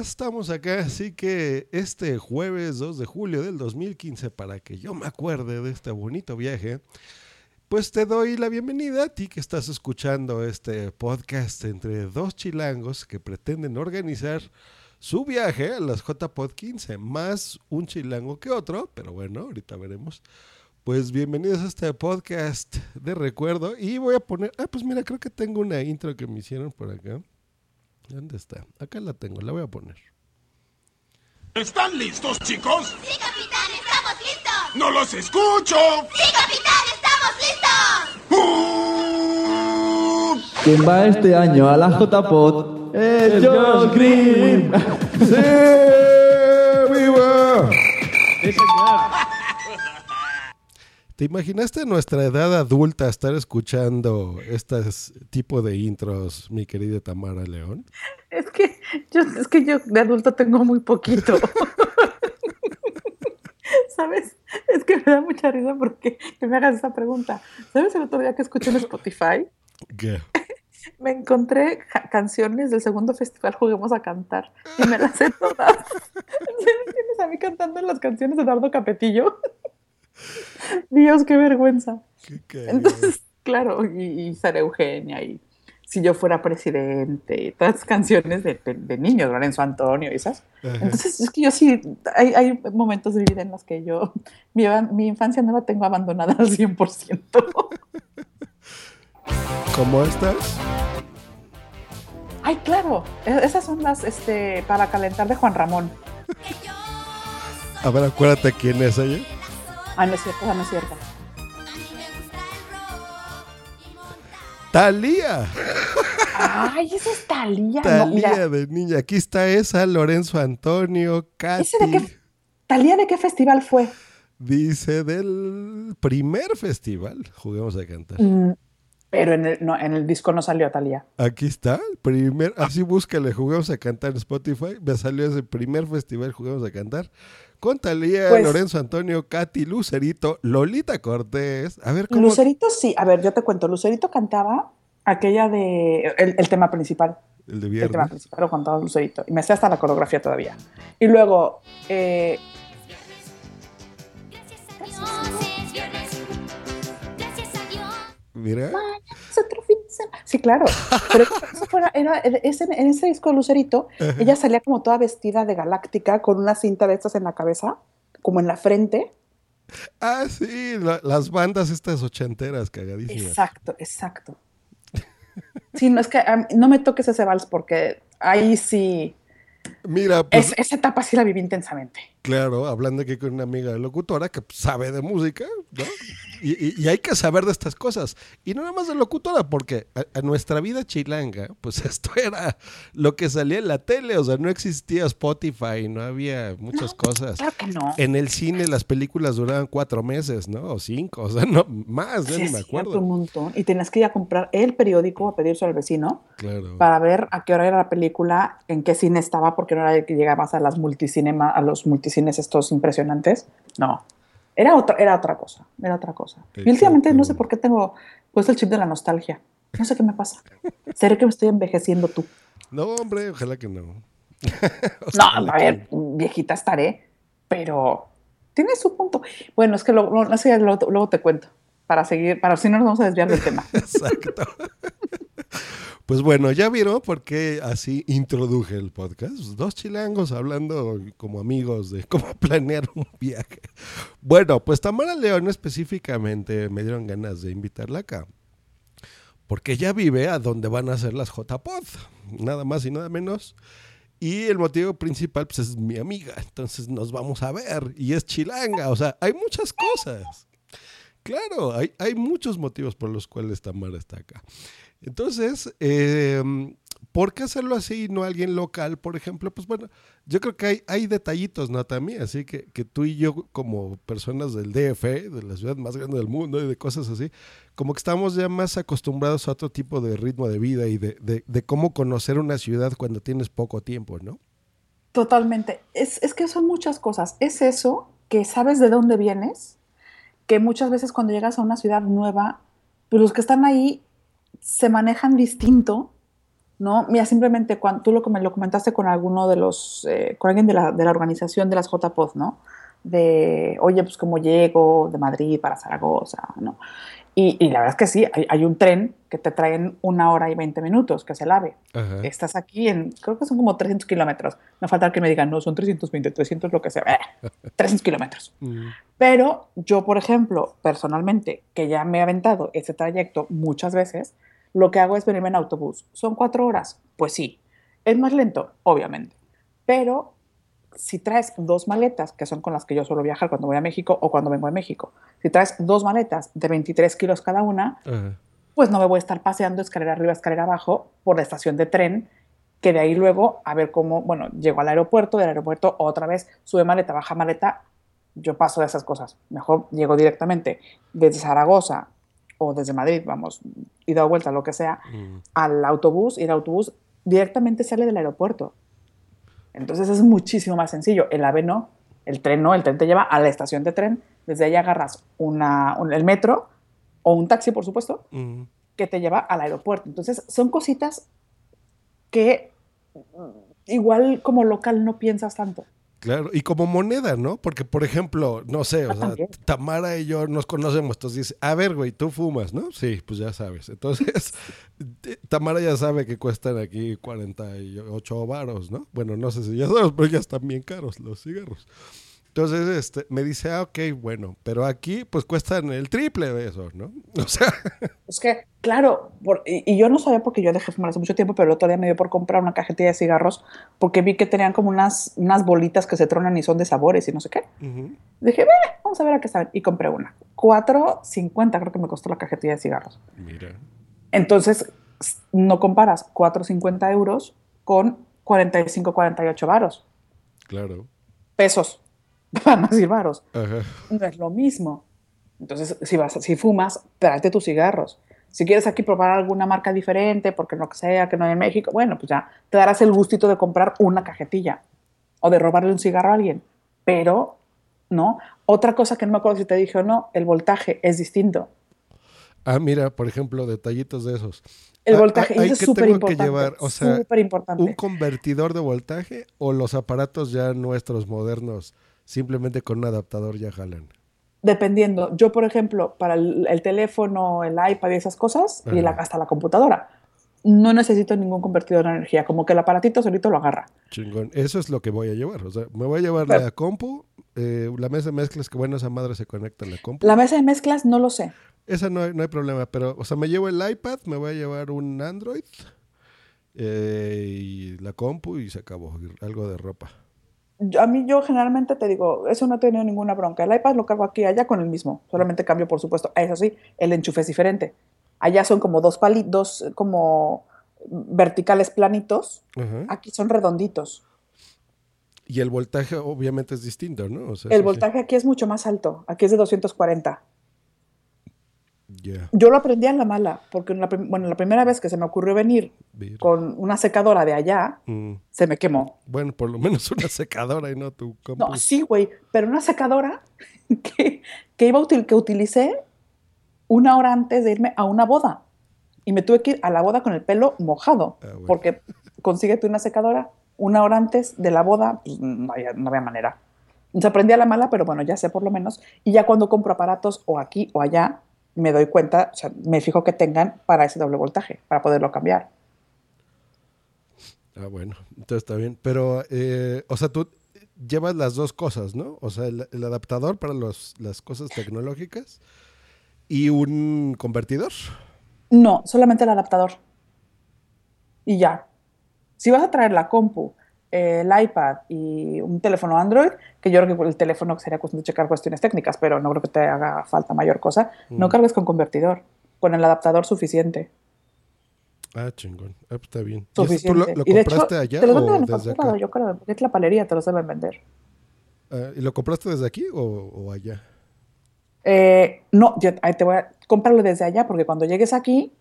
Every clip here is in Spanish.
estamos acá, así que este jueves 2 de julio del 2015, para que yo me acuerde de este bonito viaje, pues te doy la bienvenida a ti que estás escuchando este podcast entre dos chilangos que pretenden organizar su viaje a las JPod 15, más un chilango que otro, pero bueno, ahorita veremos. Pues bienvenidos a este podcast de recuerdo y voy a poner, ah, pues mira, creo que tengo una intro que me hicieron por acá. ¿Dónde está? Acá la tengo, la voy a poner. ¿Están listos, chicos? ¡Sí, capitán! ¡Estamos listos! ¡No los escucho! ¡Sí, capitán! ¡Estamos listos! ¡Uh! ¿Quién va este año a la JPod? ¡Es Josh Green! ¡Sí! ¡Viva! ¿Te imaginaste nuestra edad adulta estar escuchando este tipo de intros, mi querida Tamara León? Es que yo, es que yo de adulto tengo muy poquito. ¿Sabes? Es que me da mucha risa porque que me hagas esa pregunta. ¿Sabes el otro día que escuché en Spotify? ¿Qué? Me encontré canciones del segundo festival Juguemos a Cantar y me las sé todas. ¿Me tienes a mí cantando las canciones de Eduardo Capetillo? Dios, qué vergüenza. ¿Qué cagado. Entonces, claro, y, y Sara Eugenia, y si yo fuera presidente, y todas canciones de, de- de niños, Lorenzo Antonio y esas. Ajá. Entonces, es que yo sí, hay, hay momentos de vida en los que yo, mi infancia no la tengo abandonada al 100%. ¿Cómo estás? Ay, claro, e- esas son las este, para calentar de Juan Ramón. A ver, acuérdate quién es ella. Ah, no es cierto, esa no es cierta. Talía. Ay, esa es Talía. No, Talía mira, de niña. Aquí está esa, Lorenzo Antonio, Katy. ¿ese de qué, ¿Talía de qué festival fue? Dice del primer festival. Juguemos a cantar. Mm, pero en el, no, en el disco no salió Talía. Aquí está, el primer, así búscale, juguemos a cantar en Spotify, me salió ese primer festival, juguemos a cantar, con Talía, Pues- Lorenzo Antonio, Katy, Lucerito, Lolita Cortés, a ver cómo... Lucerito sí, a ver, yo te cuento, Lucerito cantaba aquella de, el, el tema principal, El de el tema viernes. principal lo cantaba Lucerito, y me sé hasta la coreografía todavía. Y luego, eh, Mira, es otro fin. Sí, claro, pero eso fuera, era, ese- en ese disco de Lucerito, ella salía como toda vestida de galáctica, con una cinta de estas en la cabeza, como en la frente. ah, sí, la- las bandas estas ochenteras cagadísimas. Exacto, exacto. Sí, no es que am, no me toques ese vals porque ahí sí, Mira, pues es- esa etapa sí la viví intensamente. Claro, hablando aquí con una amiga locutora que sabe de música, ¿no? Y, y- y hay que saber de estas cosas. Y no nada más de locutora, porque a, a nuestra vida chilanga, pues esto era lo que salía en la tele, o sea, no existía Spotify, no había muchas cosas. Claro que no. En el cine las películas duraban cuatro meses, ¿no? O cinco, o sea, no, más, ya Sí, ni me acuerdo. un montón. Y tenías que ir a comprar el periódico a pedirse al vecino Claro. para ver a qué hora era la película, en qué cine estaba, porque no era que llegabas a las multicinema, a los multicines estos impresionantes. No. Era otra, era otra cosa, era otra cosa. Y últimamente no sé por qué tengo pues el chip de la nostalgia. No sé qué me pasa. ¿Será que me estoy envejeciendo tú? No, hombre, ojalá que no. No, a ver, viejita estaré, pero tiene su punto. Bueno, es que lo- lo- luego, luego te cuento, para seguir, para si no nos vamos a desviar del tema. Exacto. Pues bueno, ya vieron por qué así introduje el podcast. Dos chilangos hablando como amigos de cómo planear un viaje. Bueno, pues Tamara León específicamente me dieron ganas de invitarla acá. Porque ella vive a donde van a ser las JPod. Nada más y nada menos. Y el motivo principal pues, es mi amiga. Entonces nos vamos a ver. Y es chilanga. O sea, hay muchas cosas. Claro, hay, hay muchos motivos por los cuales Tamara está acá. Entonces, eh, ¿por qué hacerlo así y no alguien local, por ejemplo? Pues bueno, yo creo que hay, hay detallitos, ¿no? También, así que, que tú y yo como personas del DF, de la ciudad más grande del mundo y de cosas así, como que estamos ya más acostumbrados a otro tipo de ritmo de vida y de, de, de cómo conocer una ciudad cuando tienes poco tiempo, ¿no? Totalmente. Es, es que son muchas cosas. Es eso, que sabes de dónde vienes, que muchas veces cuando llegas a una ciudad nueva, pues los que están ahí se manejan distinto, ¿no? Mira, simplemente cuando tú lo, me lo comentaste con alguno de los, eh, con alguien de la, de la, organización de las JPOD, ¿no? De, oye, pues cómo llego de Madrid para Zaragoza, ¿no? Y, y, la verdad es que sí, hay, hay, un tren que te trae en una hora y 20 minutos, que es el AVE. Ajá. Estás aquí en, creo que son como 300 kilómetros. No falta que me digan, no, son 320, 300 lo que sea. 300 kilómetros. Mm. Pero yo, por ejemplo, personalmente, que ya me he aventado ese trayecto muchas veces, lo que hago es venirme en autobús. ¿Son cuatro horas? Pues sí. ¿Es más lento? Obviamente. Pero si traes dos maletas, que son con las que yo suelo viajar cuando voy a México o cuando vengo a México, si traes dos maletas de 23 kilos cada una, uh -huh. pues no me voy a estar paseando escalera arriba, escalera abajo por la estación de tren, que de ahí luego a ver cómo, bueno, llego al aeropuerto, del aeropuerto otra vez sube maleta, baja maleta, yo paso de esas cosas. Mejor llego directamente desde Zaragoza o desde Madrid, vamos, y dado vuelta, lo que sea, -huh. al autobús y el autobús directamente sale del aeropuerto. Entonces es muchísimo más sencillo. El AVE no, el tren no, el tren te lleva a la estación de tren, desde ahí agarras una, un, el metro o un taxi, por supuesto, -huh. que te lleva al aeropuerto. Entonces son cositas que igual como local no piensas tanto. Claro, y como moneda, ¿no? Porque, por ejemplo, no sé, o sea, Tamara y yo nos conocemos, entonces dice, a ver, güey, tú fumas, ¿no? Sí, pues ya sabes. Entonces, Tamara ya sabe que cuestan aquí 48 varos, ¿no? Bueno, no sé si ya sabes, pero ya están bien caros los cigarros. Entonces, este, me dice, ah, ok, bueno, pero aquí pues cuestan el triple de eso, ¿no? O sea... Es que, claro, por, y, y, yo no sabía porque yo dejé fumar hace mucho tiempo, pero el otro día me dio por comprar una cajetilla de cigarros porque vi que tenían como unas, unas bolitas que se tronan y son de sabores y no sé qué. Uh -huh. Dije, vamos a ver a qué saben. Y compré una. 4.50 creo que me costó la cajetilla de cigarros. Mira. Entonces, no comparas 4.50 euros con 45, 48 varos. Claro. Pesos van a decir varos. No es lo mismo. Entonces, si, vas, si fumas, tráete tus cigarros. Si quieres aquí probar alguna marca diferente, porque que sea, que no hay en México, bueno, pues ya te darás el gustito de comprar una cajetilla o de robarle un cigarro a alguien. Pero, ¿no? Otra cosa que no me acuerdo si te dije o no, el voltaje es distinto. Ah, mira, por ejemplo, detallitos de esos. El voltaje ah, es súper importante. llevar, o sea, un convertidor de voltaje o los aparatos ya nuestros modernos simplemente con un adaptador ya jalan? Dependiendo. Yo, por ejemplo, para el, el teléfono, el iPad y esas cosas, Ajá. y la, hasta la computadora, no necesito ningún convertidor de energía. Como que el aparatito solito lo agarra. Chingón. Eso es lo que voy a llevar. O sea, me voy a llevar Pero, la compu, eh, la mesa de mezclas, que bueno, esa madre se conecta a la compu. La mesa de mezclas no lo sé. Esa no hay, no hay problema, pero, o sea, me llevo el iPad, me voy a llevar un Android eh, y la compu y se acabó. Algo de ropa a mí yo generalmente te digo, eso no he tenido ninguna bronca. El iPad lo cargo aquí allá con el mismo, solamente cambio por supuesto. Eso sí, el enchufe es diferente. Allá son como dos palitos, dos como verticales planitos, uh -huh. aquí son redonditos. Y el voltaje obviamente es distinto, ¿no? O sea, el voltaje sí. aquí es mucho más alto, aquí es de 240. Yeah. Yo lo aprendí a la mala, porque la, bueno, la primera vez que se me ocurrió venir Mira. con una secadora de allá, mm. se me quemó. Bueno, por lo menos una secadora y no tu compu. No, sí, güey, pero una secadora que, que, iba util que utilicé una hora antes de irme a una boda. Y me tuve que ir a la boda con el pelo mojado, ah, bueno. porque consíguete una secadora una hora antes de la boda, pues no había, no había manera. Se aprendí a la mala, pero bueno, ya sé por lo menos. Y ya cuando compro aparatos o aquí o allá, me doy cuenta, o sea, me fijo que tengan para ese doble voltaje, para poderlo cambiar. Ah, bueno, entonces está bien. Pero, eh, o sea, tú llevas las dos cosas, ¿no? O sea, el, el adaptador para los, las cosas tecnológicas y un convertidor. No, solamente el adaptador. Y ya. Si vas a traer la compu el iPad y un teléfono Android, que yo creo que el teléfono sería cuestión de checar cuestiones técnicas, pero no creo que te haga falta mayor cosa, mm. no cargues con convertidor, con el adaptador suficiente. Ah, chingón. Ah, pues está bien. ¿Y eso tú lo, Suficiente. lo y de hecho, compraste allá te los o desde acá? yo creo, porque es la palería, te los deben vender. Ah, ¿Y lo compraste desde aquí o, o allá? Eh, no, yo te voy a comprarlo desde allá, porque cuando llegues aquí,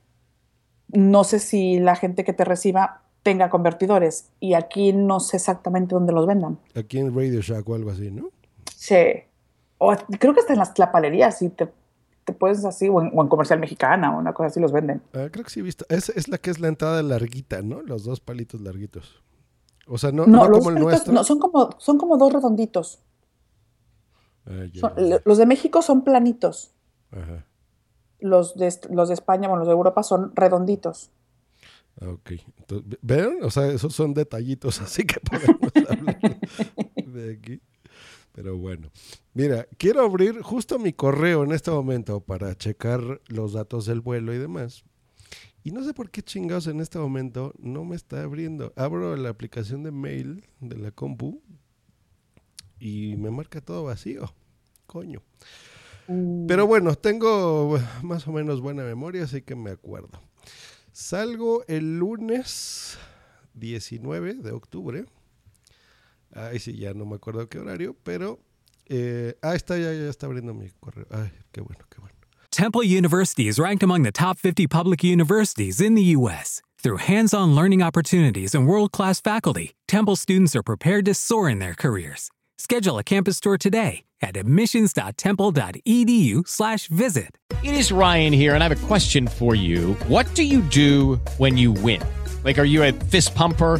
no sé si la gente que te reciba tenga convertidores. Y aquí no sé exactamente dónde los vendan. Aquí en Radio Shack o algo así, ¿no? Sí. O creo que hasta en las tlapalerías, si te, te puedes así, o en, o en comercial mexicana, o una cosa así los venden. Ah, creo que sí he visto. Es, es la que es la entrada larguita, ¿no? Los dos palitos larguitos. O sea, no, No, como el nuestro. no, son como, son como dos redonditos. Ah, ya, Son- ya, ya. los de México son planitos. Ajá. Los de, los de España, bueno, los de Europa son redonditos. Ok. Entonces, ¿Ven? O sea, esos son detallitos, así que podemos hablar de aquí. Pero bueno. Mira, quiero abrir justo mi correo en este momento para checar los datos del vuelo y demás. Y no sé por qué chingados en este momento no me está abriendo. Abro la aplicación de mail de la compu y me marca todo vacío. Coño. Pero bueno, tengo más o menos buena memoria, así que me acuerdo. Salgo el lunes 19 de octubre. Ay, sí, ya no me acuerdo qué horario, pero... Eh, ah, está, ya, ya está abriendo mi correo. Ay, qué bueno, qué bueno. Temple University is ranked among the top 50 public universities in the U.S. Through hands on learning opportunities and world class faculty, Temple students are prepared to soar in their careers. Schedule a campus tour today at admissions.temple.edu/slash visit. It is Ryan here, and I have a question for you. What do you do when you win? Like, are you a fist pumper?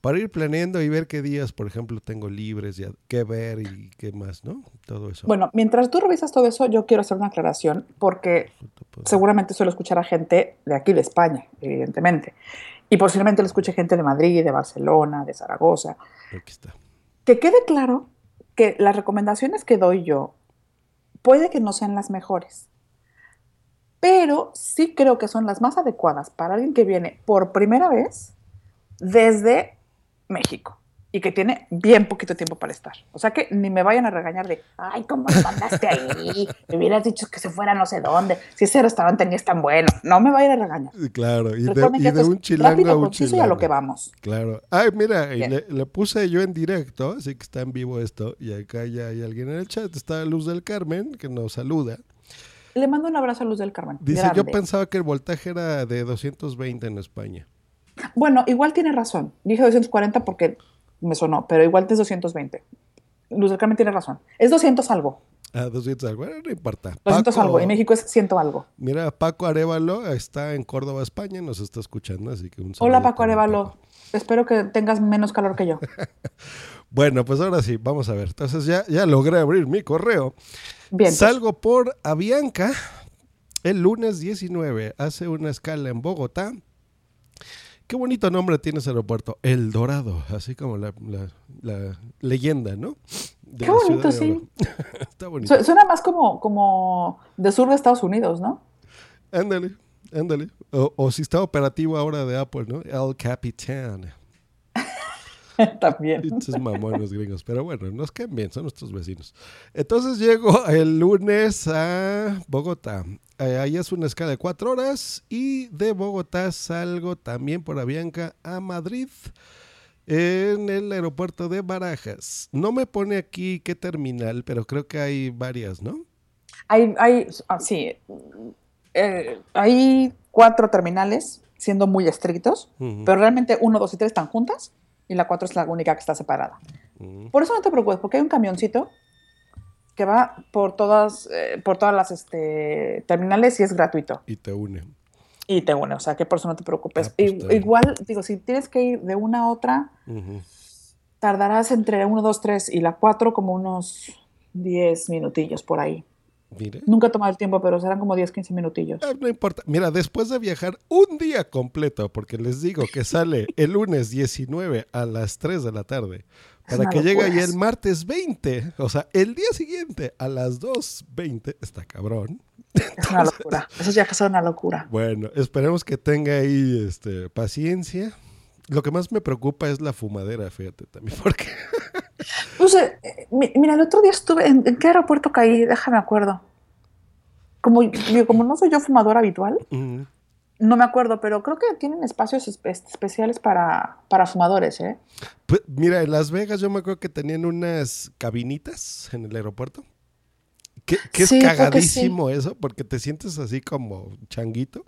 para ir planeando y ver qué días, por ejemplo, tengo libres y qué ver y qué más, ¿no? Todo eso. Bueno, mientras tú revisas todo eso, yo quiero hacer una aclaración porque seguramente suelo escuchar a gente de aquí, de España, evidentemente. Y posiblemente lo escuche gente de Madrid, de Barcelona, de Zaragoza. Aquí está. Que quede claro que las recomendaciones que doy yo puede que no sean las mejores, pero sí creo que son las más adecuadas para alguien que viene por primera vez desde México y que tiene bien poquito tiempo para estar. O sea que ni me vayan a regañar de, ay, ¿cómo mandaste ahí? Me hubieras dicho que se fuera no sé dónde, si ese restaurante ni es tan bueno. No me vayan a regañar. Claro, y de, Recuerden y de esto es un chilango rápido, a un conciso y a chilango. lo que vamos. Claro. Ay, mira, y le, le puse yo en directo, así que está en vivo esto, y acá ya hay alguien en el chat, está Luz del Carmen, que nos saluda. Le mando un abrazo a Luz del Carmen. Dice, yo grande. pensaba que el voltaje era de 220 en España. Bueno, igual tiene razón. Dije 240 porque me sonó, pero igual es 220. Luz del Carmen tiene razón. Es 200 algo. Ah, 200 algo, no importa. 200 Paco- algo. Y México es 100 algo. Mira, Paco Arevalo está en Córdoba, España, nos está escuchando, así que un Hola saludo Paco también, Arevalo. Paco. Espero que tengas menos calor que yo. Bueno, pues ahora sí, vamos a ver. Entonces ya, ya logré abrir mi correo. Bien. pues, Salgo por Avianca el lunes 19. Hace una escala en Bogotá. Qué bonito nombre tiene ese aeropuerto. El Dorado, así como la, la- la leyenda, ¿no? De Qué bonito, sí. Está bonito. Su- Suena más como, como de sur de Estados Unidos, ¿no? Ándale, ándale. O, o si está operativo ahora de Apple, ¿no? El Capitán. También. Estos mamones gringos. Pero bueno, nos caen bien, son nuestros vecinos. Entonces llego el lunes a Bogotá. Eh, ahí es una escala de cuatro horas. Y de Bogotá salgo también por Avianca a Madrid. En el aeropuerto de Barajas. No me pone aquí qué terminal, pero creo que hay varias, ¿no? Hay, hay, ah, sí, eh, hay cuatro terminales, siendo muy estrictos, pero realmente uno, dos y tres están juntas y la cuatro es la única que está separada. Ujú. Por eso no te preocupes, porque hay un camioncito que va por todas, eh, por todas las este, terminales y es gratuito. Y te une. Y te une, o sea que por eso no te preocupes. Ah, pues igual, digo, si tienes que ir de una a otra, Ujú. tardarás entre uno, dos, tres y la cuatro como unos 10 minutillos por ahí. Mire. Nunca he tomado el tiempo, pero serán como 10, 15 minutillos. Ah, No importa. Mira, después de viajar un día completo, porque les digo que sale el lunes 19 a las 3 de la tarde, para que llegue ahí el martes 20, o sea, el día siguiente a las 2.20, está cabrón. Es una locura. Esos viajes son una locura. Bueno, esperemos que tenga ahí este, paciencia. Lo que más me preocupa es la fumadera, fíjate también, porque No sé, eh, mi- mira, el otro día estuve, ¿en, en qué aeropuerto caí? Déjame acuerdo. Como, como no soy yo fumadora habitual, mm, no me acuerdo, pero creo que tienen espacios espe- especiales para, para fumadores, ¿eh? Pues, mira, en Las Vegas yo me acuerdo que tenían unas cabinitas en el aeropuerto. Que, que Sí, es que cagadísimo eso, porque te sientes así como changuito.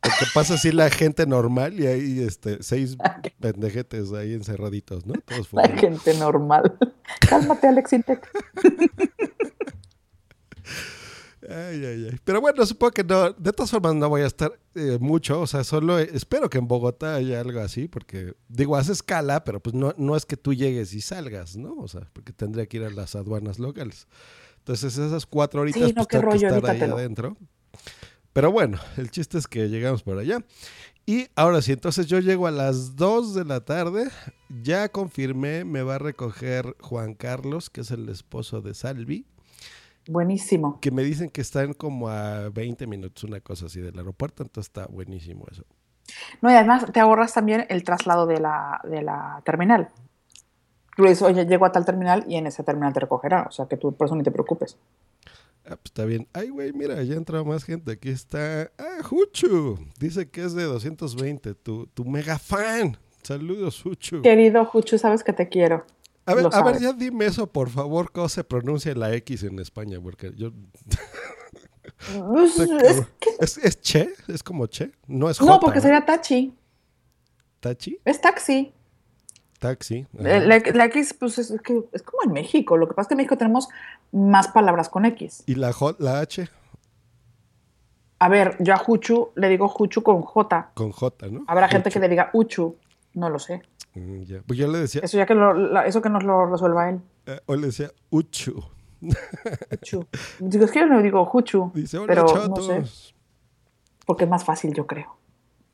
Porque pasa así la gente normal y hay este, seis pendejetes ahí encerraditos, ¿no? Todos La gente normal. Cálmate, Alex Intec. Ay, ay, ay. Pero bueno, supongo que no. De todas formas, no voy a estar eh, mucho. O sea, solo espero que en Bogotá haya algo así, porque digo, hace escala, pero pues no, no es que tú llegues y salgas, ¿no? O sea, porque tendría que ir a las aduanas locales. Entonces, esas cuatro horitas, Sí, no, pues que rollo, estar ahí adentro. Pero bueno, el chiste es que llegamos por allá. Y ahora sí, entonces yo llego a las 2 de la tarde. Ya confirmé, me va a recoger Juan Carlos, que es el esposo de Salvi Buenísimo. que me dicen que están como a 20 minutos, una cosa así del aeropuerto, entonces está buenísimo eso. No, y además te ahorras también el traslado de la, de la terminal. Tú le dices, oye, llego a tal terminal y en esa terminal te recogerá. O sea que tú por eso ni te preocupes. Ah, pues está bien. Ay, güey, mira, ya entró más gente. Aquí está. Ah, Juchu. Dice que es de 220, tu, tu mega fan. Saludos, Juchu. Querido Juchu, sabes que te quiero. A ver, a ver, ya dime eso, por favor, cómo se pronuncia la X en España, porque yo... Pues, es que- ¿Es, es Che? ¿Es como Che? No es J, no, porque sería tachi. ¿Tachi? Es taxi. Taxi. La, la X, pues es, que es como en México. Lo que pasa es que en México tenemos más palabras con X. ¿Y la, J, la H? A ver, yo a Juchu le digo Juchu con J. Con J, ¿no? Habrá gente Juchu. que le diga Uchu. No lo sé. Mm, ya. Pues yo le decía... Eso ya que lo- la- eso que nos lo resuelva él. eh, o le decía Uchu. Uchu. Digo, es que yo no digo Juchu. Dice, hola, pero chatos. no sé. Porque es más fácil, yo creo.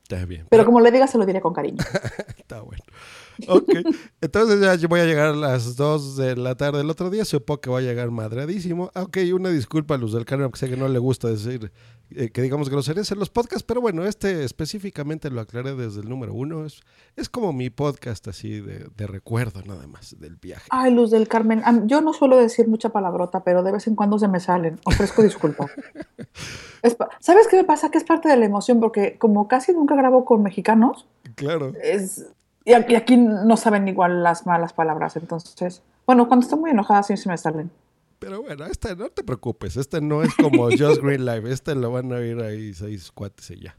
Está bien. Pero como le diga, se lo diré con cariño. Está bueno. Ok. Entonces ya voy a llegar a las 2 de la tarde del otro día. Supongo que voy a llegar madradísimo. Ah, Ok, una disculpa a Luz del Carmen, porque sé que no le gusta decir eh, que digamos groserías en los podcasts, pero bueno, este específicamente lo aclaré desde el número uno. Es, es como mi podcast así de, de recuerdo nada más del viaje. Ay, Luz del Carmen. Yo no suelo decir mucha palabrota, pero de vez en cuando se me salen. Ofrezco disculpas. Es pa- ¿Sabes qué me pasa? Que es parte de la emoción, porque como casi nunca grabo con mexicanos, Claro. es, y aquí, aquí no saben igual las malas palabras. Entonces, bueno, cuando estoy muy enojada sí se me salen. Pero bueno, este no te preocupes. Este no es como Just Green Live. Este lo van a oír ahí seis cuates y ya.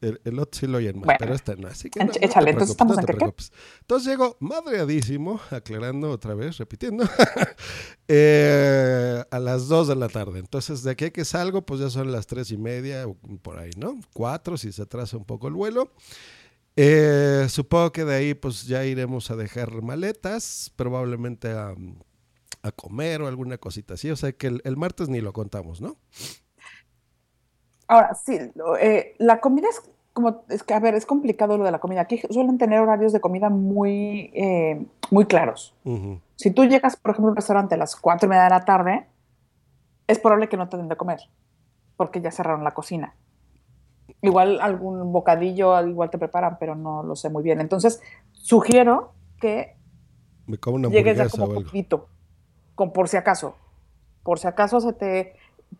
El, el otro sí lo oyen más, Bueno. pero este no. Así que no, no te échale, entonces estamos no en te preocupes. Entonces llego madreadísimo, aclarando otra vez, repitiendo, eh, a las 2 de la tarde. Entonces, de aquí que salgo, pues ya son las tres y media, por ahí, ¿no? Cuatro, si se atrasa un poco el vuelo. Eh, supongo que de ahí, pues ya iremos a dejar maletas, probablemente a, a comer o alguna cosita así. O sea que el, el martes ni lo contamos, ¿no? Ahora, sí, lo- eh, la comida es como, es que, a ver, es complicado lo de la comida. Aquí suelen tener horarios de comida muy, eh, muy claros. Si tú llegas, por ejemplo, a un restaurante a las cuatro y media de la tarde, es probable que no te den de comer, porque ya cerraron la cocina. Igual algún bocadillo, igual te preparan, pero no lo sé muy bien. Entonces, sugiero que Me como una llegues ya como poquito, con por si acaso. Por si acaso se te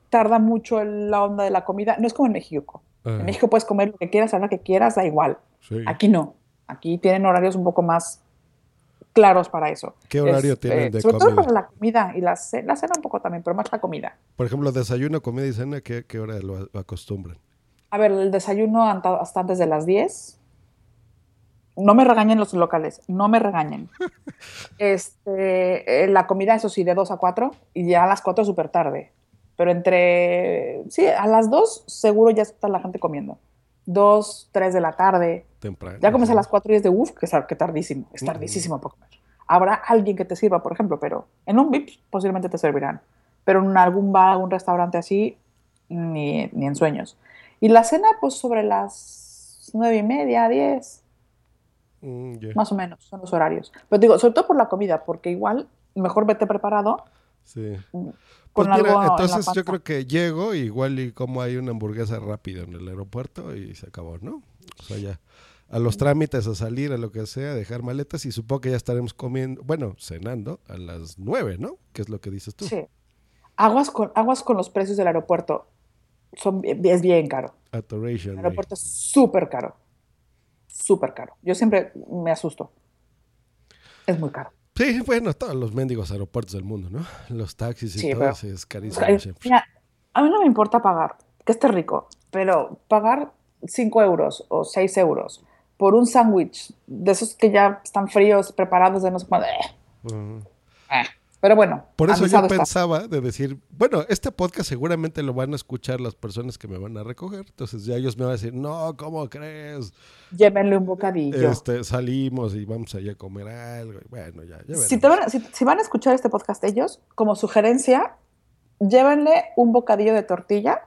tarda mucho el- la onda de la comida. No es como en México. Ah, En México puedes comer lo que quieras, a la que quieras, da igual. sí. Aquí no. Aquí tienen horarios un poco más claros para eso. ¿Qué horario Este, tienen de sobre todo para la comida y la, ce- la cena un poco también, pero más la comida. Por ejemplo, desayuno, comida y cena, ¿qué, qué hora lo acostumbran? A ver, el desayuno hasta antes de las 10. No me regañen los locales, no me regañen. Este, eh, la comida, eso sí, de 2 a 4 y ya a las 4 súper tarde. Pero entre, sí, a las 2 seguro ya está la gente comiendo. 2, 3 de la tarde. Temprano. Ya comes a las 4 y es de uff, que, que tardísimo, es tardísimo para comer. Habrá alguien que te sirva, por ejemplo, pero en un VIP posiblemente te servirán. pero en algún bar, algún restaurante así, ni, ni en sueños. Y la cena, pues sobre las nueve y media, diez, Mm, más o menos, son los horarios. Pero digo, sobre todo por la comida, porque igual mejor vete preparado Sí. con Pues mira, en entonces yo creo que llego igual y como hay una hamburguesa rápido en el aeropuerto y se acabó, ¿no? O sea, ya a los trámites, a salir, a lo que sea, dejar maletas y supongo que ya estaremos comiendo, bueno, cenando a las nueve, ¿no? Que es lo que dices tú. Sí. Aguas con, aguas con los precios del aeropuerto. Son, es bien caro. Atoration. El aeropuerto es súper caro. Súper caro. Yo siempre me asusto. Es muy caro. Sí, bueno, todos los mendigos aeropuertos del mundo, ¿no? Los taxis y Sí, todo pero- eso es carísimo. Mira, a mí no me importa pagar, que esté rico, pero pagar 5 euros o 6 euros por un sándwich de esos que ya están fríos, preparados de no sé cuándo. eh, eh. Pero bueno, Por eso yo está. pensaba de decir, bueno, este podcast seguramente lo van a escuchar las personas que me van a recoger, entonces ya ellos me van a decir, no, ¿cómo crees? Llévenle un bocadillo. Este, salimos y vamos allá a comer algo. y Bueno, ya, ya Si, te veremos. van, a- si, si van a escuchar este podcast ellos, como sugerencia, llévenle un bocadillo de tortilla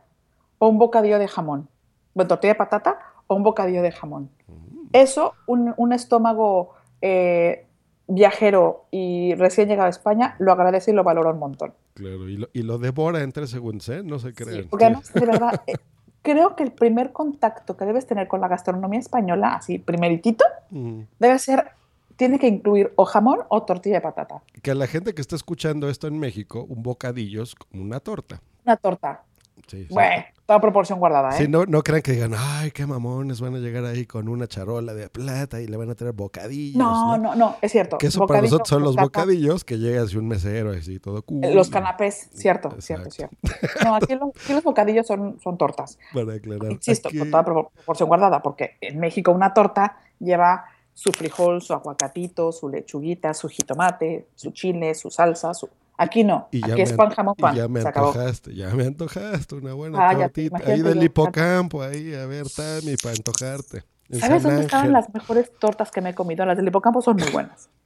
o un bocadillo de jamón. Bueno, tortilla de patata o un bocadillo de jamón. Mm. Eso, un, un estómago eh, viajero y recién llegado a España, lo agradece y lo valora un montón. Claro, y lo, y lo devora en tres segundos, ¿eh? No se. Porque Sí. además, de verdad, eh, creo que el primer contacto que debes tener con la gastronomía española, así primeritito, Mm. debe ser, tiene que incluir o jamón o tortilla de patata. Que a la gente que está escuchando esto en México, un bocadillo es como una torta. Una torta. Sí, sí. Bueno, toda proporción guardada, ¿eh? Sí, no, no crean que digan, ay, qué mamones, van a llegar ahí con una charola de plata y le van a tener bocadillos. No, no, no, es cierto. Que eso para nosotros son los bocadillos que llegas y un mesero así todo cool. Los canapés, cierto, cierto, Exacto. cierto. No, aquí, lo- aquí los bocadillos son, son tortas. Para aclarar. Insisto, Aquí- con toda propor- proporción guardada, porque en México una torta lleva su frijol, su aguacatito, su lechuguita, su jitomate, su chile, su salsa, su... Aquí no, Y ya aquí es me pan, an- jamón, y pan, ya me se acabó. antojaste, ya me antojaste una buena Ah, tortita. Ahí del yo. hipocampo, ahí, a ver, Tami, para antojarte. En ¿Sabes San dónde estaban las mejores tortas que me he comido? Las del hipocampo son muy buenas.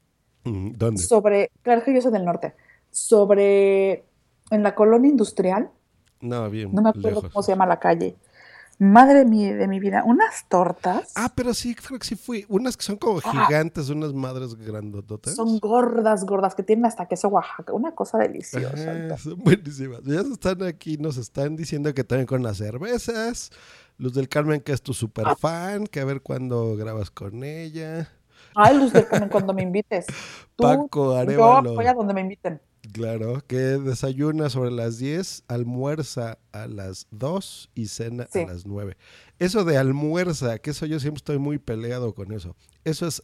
Mm, ¿Dónde? Sobre, claro que yo soy del norte, sobre, en la colonia industrial, No, bien no me acuerdo lejos. cómo se llama la calle. Madre mía de mi vida, unas tortas Ah, pero sí, creo que sí fui. Unas que son como Ah. gigantes, unas madres grandototas. son gordas, gordas, que tienen hasta queso Oaxaca, una cosa deliciosa. Ajá, son buenísimas. Ya están aquí, nos están diciendo que también con las cervezas. Luz del Carmen, que es tu super Ah. fan, que a ver cuándo grabas con ella. Ay, Luz del Carmen, cuando me invites. Tú, Paco yo Arevalo. voy a donde me inviten. Claro, que desayuna sobre las 10, almuerza a las 2 y cena Sí. a las 9. Eso de almuerza, que eso yo siempre estoy muy peleado con eso. Eso es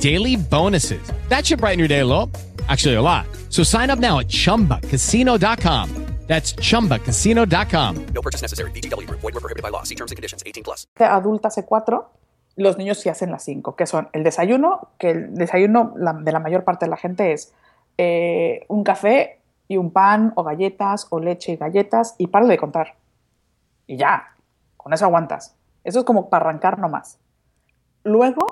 daily bonuses. That should brighten your day a little. Actually, a lot. So sign up now at chumbacasino.com. That's chumbacasino.com. No purchase necessary. VGW Group. Void were prohibited by law. See terms and conditions. 18 plus. adulta hace cuatro, los niños sí hacen las cinco, que son el desayuno, que el desayuno la- de la mayor parte de la gente es eh, un café y un pan o galletas o leche y galletas y paro de contar. Y ya, con eso aguantas. Eso es como para arrancar nomás. Luego,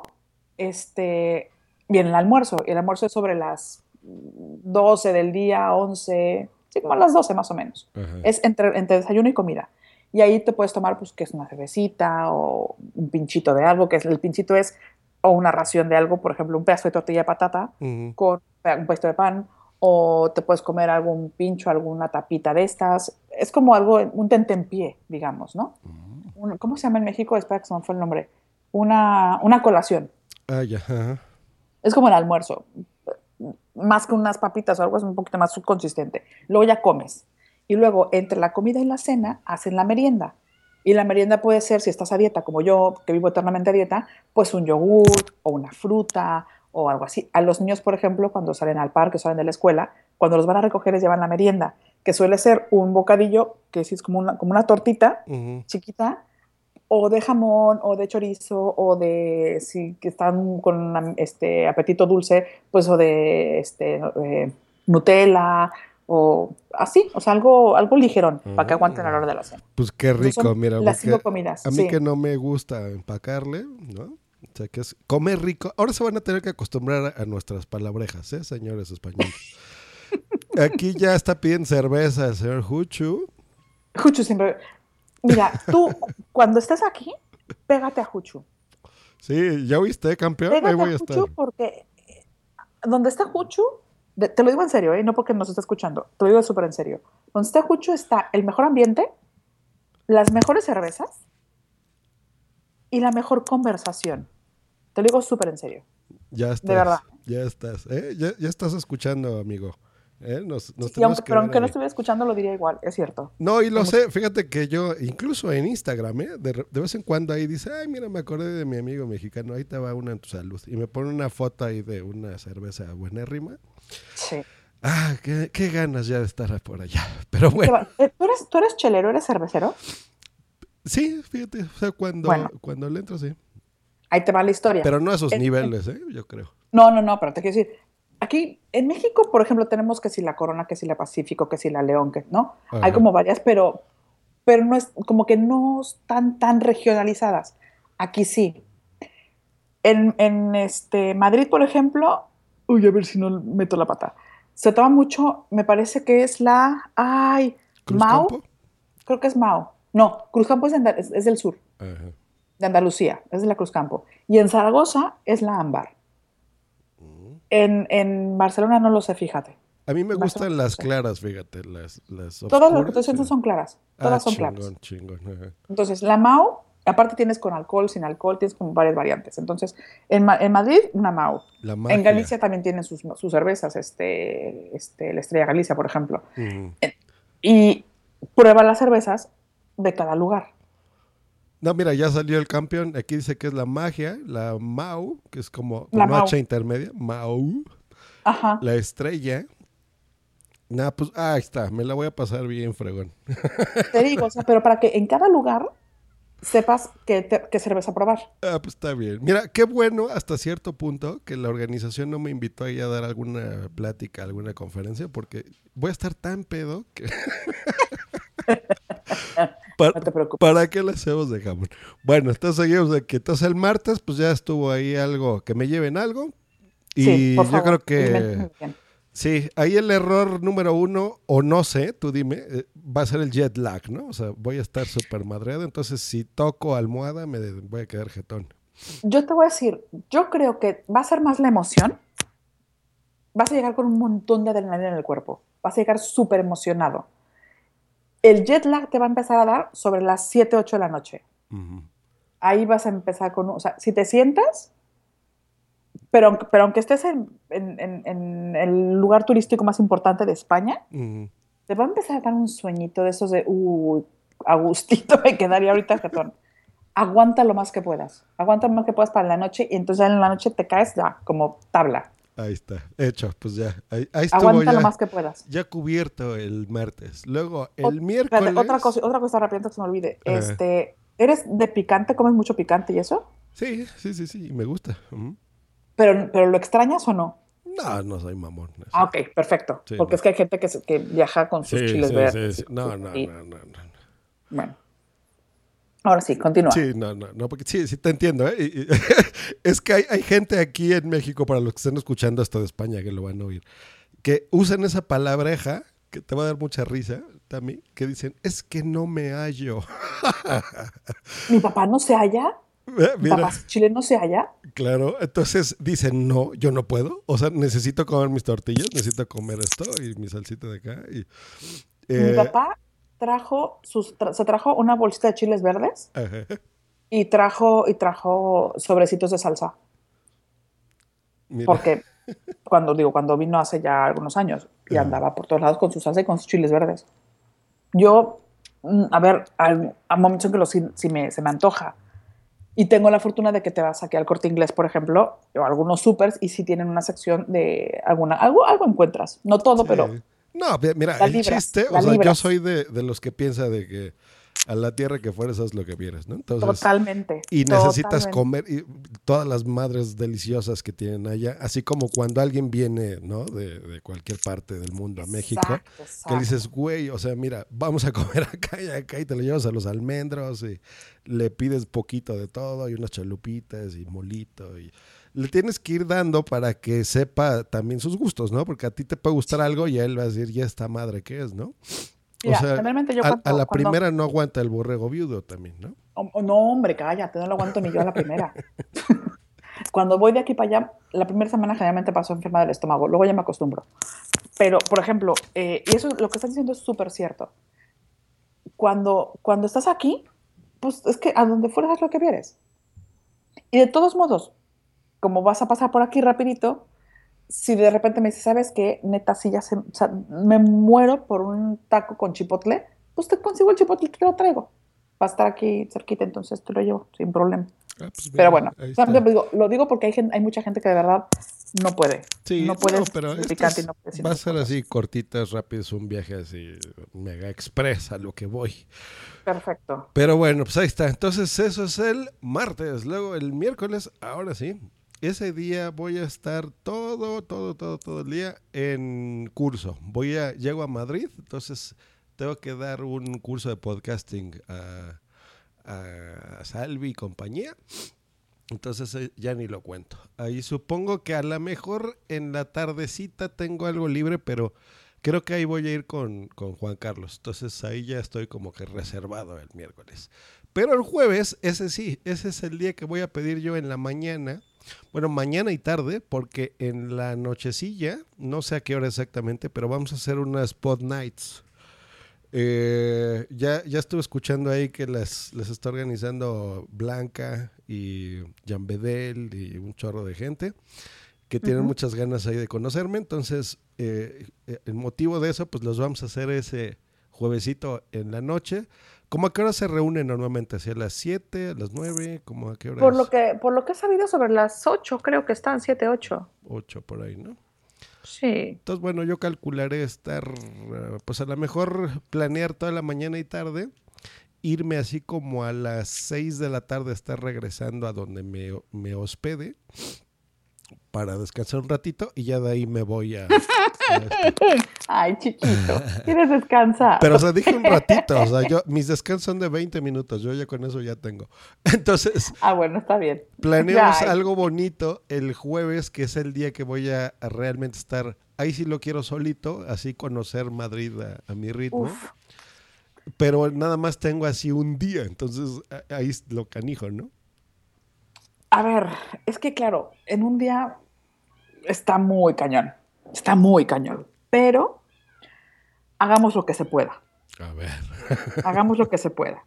este, viene el almuerzo. Y el almuerzo es sobre las 12 del día, 11, sí, como a las 12 más o menos. Ajá. Es entre, entre desayuno y comida. Y ahí te puedes tomar, pues, que es una cervecita o un pinchito de algo, que es, el pinchito es o una ración de algo, por ejemplo, un pedazo de tortilla de patata Ujú. con un puesto de pan, o te puedes comer algún pincho, alguna tapita de estas. Es como algo, un tentempié, digamos, ¿no? un- ¿cómo se llama en México? Espera que se me fue el nombre. Una, una colación. Ah, ya. ajá. Es como el almuerzo. Más que unas papitas o algo, es un poquito más consistente. Luego ya comes. Y luego, entre la comida y la cena, hacen la merienda. Y la merienda puede ser, si estás a dieta, como yo, que vivo eternamente a dieta, pues un yogur o una fruta o algo así. A los niños, por ejemplo, cuando salen al parque, salen de la escuela, cuando los van a recoger les llevan la merienda, que suele ser un bocadillo, que es como una, como una tortita chiquita, o de jamón, o de chorizo, o de, si que están con este apetito dulce, pues o de este, eh, Nutella, o así, o sea, algo, algo ligerón, para que aguanten a la hora de la cena. Pues qué rico, mira. las cinco comidas, A mí sí. que no me gusta empacarle, ¿no? O sea, que es comer rico. Ahora se van a tener que acostumbrar a, nuestras palabrejas, ¿eh, señores españoles? Aquí ya está pidiendo cerveza el señor Huchu. Juchu siempre... Mira, tú, cuando estés aquí, pégate a Juchu. Sí, ¿ya oíste, campeón? Ahí Pégate voy a a estar. Juchu porque eh, donde está Juchu, de- te lo digo en serio, ¿eh? no porque nos esté escuchando, te lo digo súper en serio. Donde está Juchu está el mejor ambiente, las mejores cervezas y la mejor conversación. Te lo digo súper en serio. Ya estás. verdad. Ya estás. ¿eh? Ya, ya estás escuchando, amigo. ¿Eh? Nos, nos aunque, pero aunque no estuviera escuchando, lo diría igual, es cierto. No, y lo Como- sé, fíjate que yo, incluso en Instagram, ¿eh? de, vez en cuando ahí dice, ay, mira, me acordé de mi amigo mexicano, ahí te va una en tu salud. Y me pone una foto ahí de una cerveza buenérrima. Sí. Ah, qué, qué ganas ya de estar por allá. Pero bueno, eh, ¿Tú, eres, ¿Tú eres chelero, eres cervecero? sí, fíjate, o sea, cuando, Bueno. cuando le entro, sí. Ahí te va la historia. Pero no a esos En- niveles, ¿eh? Yo creo. No, no, no, pero te quiero decir, aquí en México, por ejemplo, tenemos que si la Corona, que si la Pacífico, que si la León, que, ¿no? Ajá. Hay como varias, pero, pero no es, como que no están tan regionalizadas. Aquí sí. En, en este, Madrid, por ejemplo, uy, a ver si no meto la pata. Se toma mucho, me parece que es la, ay, Mao, ¿Cruzcampo? creo que es Mao. No, Cruzcampo es, de es- es del sur, Ajá. de Andalucía, es de la Cruzcampo. Y en Zaragoza es la Ámbar. En, en Barcelona no lo sé, fíjate. A mí me gustan las claras, fíjate, las, las Todas las que diciendo sí. son claras. Ah, Todas son chingón, claras. chingón. Entonces, la Mao, aparte tienes con alcohol, sin alcohol, tienes como varias variantes. Entonces, en, Ma- en Madrid, una Mao. La En. Galicia también tienen sus, sus cervezas, este, este, la Estrella Galicia, por ejemplo. Ujú. Y prueba las cervezas de cada lugar. No, mira, ya salió el campeón. Aquí dice que es la magia, la Mau, que es como La Mau. H intermedia. Mau. Ajá. La estrella. Nah, pues, ah, ahí está. Me la voy a pasar bien, fregón. Te digo, o sea, pero para que en cada lugar sepas qué, te- qué cerveza probar. Ah, pues está bien. Mira, qué bueno hasta cierto punto que la organización no me invitó ahí a dar alguna plática, alguna conferencia, porque voy a estar tan pedo que... para, No te preocupes. ¿Para qué le hacemos de jamón? Bueno, entonces seguimos de que entonces el martes pues ya estuvo ahí algo, que me lleven algo. Y sí, por yo creo que... Sí, ahí el error número uno, o no sé, tú dime, eh, va a ser el jet lag, ¿no? O sea, voy a estar súper madreado, entonces si toco almohada me voy a quedar jetón. Yo te voy a decir, yo creo que va a ser más la emoción. Vas a llegar con un montón de adrenalina en el cuerpo. Vas a llegar súper emocionado. El jet lag te va a empezar a dar sobre las 7, 8 de la noche. Ahí vas a empezar con, o sea, si te sientas, pero, aunque- pero aunque estés en, en- en- en el lugar turístico más importante de España, Ujú. te va a empezar a dar un sueñito de esos de, uy, Agustito, me quedaría ahorita jetón. Aguanta lo más que puedas. Aguanta lo más que puedas para la noche y entonces en la noche te caes ya como tabla. Ahí está, hecho, pues ya. Ahí, ahí estuvo Aguanta ya, lo más que puedas. ya cubierto el martes. Luego, el miércoles... espérate, otra cosa, otra cosa rápida que se me olvide. Este, ¿Eres de picante? ¿Comes mucho picante y eso? Sí, sí, sí, sí, me gusta. Pero, pero ¿lo extrañas o no? No, no soy mamón. eso. Ah, ok, perfecto. Sí, Porque no. es que hay gente que, se- que viaja con sus Sí, chiles sí, verdes. sí, sí. No, no, y- no, no, no. Bueno. Ahora sí, continúa. Sí, no, no, no, porque sí, sí te entiendo, ¿eh? Y- y- es que hay, hay gente aquí en México, para los que estén escuchando esto de España, que lo van a oír, que usan esa palabreja, que te va a dar mucha risa también, que dicen, es que no me hallo. Mi papá no se halla. Eh, Mi Mira, papá chileno se halla. claro, entonces dicen, no, yo no puedo, o sea, necesito comer mis tortillas, necesito comer esto y mi salsita de acá. Y, Mi eh, papá trajo sus, tra- se trajo una bolsita de chiles verdes Ajá. y trajo, y trajo sobrecitos de salsa. Mira. Porque cuando digo, cuando vino hace ya algunos años y Ajá. andaba por todos lados con su salsa y con sus chiles verdes. Yo, mm, a ver, hay, hay momentos en que los, sí, sí me, se me antoja. Y tengo la fortuna de que te vas aquí al corte inglés, por ejemplo, o a algunos supers, y sí tienen una sección de alguna, algo, algo encuentras. No todo, pero Sí. No, mi- mira, La el libras, chiste, o sea, yo soy de, de los que piensa de que a la tierra que fueres haz lo que vieres, ¿no? Entonces, totalmente. y necesitas totalmente. comer y todas las madres deliciosas que tienen allá, así como cuando alguien viene, ¿no? De, de cualquier parte del mundo a México, Exacto, que exacto. dices, güey, o sea, mira, vamos a comer acá y acá y te lo llevas a los almendros y le pides poquito de todo y unas chalupitas y molito y le tienes que ir dando para que sepa también sus gustos, ¿no? Porque a ti te puede gustar algo y a él va a decir, ya esta madre que es, ¿no? Mira, generalmente yo a, cuando- a la cuando- primera no aguanta el borrego viudo también, ¿no? Oh, oh, no, hombre, cállate, no lo aguanto ni yo a la primera. Cuando voy de aquí para allá, la primera semana generalmente paso enferma del estómago, luego ya me acostumbro. Pero, por ejemplo, eh, y eso lo que estás diciendo es súper cierto. Cuando, cuando estás aquí, pues es que a donde fueras es lo que vieres. Y de todos modos, como vas a pasar por aquí rapidito, si de repente me dices, ¿sabes qué? Neta, si ya se, o sea, me muero por un taco con chipotle, pues te consigo el chipotle y te lo traigo. Va a estar aquí cerquita, entonces te lo llevo sin problema. Ah, pues Pero bueno, o sea, digo, lo digo porque hay, gente, hay mucha gente que de verdad no puede. Sí, no puede pero picante y es- no puede va a ser así cortitas, rápidos, un viaje así mega express a lo que voy. Perfecto. Pero bueno, pues ahí está. Entonces eso es el martes. Luego el miércoles, ahora sí. Ese día voy a estar todo, todo, todo, todo el día en curso. Voy a, llego a Madrid, entonces tengo que dar un curso de podcasting a, Salvi y compañía. Entonces eh, ya ni lo cuento. Ahí supongo que a lo mejor en la tardecita tengo algo libre, pero creo que ahí voy a ir con, con Juan Carlos. Entonces ahí ya estoy como que reservado el miércoles. Pero el jueves, ese sí, ese es el día que voy a pedir yo en la mañana. Bueno, mañana y tarde, porque en la nochecilla, no sé a qué hora exactamente, pero vamos a hacer unas pod nights. Eh, ya, ya estuve escuchando ahí que las, las está organizando Blanca y Jan Bedel y un chorro de gente que tienen muchas ganas ahí de conocerme. Entonces, eh, eh, el motivo de eso, pues los vamos a hacer ese juevesito en la noche. ¿Cómo a qué hora se reúnen normalmente? ¿Hacia las 7, a las 9? ¿Cómo a qué hora Por es? lo, que, por lo que he sabido sobre las 8, creo que están 7, 8. 8 por ahí, ¿no? Sí. Entonces, bueno, yo calcularé estar, eh, pues a lo mejor planear toda la mañana y tarde, irme así como a las 6 de la tarde, estar regresando a donde me, me hospede para descansar un ratito y ya de ahí me voy a... a esto. Ay, chiquito. ¿Quieres descansar? Pero, o sea, dije un ratito, o sea, yo, mis descansos son de 20 minutos, yo ya con eso ya tengo. Entonces, Ah, bueno, está bien. Planeamos Ya, algo bonito el jueves, que es el día que voy a, a realmente estar. Ahí sí lo quiero solito, así conocer Madrid a, a mi ritmo. Uf. Pero nada más tengo así un día, entonces ahí es lo canijo, ¿no? A ver, es que claro, en un día está muy cañón. Está muy cañón. Pero hagamos lo que se pueda. A ver. Hagamos lo que se pueda.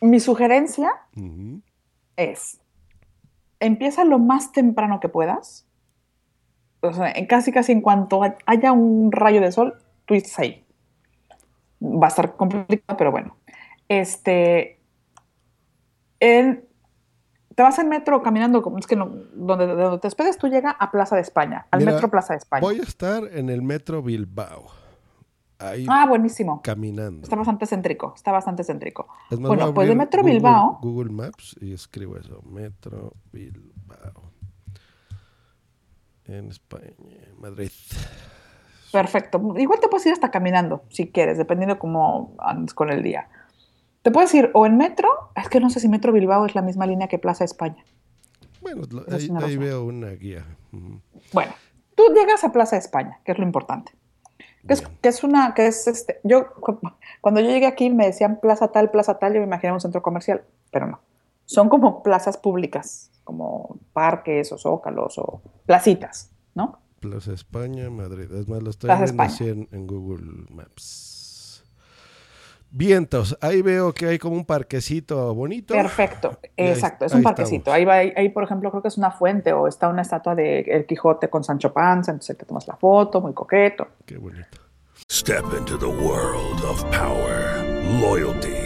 Mi sugerencia es, empieza lo más temprano que puedas. O sea, en casi casi en cuanto hay- haya un rayo de sol, tú estás ahí. Va a estar complicado, pero bueno. Este, en- te vas en metro caminando, es que no, donde, de donde te despedes, tú llegas a Plaza de España, al Mira, metro Plaza de España. Voy a estar en el metro Bilbao. Ahí Ah, buenísimo. caminando. Está bastante céntrico, está bastante céntrico. Es más, bueno, pues de Metro Google- Bilbao, Google Maps y escribo eso. Metro Bilbao. En España, Madrid. Perfecto. Igual te puedes ir hasta caminando, si quieres, dependiendo cómo andes con el día. Te puedes ir o en metro, es que no sé si Metro Bilbao es la misma línea que Plaza España. Bueno, ahí, veo una guía. Bueno, tú llegas a Plaza España, que es lo importante. Que es, Bien. que es una, que es este, yo, cu- cuando yo llegué aquí me decían plaza tal, plaza tal, yo me imaginaba un centro comercial, pero no. Son como plazas públicas, como parques o zócalos o placitas, ¿no? Plaza España, Madrid. Es más, lo estoy Plaza viendo así en, en Google Maps. Vientos, ahí veo que hay como un parquecito bonito. Perfecto, ahí- exacto, es ahí un parquecito. Ahí, va, ahí, por ejemplo, creo que es una fuente o está una estatua de El Quijote con Sancho Panza, entonces te tomas la foto, muy coqueto. Qué bonito. Step into the world of power, loyalty,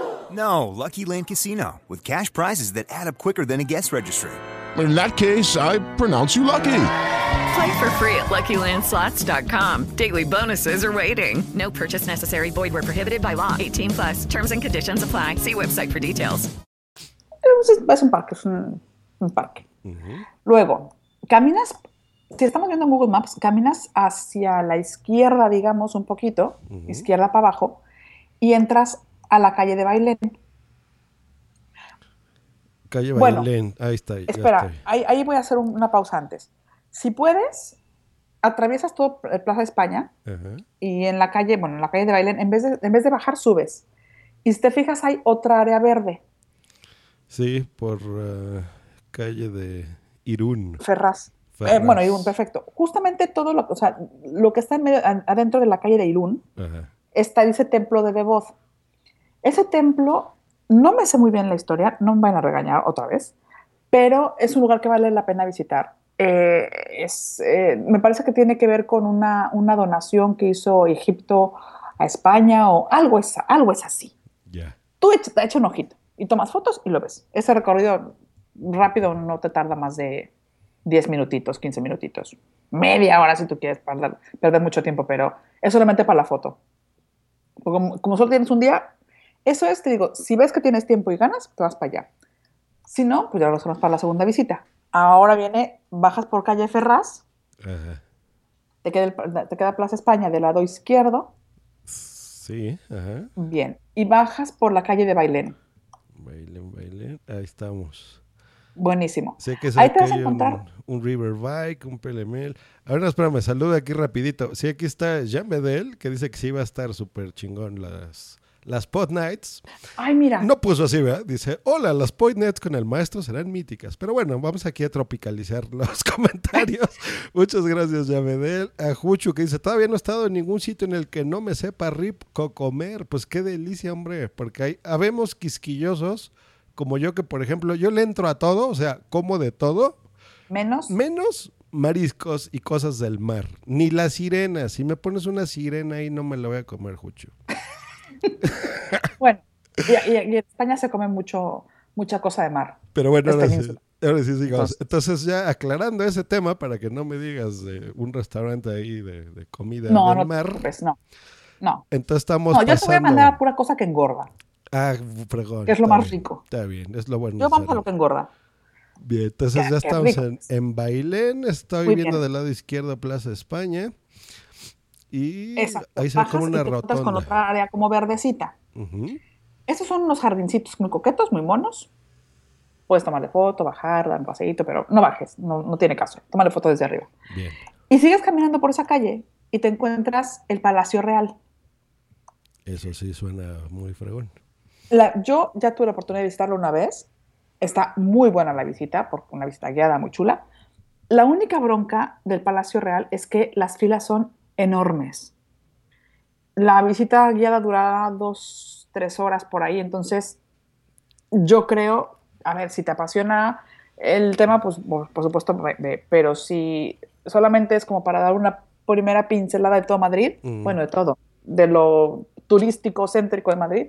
No, Lucky Land Casino, with cash prizes that add up quicker than a guest registry. In that case, I pronounce you lucky. Play for free at LuckyLandSlots.com. Daily bonuses are waiting. No purchase necessary. Void where prohibited by law. 18 plus. Terms and conditions apply. See website for details. Es un parque, es un, un parque. Luego, caminas, si estamos viendo en Google Maps, caminas hacia la izquierda, digamos, un poquito, izquierda para abajo, y entras a la calle de Bailén. Calle Bueno, Bailén, ahí está. ya Espera, estoy. ahí, ahí voy a hacer un- una pausa antes. Si puedes, atraviesas todo el Plaza España Ajá. y en la calle, bueno, en la calle de Bailén, en vez de, en vez de bajar, subes. Y si te fijas, hay otra área verde, Sí, por eh, calle de Irún. Ferraz. Eh, bueno, Irún, perfecto. Justamente todo lo, o sea, lo que está en medio, adentro de la calle de Irún Ajá. está ese templo de Devoz. Ese templo, no me sé muy bien la historia, no me van a regañar otra vez, pero es un lugar que vale la pena visitar. Eh, es, eh, me parece que tiene que ver con una, una donación que hizo Egipto a España o algo es, algo es así. Ya. Tú echa, echa un ojito y tomas fotos y lo ves. Ese recorrido rápido no te tarda más de 10 minutitos, 15 minutitos. Media hora si tú quieres perder, perder mucho tiempo, pero es solamente para la foto. Como, como solo tienes un día, eso es, te digo, si ves que tienes tiempo y ganas, te vas para allá. Si no, pues ya lo hacemos para la segunda visita. Ahora viene, bajas por calle Ferraz, Ajá. te queda, el- te queda Plaza España del lado izquierdo, Sí, ajá. bien, y bajas por la calle de Bailén. Bailén, Bailén. Ahí estamos. Buenísimo. Sé que Ahí te vas a un, un River Bike, un PLML. Ahora, espérame, saluda aquí rapidito. Sí, aquí está Jean Bedel, que dice que sí va a estar súper chingón las, las Pod Nights. Ay, mira. No puso así, ¿verdad? Dice, hola, las Pod Nights con el maestro serán míticas. Pero bueno, vamos aquí a tropicalizar los comentarios. Muchas gracias, Jean Bedel. A Juchu, que dice, todavía no he estado en ningún sitio en el que no me sepa rico comer. Pues qué delicia, hombre, porque hay, habemos quisquillosos como yo que, por ejemplo, yo le entro a todo, o sea, como de todo, Menos. menos mariscos y cosas del mar. Ni la sirena. Si me pones una sirena ahí, no me la voy a comer, Jucho. Bueno, y, y- en España se come mucho, mucha cosa de mar. Pero bueno, ahora sí, ahora sí sigamos. Entonces- Entonces, ya aclarando ese tema, para que no me digas de un restaurante ahí de, de comida No, del no te mar. preocupes, no. No. Entonces estamos No, yo te voy a pasando... mandar a pura cosa que engorda. Ah, fregón. que es lo más bien, rico. Está bien, es lo bueno. Yo vamos a lo que engorda. Bien, entonces ya qué estamos en, en Bailén, estoy Muy viendo bien. del lado izquierdo Plaza España. Y Exacto. ahí se ve como una y te encuentras con rotonda. otra área como verdecita. Ujú. Estos son unos jardincitos muy coquetos, muy monos. Puedes tomarle foto, bajar, dar un paseíto, pero no bajes, no, no tiene caso. Tómale foto desde arriba. Bien. Y sigues caminando por esa calle y te encuentras el Palacio Real. Eso sí suena muy fregón. La- yo ya tuve la oportunidad de visitarlo una vez. Está muy buena la visita, porque una visita guiada muy chula. La única bronca del Palacio Real es que las filas son enormes. La visita guiada durará dos, tres horas por ahí, entonces yo creo, a ver, si te apasiona el tema, pues por, por supuesto, pero si solamente es como para dar una primera pincelada de todo Madrid, Mm. bueno, de todo, de lo turístico, céntrico de Madrid,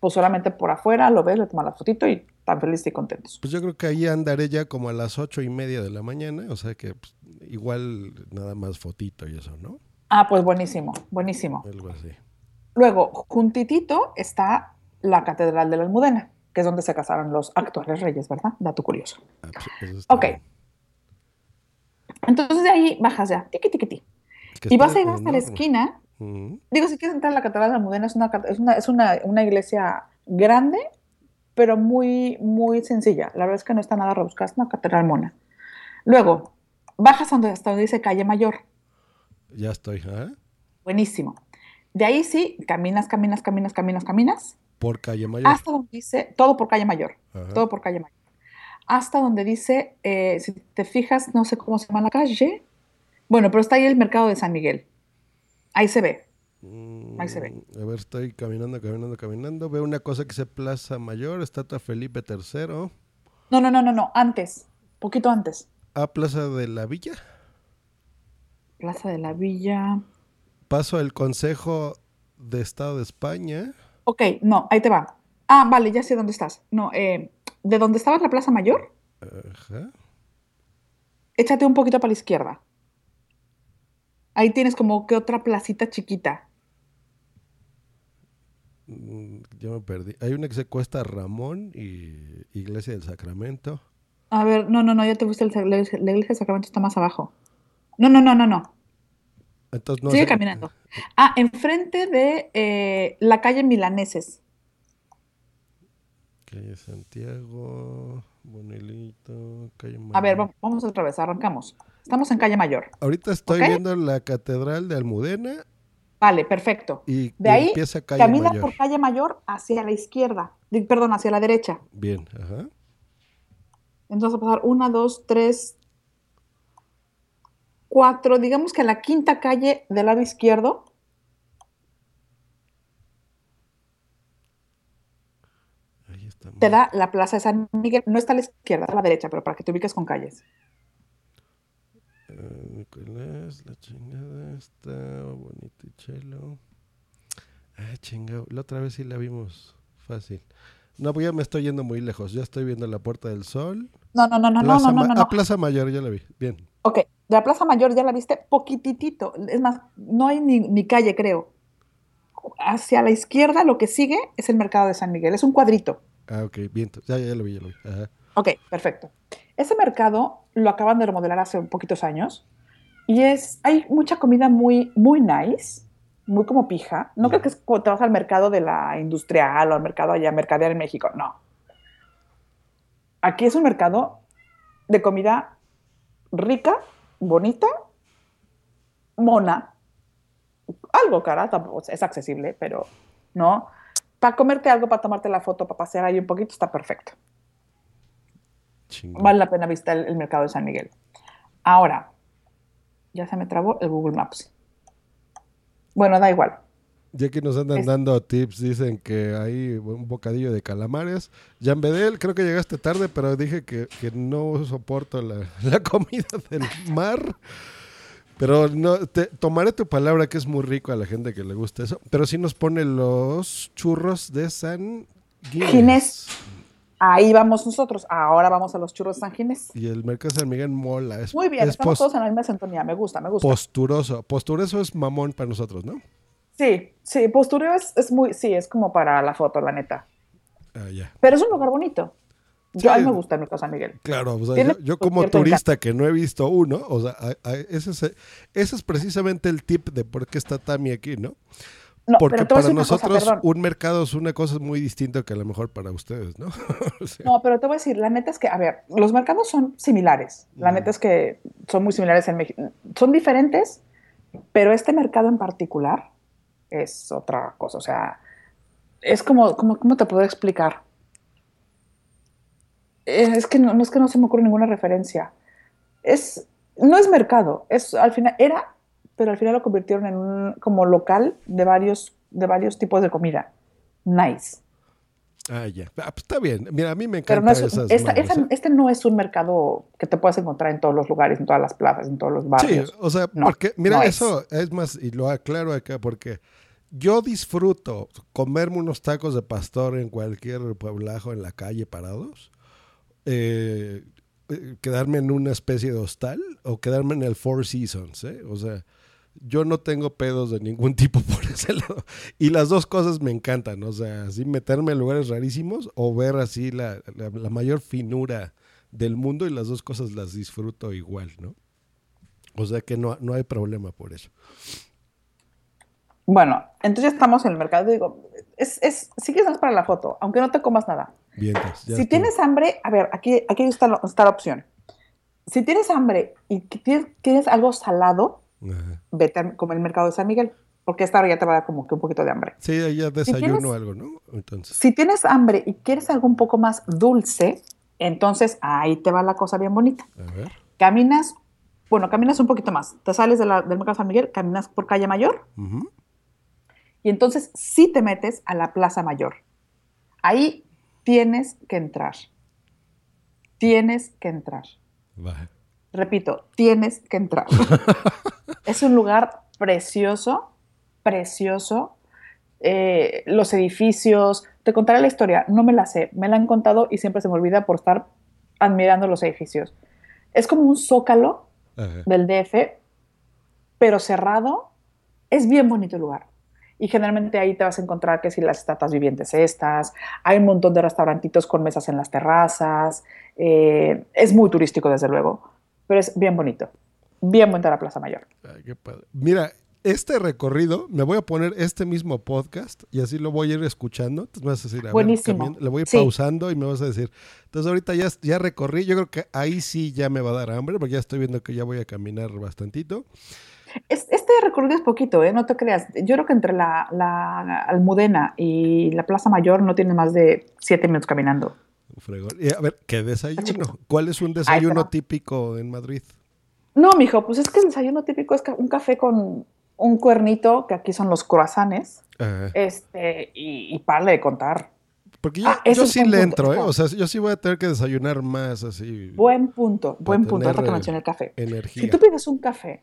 pues solamente por afuera lo ves, le tomas la fotito y tan felices y contentos. Pues yo creo que ahí andaré ya como a las ocho y media de la mañana, o sea que pues, igual nada más fotito y eso, ¿no? Ah, pues buenísimo, buenísimo. Algo así. Luego, juntitito está la Catedral de la Almudena, que es donde se casaron los actuales reyes, ¿verdad? Dato curioso. Ah, pues, Ok. bien. Entonces de ahí bajas ya, tiqui, tiqui, ti. Que Y vas a ir hasta la esquina. Digo, si quieres entrar a la Catedral de la Almudena, es una, es una, es una, una iglesia grande, pero muy, muy sencilla. La verdad es que no está nada rebuscada, es una catedral mona. Luego, bajas hasta donde dice Calle Mayor. Ya estoy, ¿ah? Buenísimo. De ahí sí, caminas, caminas, caminas, caminas, caminas, Por calle Mayor. hasta donde dice, todo por Calle Mayor, Ajá. todo por Calle Mayor. Hasta donde dice, eh, si te fijas, no sé cómo se llama la calle. Bueno, pero está ahí el mercado de San Miguel. Ahí se ve. Ahí se ve. Mm, A ver, estoy caminando, caminando, caminando. Veo una cosa que dice Plaza Mayor, estatua Felipe III. No, no, no, no, no, antes, poquito antes. Ah, Plaza de la Villa. Plaza de la Villa. Paso el Consejo de Estado de España. Ok, no, ahí te va. Ah, vale, ya sé dónde estás. No, eh, de donde estaba la Plaza Mayor, Ajá. échate un poquito para la izquierda. Ahí tienes como que otra placita chiquita. Mm, Ya me perdí. Hay una que se cuesta Ramón y Iglesia del Sacramento. A ver, no, no, no, ya te fuiste, el, la iglesia la iglesia de Sacramento está más abajo. No, no, no, no, no. Entonces no Sigue caminando. Ah, enfrente de eh, la calle Milaneses. Calle Santiago, Bonelito, calle A ver, Mayor. va- vamos otra vez, arrancamos. Estamos en calle Mayor. Ahorita estoy viendo la Catedral de Almudena Vale, perfecto. y, De ahí empieza calle caminas Mayor. por calle Mayor hacia la izquierda, perdón, hacia la derecha. Bien, ajá. Entonces a pasar una, dos, tres, cuatro, digamos que a la quinta calle del lado izquierdo. Te da la Plaza de San Miguel. No está a la izquierda, está a la derecha, pero para que te ubiques con calles. Eh, Nicolás, la chingada está bonito y chelo. Ah, chingado. La otra vez sí la vimos fácil. No, pues ya me estoy yendo muy lejos. Ya estoy viendo la Puerta del Sol. No, no, no, no, no, Plaza no, no, no, Ah, no. Plaza Mayor, ya la vi. Bien. Ok, de la Plaza Mayor ya la viste poquititito. Es más, no hay ni, ni calle, creo. Hacia la izquierda lo que sigue es el mercado de San Miguel. Es un cuadrito. Ah, ok, bien. Ya, ya lo vi, ya lo vi. Ajá. Ok, perfecto. Ese mercado lo acaban de remodelar hace poquitos años y es, hay mucha comida muy, muy nice, muy como pija. No creo que es como te vas al mercado de la industrial o al mercado allá, mercadear en México, no. Aquí es un mercado de comida rica, bonita, mona, algo cara, tampoco es accesible, pero no. Para comerte algo, para tomarte la foto, para pasear ahí un poquito, está perfecto. Chingón. Vale la pena visitar el, el mercado de San Miguel. Ahora, ya se me trabó el Google Maps. Bueno, da igual. Ya que nos andan Es- dando tips, dicen que hay un bocadillo de calamares. Jan Bedel, creo que llegaste tarde, pero dije que, que no soporto la, la comida del mar. Pero no, te, tomaré tu palabra que es muy rico a la gente que le gusta eso. Pero sí nos pone los churros de San Ginés. Ginés. Ahí vamos nosotros. Ahora vamos a los churros de San Ginés. Y el mercado San Miguel mola. Es, Muy bien, es estamos todos en la misma sintonía. Me gusta, me gusta. posturoso. Posturoso es mamón para nosotros, ¿no? Sí, sí, postureo es, es muy, sí, es como para la foto, la neta. Ah, ya. Pero es un lugar bonito. Yo, a mí Sí. me gusta de San Miguel. Claro, o sea, yo, yo como turista que no he visto uno, o sea, a- a- ese, es, ese es precisamente el tip de por qué está Tami aquí, ¿no? No, Porque para cosa, nosotros perdón. un mercado es una cosa muy distinta que a lo mejor para ustedes, ¿no? O sea, No, pero te voy a decir, la neta es que, a ver, los mercados son similares. La neta es que son muy similares en México. Son diferentes, pero este mercado en particular es otra cosa. O sea, es como, como ¿cómo te puedo explicar? Es que no, no es que no se me ocurre ninguna referencia. Es, no es mercado, es al final, era, pero al final lo convirtieron en un como local de varios, de varios tipos de comida. Nice. ah, ya. Ah, pues está bien. Mira, a mí me Pero encantan no es, esas esta- ¿eh? este no es un mercado que te puedas encontrar en todos los lugares, en todas las plazas, en todos los Sí, barrios. o sea, No, porque, mira, no es. eso es. más, y lo aclaro acá, porque yo disfruto comerme unos tacos de pastor en cualquier pueblajo en la calle parados, eh, eh, quedarme en una especie de hostal o quedarme en el Four Seasons, ¿eh? O sea, yo no tengo pedos de ningún tipo por ese lado. Y las dos cosas me encantan, o sea, así meterme en lugares rarísimos o ver así la, la- la mayor finura del mundo y las dos cosas las disfruto igual, ¿no? O sea que no, no hay problema por eso. Bueno, entonces ya estamos en el mercado. Digo, es, es, sí que es más para la foto, aunque no te comas nada. Bien, ya si tienes hambre, a ver, aquí, aquí está, lo- está la opción. Si tienes hambre y tienes, quieres algo salado, Ajá. vete a comer el mercado de San Miguel, porque esta hora ya te va a dar como que un poquito de hambre. Sí, ya desayuno tienes- algo, ¿no? Entonces, Si tienes hambre y quieres algo un poco más dulce, entonces ahí te va la cosa bien bonita. a ver. Caminas, bueno, caminas un poquito más. Te sales de la- del mercado de San Miguel, caminas por calle Mayor Ujú. Y entonces sí te metes a la Plaza Mayor. Ahí tienes que entrar. Tienes que entrar. Repito, tienes que entrar. es un lugar precioso, precioso. Eh, los edificios, te contaré la historia, no me la sé, me la han contado y siempre se me olvida por estar admirando los edificios. Es como un zócalo Ajá. del DF, pero cerrado. Es bien bonito el lugar. Y generalmente ahí te vas a encontrar que si las estatuas vivientes estas, hay un montón de restaurantitos con mesas en las terrazas, eh, es muy turístico desde luego, pero es bien bonito, bien bonita la Plaza Mayor. Ay, qué padre. Mira, este recorrido, me voy a poner este mismo podcast y así lo voy a ir escuchando. Entonces me vas a decir, a ver, Buenísimo. cambiando, le voy a ir Sí. pausando y me vas a decir. Entonces ahorita ya, ya recorrí, yo creo que ahí sí ya me va a dar hambre porque ya estoy viendo que ya voy a caminar bastantito. Es- este recorrido es poquito, ¿eh? no te creas. Yo creo que entre la, la Almudena y la Plaza Mayor no tiene más de siete minutos caminando. Fregón. Y a ver, ¿qué desayuno? ¿Cuál es un desayuno típico en Madrid? No, mijo, pues es que el desayuno típico es un café con un cuernito, que aquí son los croissants, Ajá. este, y, y párale de contar. Porque yo, Ah, yo sí le punto, entro, ¿eh? O sea, yo sí voy a tener que desayunar más así. Buen punto, buen punto, tener, que mencioné el café. Energía. Si tú pides un café,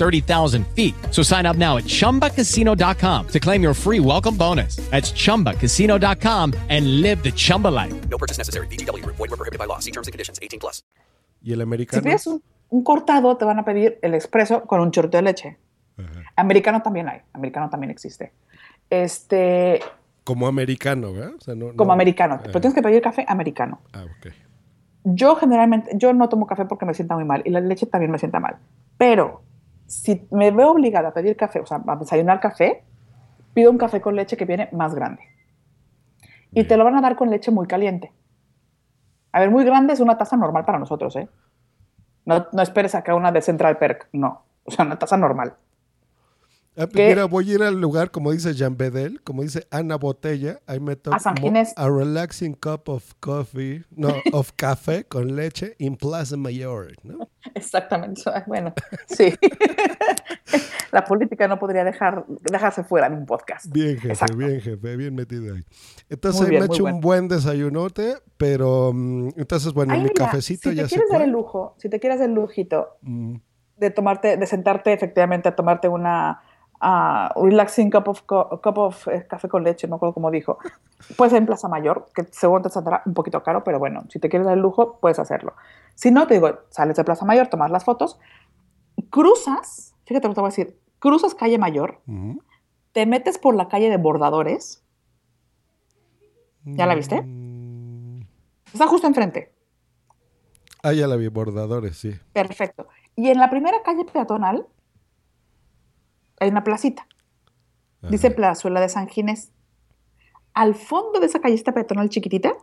30,000 feet. So sign up now at chumbacasino.com to claim your free welcome bonus. That's chumbacasino.com and live the Chumba life. No purchase necessary. Group. Void were prohibited by law. See terms and conditions. 18 plus. ¿Y el Si americano? pides un, un cortado, te van a pedir el expreso con un chorrito de leche. Americano también hay, americano también existe. Este, Como americano, ¿verdad? O sea, no, como no- americano, Ah, pero tienes que pedir café americano. Ah, ok. Yo generalmente, yo no tomo café porque me sienta muy mal y la leche también me sienta mal. Pero si me veo obligada a pedir café, o sea, a desayunar café, pido un café con leche que viene más grande. Y te lo van a dar con leche muy caliente. A ver, muy grande es una taza normal para nosotros, ¿eh? No, no esperes acá una de Central Perk, no. O sea, una taza normal. Ah, ¿Qué? mira, voy a ir al lugar, como dice Jean Bedel, como dice Ana Botella, ahí me tomo A San Ginés. a relaxing cup of coffee, no, of café con leche in Plaza Mayor, ¿no? Exactamente. Bueno, sí. la política no podría dejar, dejarse fuera de un podcast. Bien, jefe, Exacto. bien, jefe, bien metido ahí. Entonces bien, me muy echo bueno. un buen desayunote, pero mm, entonces, bueno, Ay, mi mira, cafecito si ya te sé quieres dar el lujo, si te quieres dar el lujito Mm, de tomarte, de sentarte efectivamente a tomarte una ah, relaxing cup of, cup of eh, café con leche, no acuerdo cómo dijo, puedes ir en Plaza Mayor, que según te saldrá un poquito caro, pero bueno, si te quieres dar el lujo, puedes hacerlo. Si no, te digo, sales de Plaza Mayor, tomas las fotos, cruzas, fíjate lo que te voy a decir, cruzas calle Mayor, ujú. te metes por la calle de Bordadores, ¿ya la viste? Mm, Está justo enfrente. Ah, ya la vi, bordadores, sí. Perfecto. Y en la primera calle peatonal hay una placita. Dice Plazuela de San Ginés. Al fondo de esa callecita peatonal chiquitita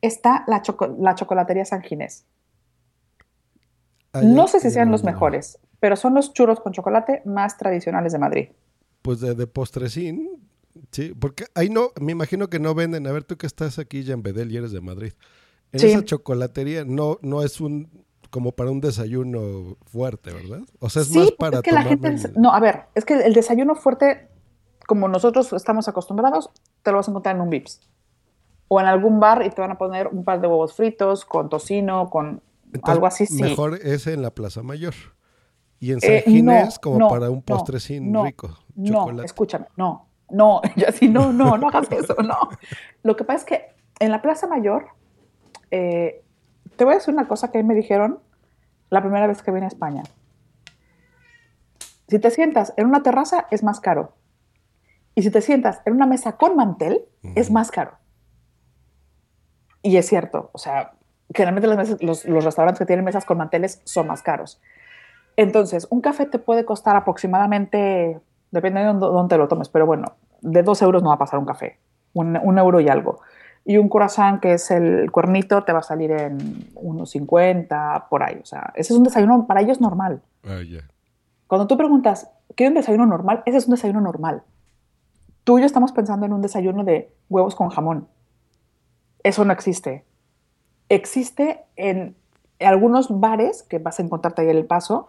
está la, choco- la chocolatería San Ginés. No ya, sé si sean ya, los ya. mejores, pero son los churros con chocolate más tradicionales de Madrid. Pues de, de postrecín, sí, porque ahí no, me imagino que no venden. A ver, tú que estás aquí, Jean Bedel, y eres de Madrid. En Sí. esa chocolatería no, no es un como para un desayuno fuerte, ¿verdad? O sea, es sí, más para es que la gente... el- No, a ver, es que el desayuno fuerte, como nosotros estamos acostumbrados, te lo vas a encontrar en un Vips. O en algún bar y te van a poner un par de huevos fritos con tocino, con Entonces, algo así, sí. Mejor ese en la Plaza Mayor. Y en San Eh, Ginés no, como no, para un no, postrecín no, rico. No, chocolate. escúchame, no, no, yo así, no, no, no hagas eso, no. Lo que pasa es que en la Plaza Mayor, eh, te voy a decir una cosa que me dijeron la primera vez que vine a España. Si te sientas en una terraza, es más caro. Y si te sientas en una mesa con mantel, es más caro. Y es cierto, o sea, generalmente las mesas- los, los restaurantes que tienen mesas con manteles son más caros. Entonces, un café te puede costar aproximadamente, depende de dónde, dónde lo tomes, pero bueno, de dos euros no va a pasar un café, un, un euro y algo. Y un croissant, que es el cuernito, te va a salir en unos 50, por ahí. O sea, ese es un desayuno para ellos normal. Ah. Cuando tú preguntas, ¿quiero un desayuno normal? Ese es un desayuno normal. Tú y yo estamos pensando en un desayuno de huevos con jamón. Eso no existe. Existe en algunos bares que vas a encontrarte ahí en El Paso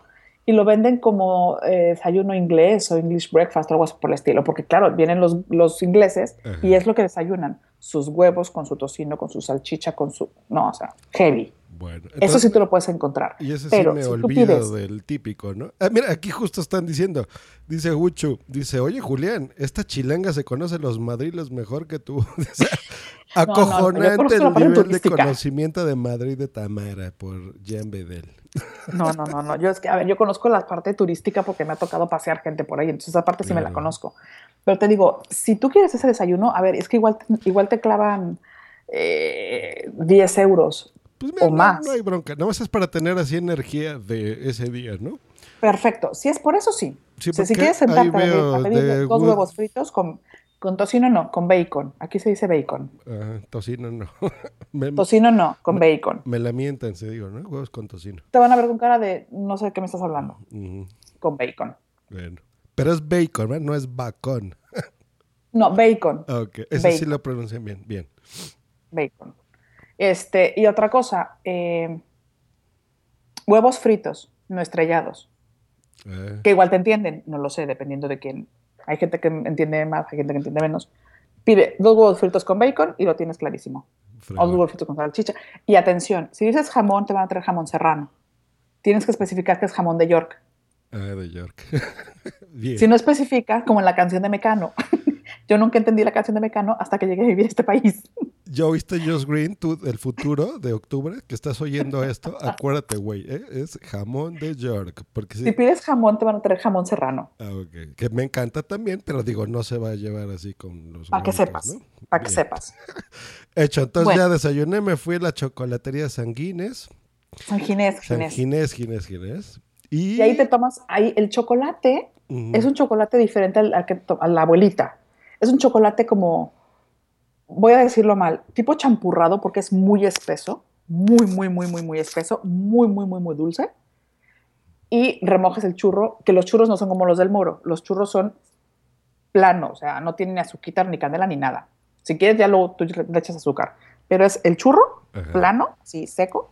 y lo venden como eh, desayuno inglés o English breakfast o algo así por el estilo. Porque claro, vienen los, los ingleses y es lo que desayunan. Sus huevos con su tocino, con su salchicha, con su... No, o sea, heavy. Bueno, Eso sí te lo puedes encontrar. Y ese Pero sí me si olvido pides- del típico, ¿no? Ah, mira, aquí justo están diciendo, dice Huchu, dice, oye Julián, esta chilanga se conoce los madriles mejor que tú. No, Acojonante el nivel de conocimiento de Madrid de Tamara por Jean Bedel. No, no, no, no. Yo es que, a ver, yo conozco la parte turística porque me ha tocado pasear gente por ahí, entonces esa parte sí me la conozco. Pero te digo, si tú quieres ese desayuno, a ver, es que igual, igual te clavan eh, 10 euros Pues mira, o no- más. No, hay bronca, nada más es para tener así energía de ese día, ¿no? Perfecto. Si es por eso, sí. Sí, O sea, si quieres sentarte a pedir- a dos Wood- huevos fritos con, con tocino, no, con bacon. Aquí se dice bacon. Tocino no. me, Tocino no, con bacon. me la mientan, se digo, ¿no? Huevos con tocino. Te van a ver con cara de no sé de qué me estás hablando. Con bacon. Bueno. Pero es bacon, ¿verdad? No es bacon. No, bacon. Ok, ese sí lo pronuncian bien. Bien. bacon. Este, y otra cosa, eh, huevos fritos, no estrellados, Eh, que igual te entienden, no lo sé, dependiendo de quién. Hay gente que entiende más, hay gente que entiende menos. Pide dos huevos fritos con bacon y lo tienes clarísimo. O dos huevos fritos con salchicha. Y atención, si dices jamón, te van a traer jamón serrano. Tienes que especificar que es jamón de York. Ah, de York. bien. Si no especificas, como en la canción de Mecano. Yo nunca entendí la canción de Mecano hasta que llegué a vivir a este país. Yo viste Josh Green, tú, el futuro de octubre, que estás oyendo esto, acuérdate, güey, ¿eh? es jamón de York. Porque sí, Si pides jamón, te van a traer jamón serrano. ah, ok, que me encanta también, pero digo, no se va a llevar así con los Para que sepas. ¿no? Para que Bien. sepas. Hecho, entonces Bueno. ya desayuné, me fui a la chocolatería Sanguines. San Ginés, San Ginés. Ginés, Ginés, Ginés. Y, Y ahí te tomas, ahí el chocolate Ujú. es un chocolate diferente al, al que a la abuelita. Es un chocolate como, voy a decirlo mal, tipo champurrado porque es muy espeso, muy, muy, muy, muy, muy espeso, muy, muy, muy, muy dulce. Y remojas el churro, que los churros no son como los del moro, los churros son planos, o sea, no tienen ni azúcar, ni canela, ni nada. Si quieres, ya luego tú le echas azúcar. Pero es el churro Ajá. plano, sí, seco,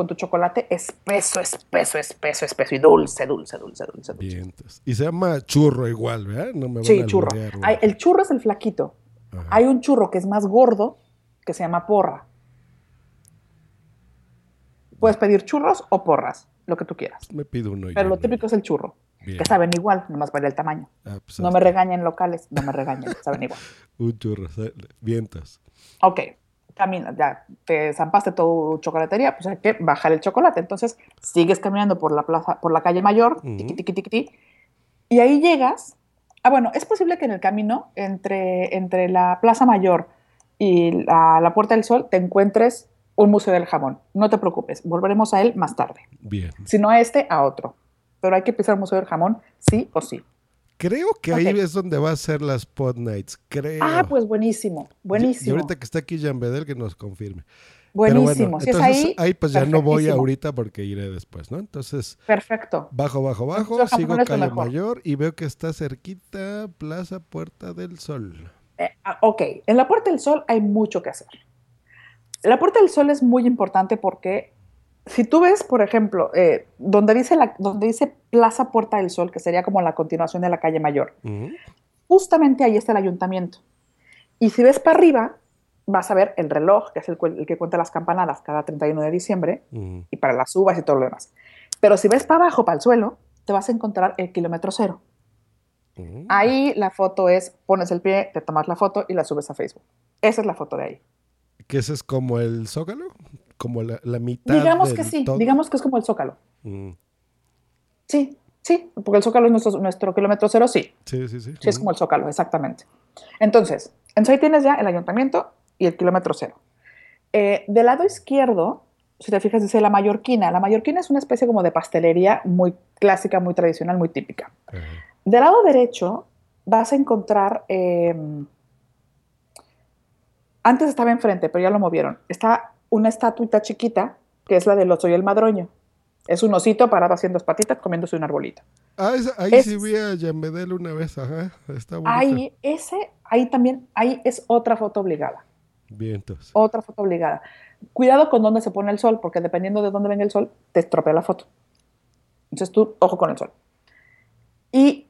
con tu chocolate espeso, espeso, espeso, espeso y dulce, dulce, dulce, dulce. dulce. Bien. Y se llama churro igual, ¿verdad? No me van Sí, a churro. Hay- el churro es el flaquito. Ajá. Hay un churro que es más gordo, que se llama porra. Puedes pedir churros o porras, lo que tú quieras. Me pido uno. Pero lo ¿no? típico es el churro, Bien. que saben igual, nomás varía el tamaño. Ah, pues No me regañen locales, no me regañen, saben igual. Un churro, vientos. Ok, camina, ya te zampaste tu chocolatería, pues hay que bajar el chocolate. Entonces sigues caminando por la plaza, por la calle mayor, tiqui, tiqui, tiqui, tiqui, y ahí llegas. Ah, bueno, es posible que en el camino entre, entre la Plaza Mayor y la, la Puerta del Sol te encuentres un museo del jamón. No te preocupes, volveremos a él más tarde. Bien. Si no a este, a otro. Pero hay que pisar el museo del jamón sí o sí. Creo que ahí es donde va a ser las Pod Nights. Creo. Ah, pues buenísimo, Y buenísimo. ahorita que está aquí Jan Bedel, que nos confirme. Buenísimo. Pero Si es entonces ahí, pues ya no voy ahorita porque iré después, ¿no? Entonces, Perfecto. bajo, bajo, bajo, Entonces, sigo calle mejor. mayor y veo que está cerquita Plaza Puerta del Sol. Eh, ah, ok, en la Puerta del Sol hay mucho que hacer. La Puerta del Sol es muy importante porque si tú ves, por ejemplo, eh, donde, dice la, donde dice Plaza Puerta del Sol, que sería como la continuación de la calle Mayor, justamente ahí está el ayuntamiento. Y si ves para arriba, vas a ver el reloj, que es el, el que cuenta las campanadas cada 31 de diciembre, y para las uvas y todo lo demás. Pero si ves para abajo, para el suelo, te vas a encontrar el kilómetro cero. Ahí la foto es, pones el pie, te tomas la foto y la subes a Facebook. Esa es la foto de ahí. Que ese es como el Zócalo, como la, la mitad. Digamos que sí, todo. digamos que es como el Zócalo. Mm. Sí, sí, porque el Zócalo es nuestro, nuestro kilómetro cero, sí. Sí, sí, sí. Sí, es como el Zócalo, exactamente. Entonces, entonces ahí tienes ya el ayuntamiento y el kilómetro cero. Eh, del lado izquierdo, si te fijas, dice la mallorquina. La mallorquina es una especie como de pastelería muy clásica, muy tradicional, muy típica. Del lado derecho vas a encontrar, eh, antes estaba enfrente, pero ya lo movieron, está una estatuita chiquita, que es la del oso y el madroño. Es un osito parado haciendo dos patitas comiéndose un arbolito. Ah, esa- ahí Es- sí vi a Jan Bedel una vez, ajá. Está. Ahí, ese, ahí también, ahí es otra foto obligada. Bien, entonces. Otra foto obligada. Cuidado con dónde se pone el sol, porque dependiendo de dónde venga el sol, te estropea la foto. Entonces tú, ojo con el sol. Y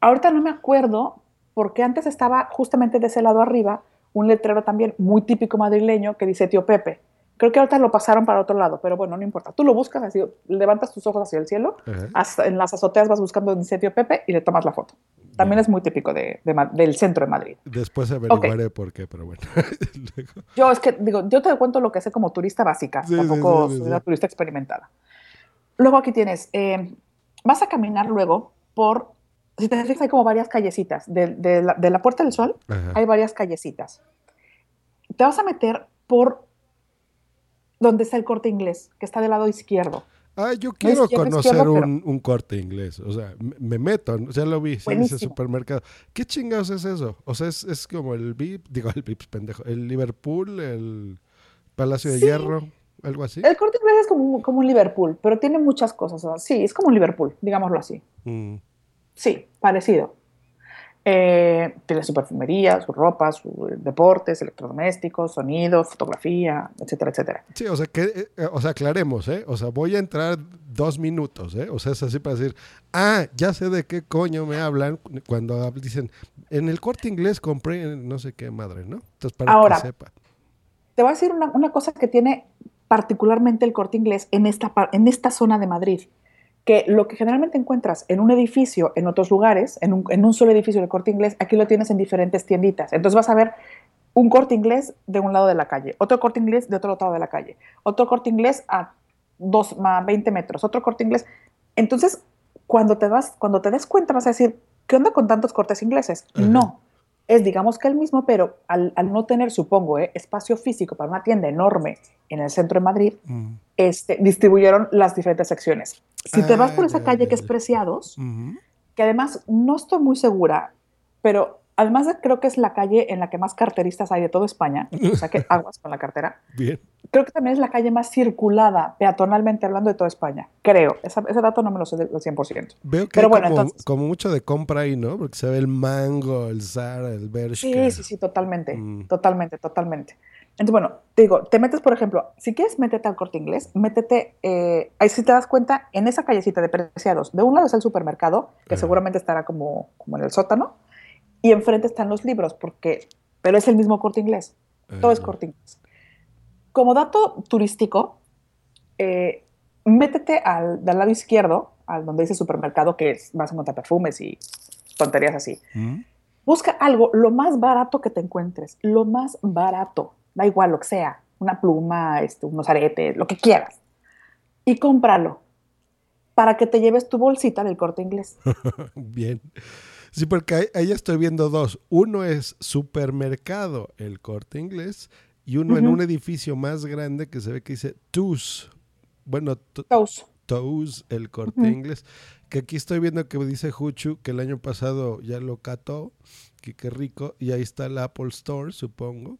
ahorita no me acuerdo, porque antes estaba justamente de ese lado arriba un letrero también muy típico madrileño que dice Tío Pepe. Creo que ahorita lo pasaron para otro lado, pero bueno, no importa. Tú lo buscas así, levantas tus ojos hacia el cielo, hasta en las azoteas vas buscando dice Tío Pepe y le tomas la foto. También es muy típico de- de Ma- del centro de Madrid. Después averiguaré por qué, pero bueno. Yo es que digo, yo te cuento lo que sé como turista básica, Sí, tampoco sí, sí, soy una turista experimentada. Luego aquí tienes, eh, vas a caminar luego por, si te fijas hay como varias callecitas, de, de la, de la Puerta del Sol Ajá. hay varias callecitas. Te vas a meter por donde está el corte inglés, que está del lado izquierdo. Ah, yo No quiero izquierdo, conocer izquierdo, pero- un, un corte inglés. O sea, me, me meto, ya lo vi, dice Buenísimo. supermercado. ¿Qué chingados es eso? O sea, es, es como el VIP, digo el VIP, pendejo, el Liverpool, el Palacio de Sí. Hierro, algo así. El corte inglés es como, un- como un Liverpool, pero tiene muchas cosas. o sea, sí, es como un Liverpool, digámoslo así. Mm. Sí, parecido. Eh, tiene su perfumería, su ropa, sus deportes, electrodomésticos, sonido, fotografía, etcétera, etcétera. Sí, o sea, que, eh, eh, o sea, aclaremos, ¿eh? O sea, voy a entrar dos minutos, ¿eh? O sea, es así para decir, ah, ya sé de qué coño me hablan cuando dicen, en el corte inglés compré no sé qué madre, ¿no? Entonces, para Ahora, que sepa. Te voy a decir una, una cosa que tiene particularmente el corte inglés en esta, en esta zona de Madrid, que lo que generalmente encuentras en un edificio, en otros lugares, en un, en un solo edificio del corte inglés, aquí lo tienes en diferentes tienditas. Entonces vas a ver un corte inglés de un lado de la calle, otro corte inglés de otro lado de la calle, otro corte inglés a, dos, a 20 metros, otro corte inglés. Entonces, cuando te, vas, cuando te des cuenta vas a decir, ¿qué onda con tantos cortes ingleses? No, es digamos que el mismo, pero al, al no tener, supongo, eh, espacio físico para una tienda enorme en el centro de Madrid, Mm. este, distribuyeron las diferentes secciones. Si te vas por esa ya, calle ya, que es. Preciados, Ujú. que además no estoy muy segura, pero además de- creo que es la calle en la que más carteristas hay de toda España, o sea que aguas con la cartera, Bien. creo que también es la calle más circulada peatonalmente hablando de toda España, creo, Esa- ese dato no me lo sé del 100%. Veo que Pero hay bueno, como, entonces- como mucho de compra ahí, ¿no? Porque se ve el mango, el Zara, el Bershka. Sí, sí, sí, totalmente, Mm. totalmente, totalmente. Entonces, bueno, te digo, te metes, por ejemplo, si quieres métete al corte inglés, métete, eh, ahí si te das cuenta, en esa callecita de preciados, de un lado está el supermercado, que Ajá. seguramente estará como, como en el sótano, y enfrente están los libros, porque, pero es el mismo corte inglés, todo es corte inglés. Como dato turístico, eh, métete al, del lado izquierdo, al donde dice supermercado, que es, vas a encontrar perfumes y tonterías así. Mm. Busca algo lo más barato que te encuentres, lo más barato, da igual lo que sea, una pluma, este, unos aretes, lo que quieras, y cómpralo para que te lleves tu bolsita del corte inglés. Bien. Sí, porque ahí, estoy viendo dos. Uno es supermercado, el corte inglés, y uno en un edificio más grande que se ve que dice TUS. Bueno, tu- Tous. Toes, el corte inglés. Que aquí estoy viendo que dice Juchu que el año pasado ya lo cató, que qué rico, y ahí está el Apple Store, supongo.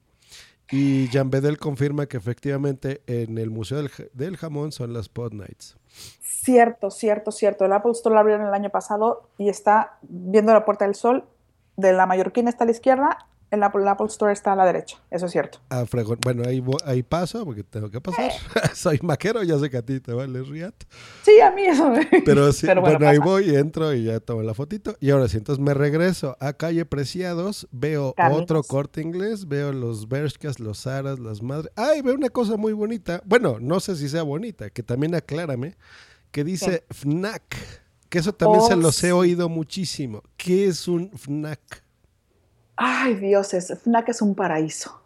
Y Jan Bedel confirma que efectivamente en el Museo del, Ja- del Jamón son las Pod Nights. Cierto, cierto, cierto. El Apple Store lo abrieron el año pasado y está viendo la Puerta del Sol. De la Mallorquina está a la izquierda, el Apple, el Apple Store está a la derecha. Eso es cierto. Ah. Bueno, ahí, ahí paso porque tengo que pasar. Soy maquero, ya sé que a ti te vale Riat. Sí, a mí eso me... Pero sí, Pero bueno, bueno, ahí pasa. voy, entro y ya tomo la fotito. Y ahora sí, entonces me regreso a Calle Preciados, veo Caminos. otro corte inglés, veo los Bershkas, los Saras, las madres. ¡Ay! Veo una cosa muy bonita. Bueno, no sé si sea bonita, que también aclárame, que dice FNAC. Que eso también Oh, se los sí. he oído muchísimo. ¿Qué es un FNAC? Ay, dioses, FNAC es un paraíso.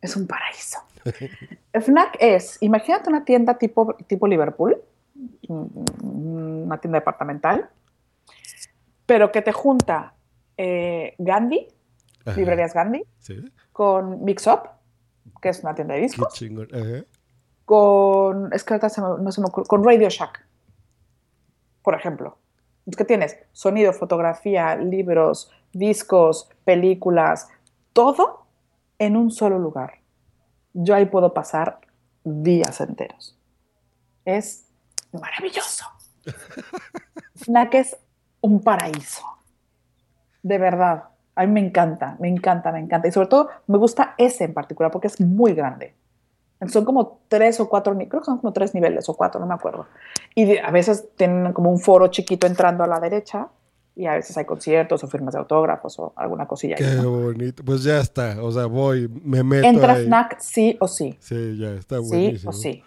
Es un paraíso. FNAC es, imagínate una tienda tipo, tipo Liverpool, mm, una tienda departamental, pero que te junta eh, Gandhi, Ajá. librerías Gandhi, ¿Sí? con Mix Up, que es una tienda de discos, con, es que ahorita se me- no se me ocurre, con Radio Shack, por ejemplo. Es que tienes sonido, fotografía, libros, discos, películas, todo en un solo lugar. Yo ahí puedo pasar días enteros. Es maravilloso. FNAC es un paraíso. De verdad. A mí me encanta, me encanta, me encanta. Y sobre todo me gusta ese en particular porque es muy grande. Son como tres o cuatro, creo que son como tres niveles o cuatro, no me acuerdo. Y a veces tienen como un foro chiquito entrando a la derecha y a veces hay conciertos o firmas de autógrafos o alguna cosilla. ahí, Qué ¿no? bonito. Pues ya está. O sea, voy, me meto Entra ahí. FNAC sí o sí. Sí, ya está Sí buenísimo. o sí.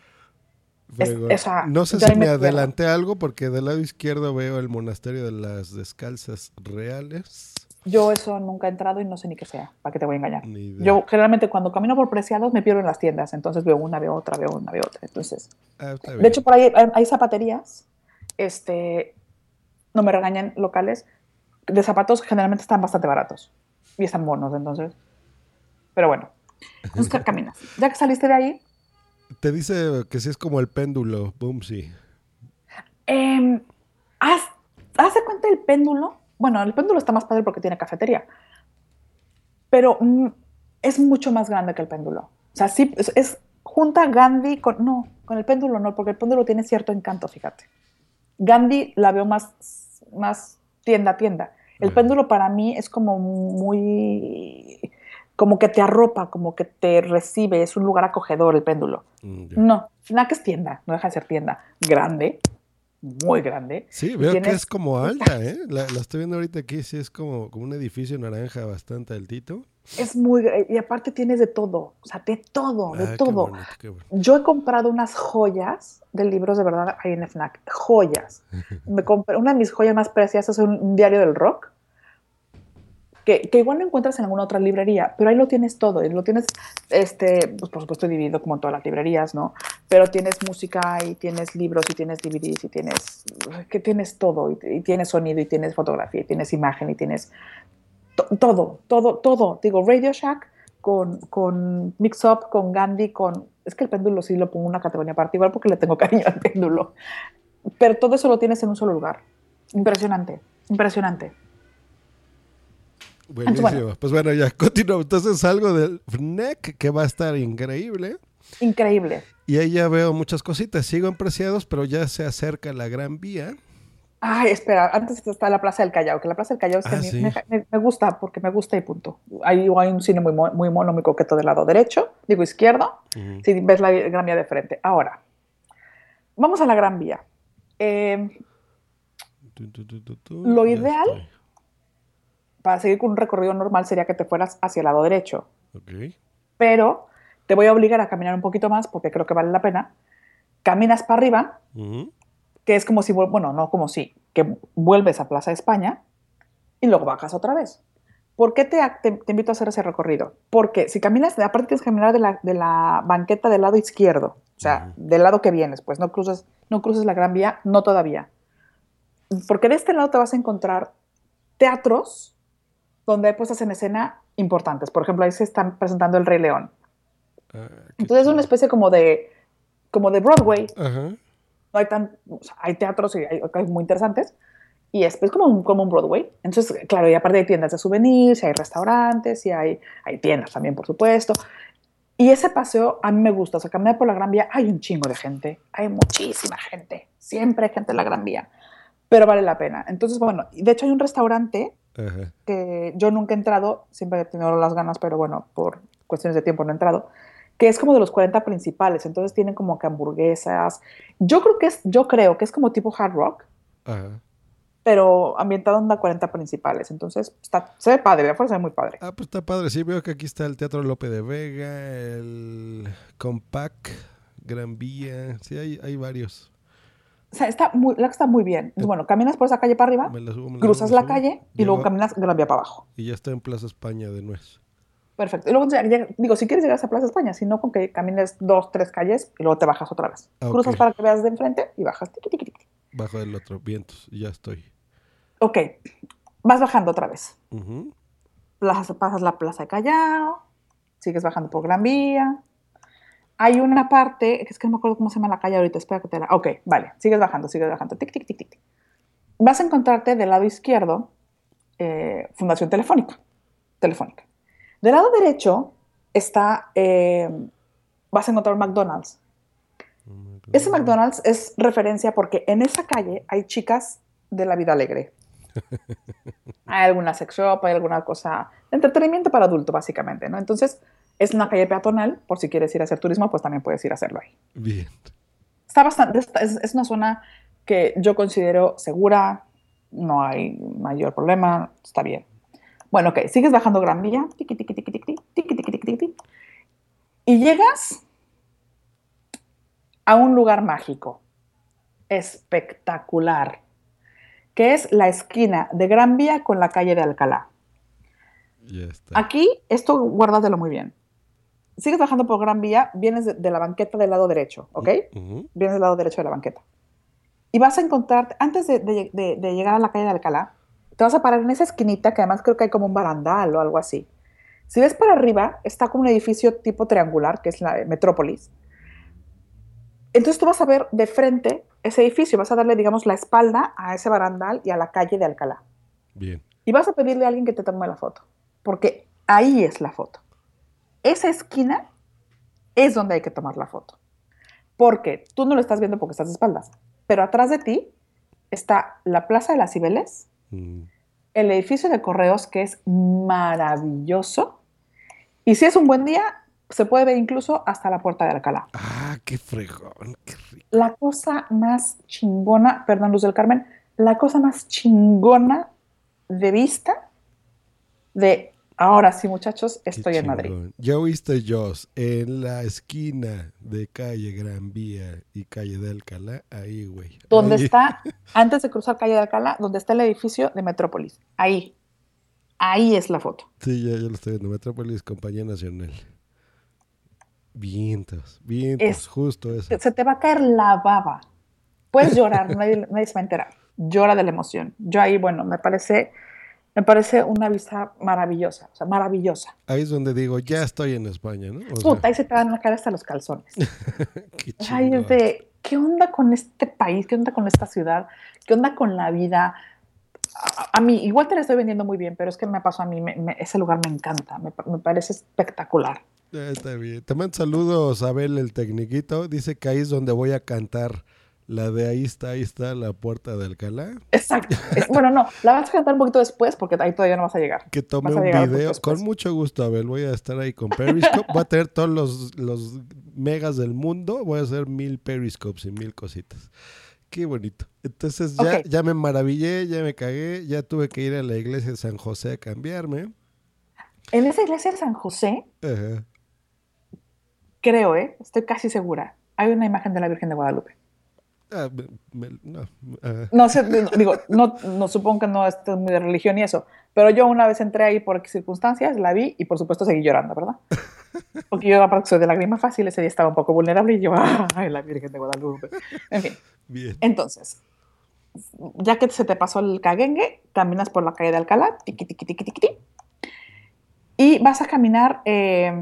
Es- no sé si ahí me me adelanté algo porque del lado izquierdo veo el monasterio de las descalzas reales. Yo eso nunca he entrado y no sé ni qué sea, ¿para qué te voy a engañar? Yo generalmente cuando camino por Preciados me pierdo en las tiendas, entonces veo una, veo otra, veo una, veo otra. Entonces, Ah, de hecho por ahí hay zapaterías, este, no me regañan locales, de zapatos generalmente están bastante baratos y están buenos, entonces. Pero bueno, entonces ¿qué caminas. Ya que saliste de ahí, Te dice que sí es como el péndulo, boom, sí. Em, haz, haz de cuenta el péndulo. Bueno, el péndulo está más padre porque tiene cafetería. Pero mm, es mucho más grande que el péndulo. O sea, sí, es, es- junta Gandhi con. No, con el péndulo no, porque el péndulo tiene cierto encanto, fíjate. Gandhi la veo más, más tienda a tienda. El péndulo para mí es como muy. como que te arropa, como que te recibe, es un lugar acogedor el péndulo. Mm, No, FNAC es tienda, no deja de ser tienda. Grande, muy grande. Sí, veo que es como alta, ¿eh? La, la estoy viendo ahorita aquí, sí es como, como un edificio naranja bastante altito. Es muy, y aparte tienes de todo, o sea, de todo, de Ah, qué todo. bonito, qué bonito. Yo he comprado unas joyas de libros de verdad ahí en FNAC, joyas. Me compré, una de mis joyas más preciosas es un, un diario del rock, que, que igual no encuentras en alguna otra librería, pero ahí lo tienes todo, y lo tienes, este, pues por supuesto dividido como en todas las librerías, ¿no? Pero tienes música y tienes libros y tienes DVDs y tienes, que tienes todo, y, y tienes sonido y tienes fotografía y tienes imagen y tienes to- todo, todo, todo. Digo, Radio Shack con, con Mix Up, con Gandhi, con... Es que el péndulo sí lo pongo en una categoría aparte, igual porque le tengo cariño al péndulo. Pero todo eso lo tienes en un solo lugar. Impresionante, impresionante. Buenísimo. bueno. Pues bueno, ya continuamos. Entonces salgo del FNEC, que va a estar increíble. Increíble. Y ahí ya veo muchas cositas. Sigo en Preciados, pero ya se acerca la Gran Vía. Ay, espera, antes está la Plaza del Callao, que la Plaza del Callao es que Ah, me, sí. me- me- me gusta, porque me gusta y punto. Hay, hay un cine muy, muy mono, muy coqueto del lado derecho, digo izquierdo, si ves la Gran Vía de frente. Ahora, vamos a la Gran Vía. Eh, Lo ideal. Para seguir con un recorrido normal sería que te fueras hacia el lado derecho, Ok. pero te voy a obligar a caminar un poquito más porque creo que vale la pena. Caminas para arriba, que es como si, bueno, no como si, que vuelves a Plaza España y luego bajas otra vez. ¿Por qué te, te- te invito a hacer ese recorrido? Porque si caminas, aparte tienes que caminar de la, de la banqueta del lado izquierdo, o sea, del lado que vienes, pues no cruces, no cruces la Gran Vía, no todavía. Porque de este lado te vas a encontrar teatros donde hay puestas en escena importantes. Por ejemplo, ahí se están presentando El Rey León. Ah, Entonces es una especie como de, como de Broadway, no hay tan, o sea, hay teatros y hay cosas muy interesantes, y es pues, como, un, como un Broadway. Entonces, claro, y aparte hay tiendas de souvenirs, y hay restaurantes, y hay, hay tiendas también, por supuesto. Y ese paseo a mí me gusta, o sea, caminar por la Gran Vía, hay un chingo de gente, hay muchísima gente, siempre hay gente en la Gran Vía, pero vale la pena. Entonces, bueno, de hecho hay un restaurante Ajá. que yo nunca he entrado, siempre he tenido las ganas, pero bueno, por cuestiones de tiempo no he entrado, que es como de los 40 principales, entonces tienen como que hamburguesas. Yo creo que es, yo creo que es como tipo hard rock, Ajá. pero ambientado en las 40 principales, entonces está, se ve padre, de afuera se ve muy padre. Ah, pues está padre. Sí, veo que aquí está el Teatro Lope de Vega, el Compact, Gran Vía. Sí, hay, hay varios. O sea, está muy, la que está muy bien. Bueno, caminas por esa calle para arriba, la subo, la cruzas subo, la calle y luego caminas Gran Vía para abajo. Y ya está en Plaza España de nuez. Perfecto. Y luego, ya- ya- digo, si quieres llegar a Plaza España, si no, con que camines dos, tres calles y luego te bajas otra vez. Ah, Cruzas para que veas de enfrente y bajas. Tiqui, tiqui, tiqui. Bajo del otro, vientos. y Ya estoy. Ok, vas bajando otra vez. Plaza- pasas la Plaza de Callao, sigues bajando por Gran Vía. Hay una parte, es que no me acuerdo cómo se llama la calle ahorita, espera que te la... Ok, vale, sigues bajando, sigues bajando. Tic, tic, tic, tic. Vas a encontrarte del lado izquierdo eh, Fundación Telefónica. Telefónica. Del lado derecho está, eh, vas a encontrar McDonald's. Ese McDonald's es referencia porque en esa calle hay chicas de la vida alegre. Hay alguna sex shop, hay alguna cosa de entretenimiento para adulto, básicamente, ¿no? Entonces, es una calle peatonal, por si quieres ir a hacer turismo, pues también puedes ir a hacerlo ahí. Bien. Está bastante, es, una zona que yo considero segura, no hay mayor problema, está bien. Bueno, ok, sigues bajando Gran Vía, y llegas a un lugar mágico, espectacular, que es la esquina de Gran Vía con la calle de Alcalá. Aquí, esto guárdatelo muy bien. Sigues bajando por Gran Vía, vienes de, de la banqueta del lado derecho, ¿ok? Vienes del lado derecho de la banqueta. Y vas a encontrar, antes de, de- de- de llegar a la calle de Alcalá, te vas a parar en esa esquinita, que además creo que hay como un barandal o algo así. Si ves para arriba, está como un edificio tipo triangular, que es la Metrópolis. Entonces tú vas a ver de frente ese edificio, vas a darle, digamos, la espalda a ese barandal y a la calle de Alcalá. Bien. Y vas a pedirle a alguien que te tome la foto, porque ahí es la foto. Esa esquina es donde hay que tomar la foto. Porque tú no lo estás viendo porque estás de espaldas, pero atrás de ti está la Plaza de las Cibeles, Mm. el edificio de correos que es maravilloso. Y si es un buen día, se puede ver incluso hasta la puerta de Alcalá. Ah, qué fregón. Qué rico. La cosa más chingona, perdón, Luz del Carmen, la cosa más chingona de vista de ahora sí, muchachos, estoy en Madrid. Ya oíste, Joss, en la esquina de calle Gran Vía y calle de Alcalá, ahí, güey. Donde Ahí. está, antes de cruzar calle de Alcalá, donde está el edificio de Metrópolis. Ahí. Ahí es la foto. Sí, ya, ya lo estoy viendo. Metrópolis, Compañía Nacional. Vientos, vientos, Es- justo eso. Se te va a caer la baba. Puedes llorar, nadie, nadie se va a enterar. Llora de la emoción. Yo ahí, bueno, me parece, me parece una vista maravillosa, o sea, maravillosa. Ahí es donde digo, ya estoy en España, ¿no? O sea, Puta, ahí se te van a caer hasta los calzones. qué chingón. es de, ¿qué onda con este país? ¿Qué onda con esta ciudad? ¿Qué onda con la vida? A, a mí, igual te la estoy vendiendo muy bien, pero es que me pasó a mí, me- me- ese lugar me encanta, me, pa- me parece espectacular. Está bien. Te mando saludos, Abel, el tecniquito. Dice que ahí es donde voy a cantar. La de ahí está, ahí está la puerta de Alcalá. Exacto. Es- bueno, no, la vas a cantar un poquito después porque ahí todavía no vas a llegar. Que tome un video. Con mucho gusto, Abel. Voy a estar ahí con Periscope. Voy a tener todos los, los megas del mundo. Voy a hacer mil Periscopes y mil cositas. Qué bonito. Entonces ya, ya me maravillé, ya me cagué. Ya tuve que ir a la iglesia de San José a cambiarme. En esa iglesia de San José, Ajá. creo, ¿eh? Estoy casi segura, hay una imagen de la Virgen de Guadalupe. Ah, me- me- no, ajá. No sé, digo, no, no supongo que no esté muy de religión y eso, pero yo una vez entré ahí por circunstancias, la vi y por supuesto seguí llorando, ¿verdad? Porque yo aparte soy de lágrima fácil, ese día estaba un poco vulnerable y yo, ay, la Virgen de Guadalupe. En fin, Bien. entonces, ya que se te pasó el caguengue, caminas por la calle de Alcalá, tiqui, tiqui, tiqui, tiqui, y vas a caminar, eh,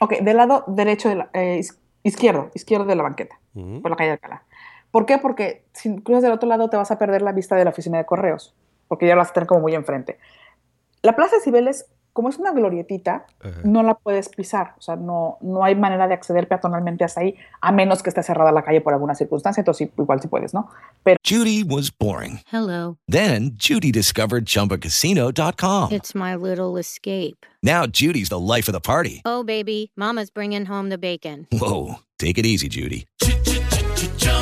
ok, del lado derecho, de la, eh, izquierdo, izquierdo de la banqueta, Ujú. por la calle Alcalá. ¿Por qué? Porque si cruzas del otro lado te vas a perder la vista de la oficina de correos, porque ya la vas a tener como muy enfrente. La Plaza de Cibeles, como es una glorietita, Ajá. no la puedes pisar, o sea, no, no hay manera de acceder peatonalmente hasta ahí, a menos que esté cerrada la calle por alguna circunstancia, entonces igual sí puedes, ¿no? Pero Judy was boring. Hello. Then Judy discovered ChumbaCasino.com. It's my little escape. Now Judy's the life of the party. Oh, baby, Mama's bringing home the bacon. Whoa, take it easy, Judy.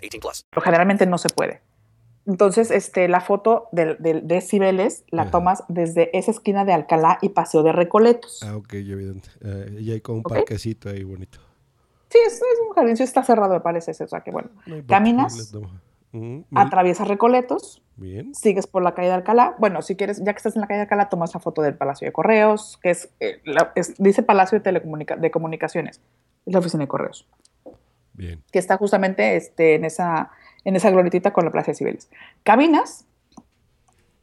18 plus. generalmente no se puede. Entonces, este, la foto de, de, de Cibeles la Ajá. tomas desde esa esquina de Alcalá y Paseo de Recoletos. Ah, ok, evidente. Eh, y hay como un Ok. parquecito ahí bonito. Sí, es, es un jardín, sí está cerrado, me parece. O sea que bueno, No caminas. Ujú, atraviesas Recoletos, Bien. sigues por la calle de Alcalá. Bueno, si quieres, ya que estás en la calle de Alcalá, tomas la foto del Palacio de Correos, que es, eh, la- es- dice Palacio de, Telecomunica- de Comunicaciones, es la oficina de Correos, Bien. que está justamente este, en, esa, en esa glorietita con la Plaza de Cibeles. Caminas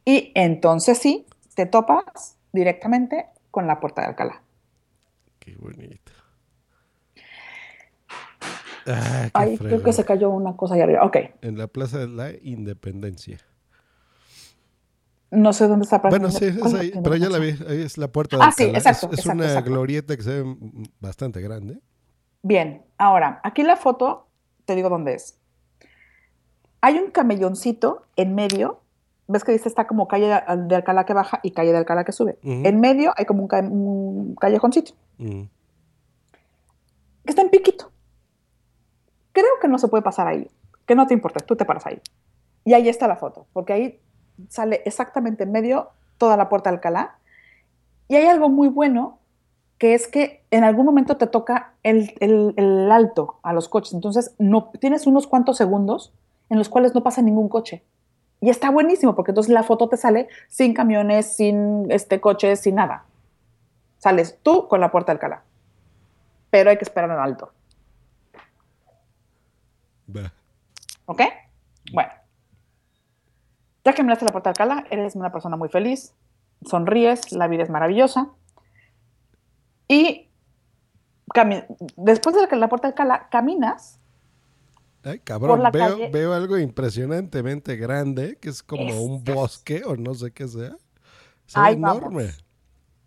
y entonces sí, te topas directamente con la puerta de Alcalá. Qué bonito. Ah, qué Ay, creo que se cayó una cosa ahí arriba. Ok, En la Plaza de la Independencia. no sé dónde está. Bueno, sí, es ¿Cuál ahí, pero ya la vi. Ahí es la puerta de Ah, sí, exacto, Es, es exacto, una exacto. glorieta que se ve bastante grande. Bien, ahora, aquí la foto, te digo dónde es. Hay un camelloncito en medio. ¿Ves que dice está como calle de Alcalá que baja y calle de Alcalá que sube? En medio hay como un, ca- un callejoncito que está en piquito. Creo que no se puede pasar ahí. Que no te importa, tú te paras ahí. Y ahí está la foto, porque ahí sale exactamente en medio toda la puerta de Alcalá. Y hay algo muy bueno, que es que en algún momento te toca el, el- el alto a los coches. Entonces, no, tienes unos cuantos segundos en los cuales no pasa ningún coche. Y está buenísimo, porque entonces la foto te sale sin camiones, sin este, coches, sin nada. Sales tú con la puerta de Alcalá. Pero hay que esperar en alto. Va. ¿Ok? Bueno. Ya que miraste la puerta de Alcalá, eres una persona muy feliz, sonríes, la vida es maravillosa. Y después de que la puerta de Alcalá, caminas. Ay, Por cabrón, la veo, calle- veo algo impresionantemente grande, que es como un bosque o no sé qué sea. Vamos. enorme.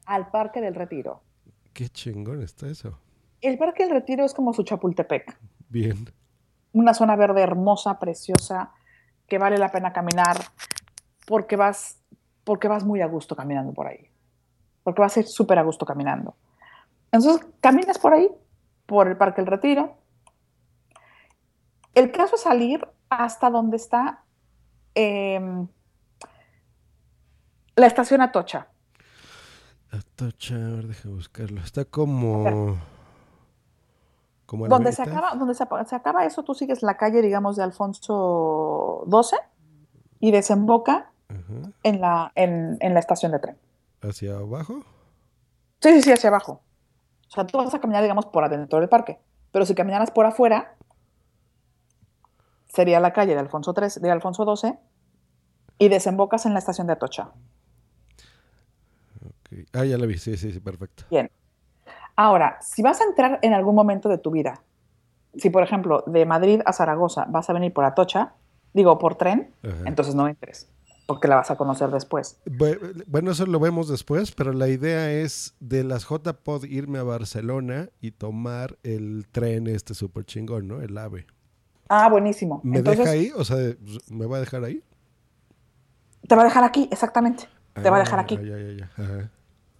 al Parque del Retiro. Qué chingón está eso. El Parque del Retiro es como su Chapultepec, Bien. una zona verde hermosa, preciosa, que vale la pena caminar porque vas, porque vas muy a gusto caminando por ahí, porque vas a ir súper a gusto caminando. Entonces, caminas por ahí, por el Parque del Retiro. El caso es salir hasta donde está em, la estación Atocha. Atocha, a ver, deja buscarlo. Está como. Como Donde se acaba, donde se, acaba eso, tú sigues la calle, digamos, de Alfonso XII y desemboca Ajá. en la, en, en la estación de tren. Hacia abajo. Sí, sí, sí, hacia abajo. O sea, tú vas a caminar, digamos, por adentro del parque. Pero si caminaras por afuera, sería la calle de Alfonso, XIII de Alfonso XII y desembocas en la estación de Atocha. Ok. Ah, ya la vi. Sí, sí, sí, perfecto. Bien. Ahora, si vas a entrar en algún momento de tu vida, si por ejemplo de Madrid a Zaragoza vas a venir por Atocha, digo por tren, Ajá. entonces no entres, porque la vas a conocer después. Bu- Bueno, eso lo vemos después, pero la idea es de las JPod irme a Barcelona y tomar el tren este súper chingón, ¿no? El AVE. Ah, buenísimo. ¿Me Entonces, deja ahí? O sea, ¿me va a dejar ahí? te va a dejar aquí, exactamente. Te va a dejar Ah, aquí. Ya, ya, ya. Ajá.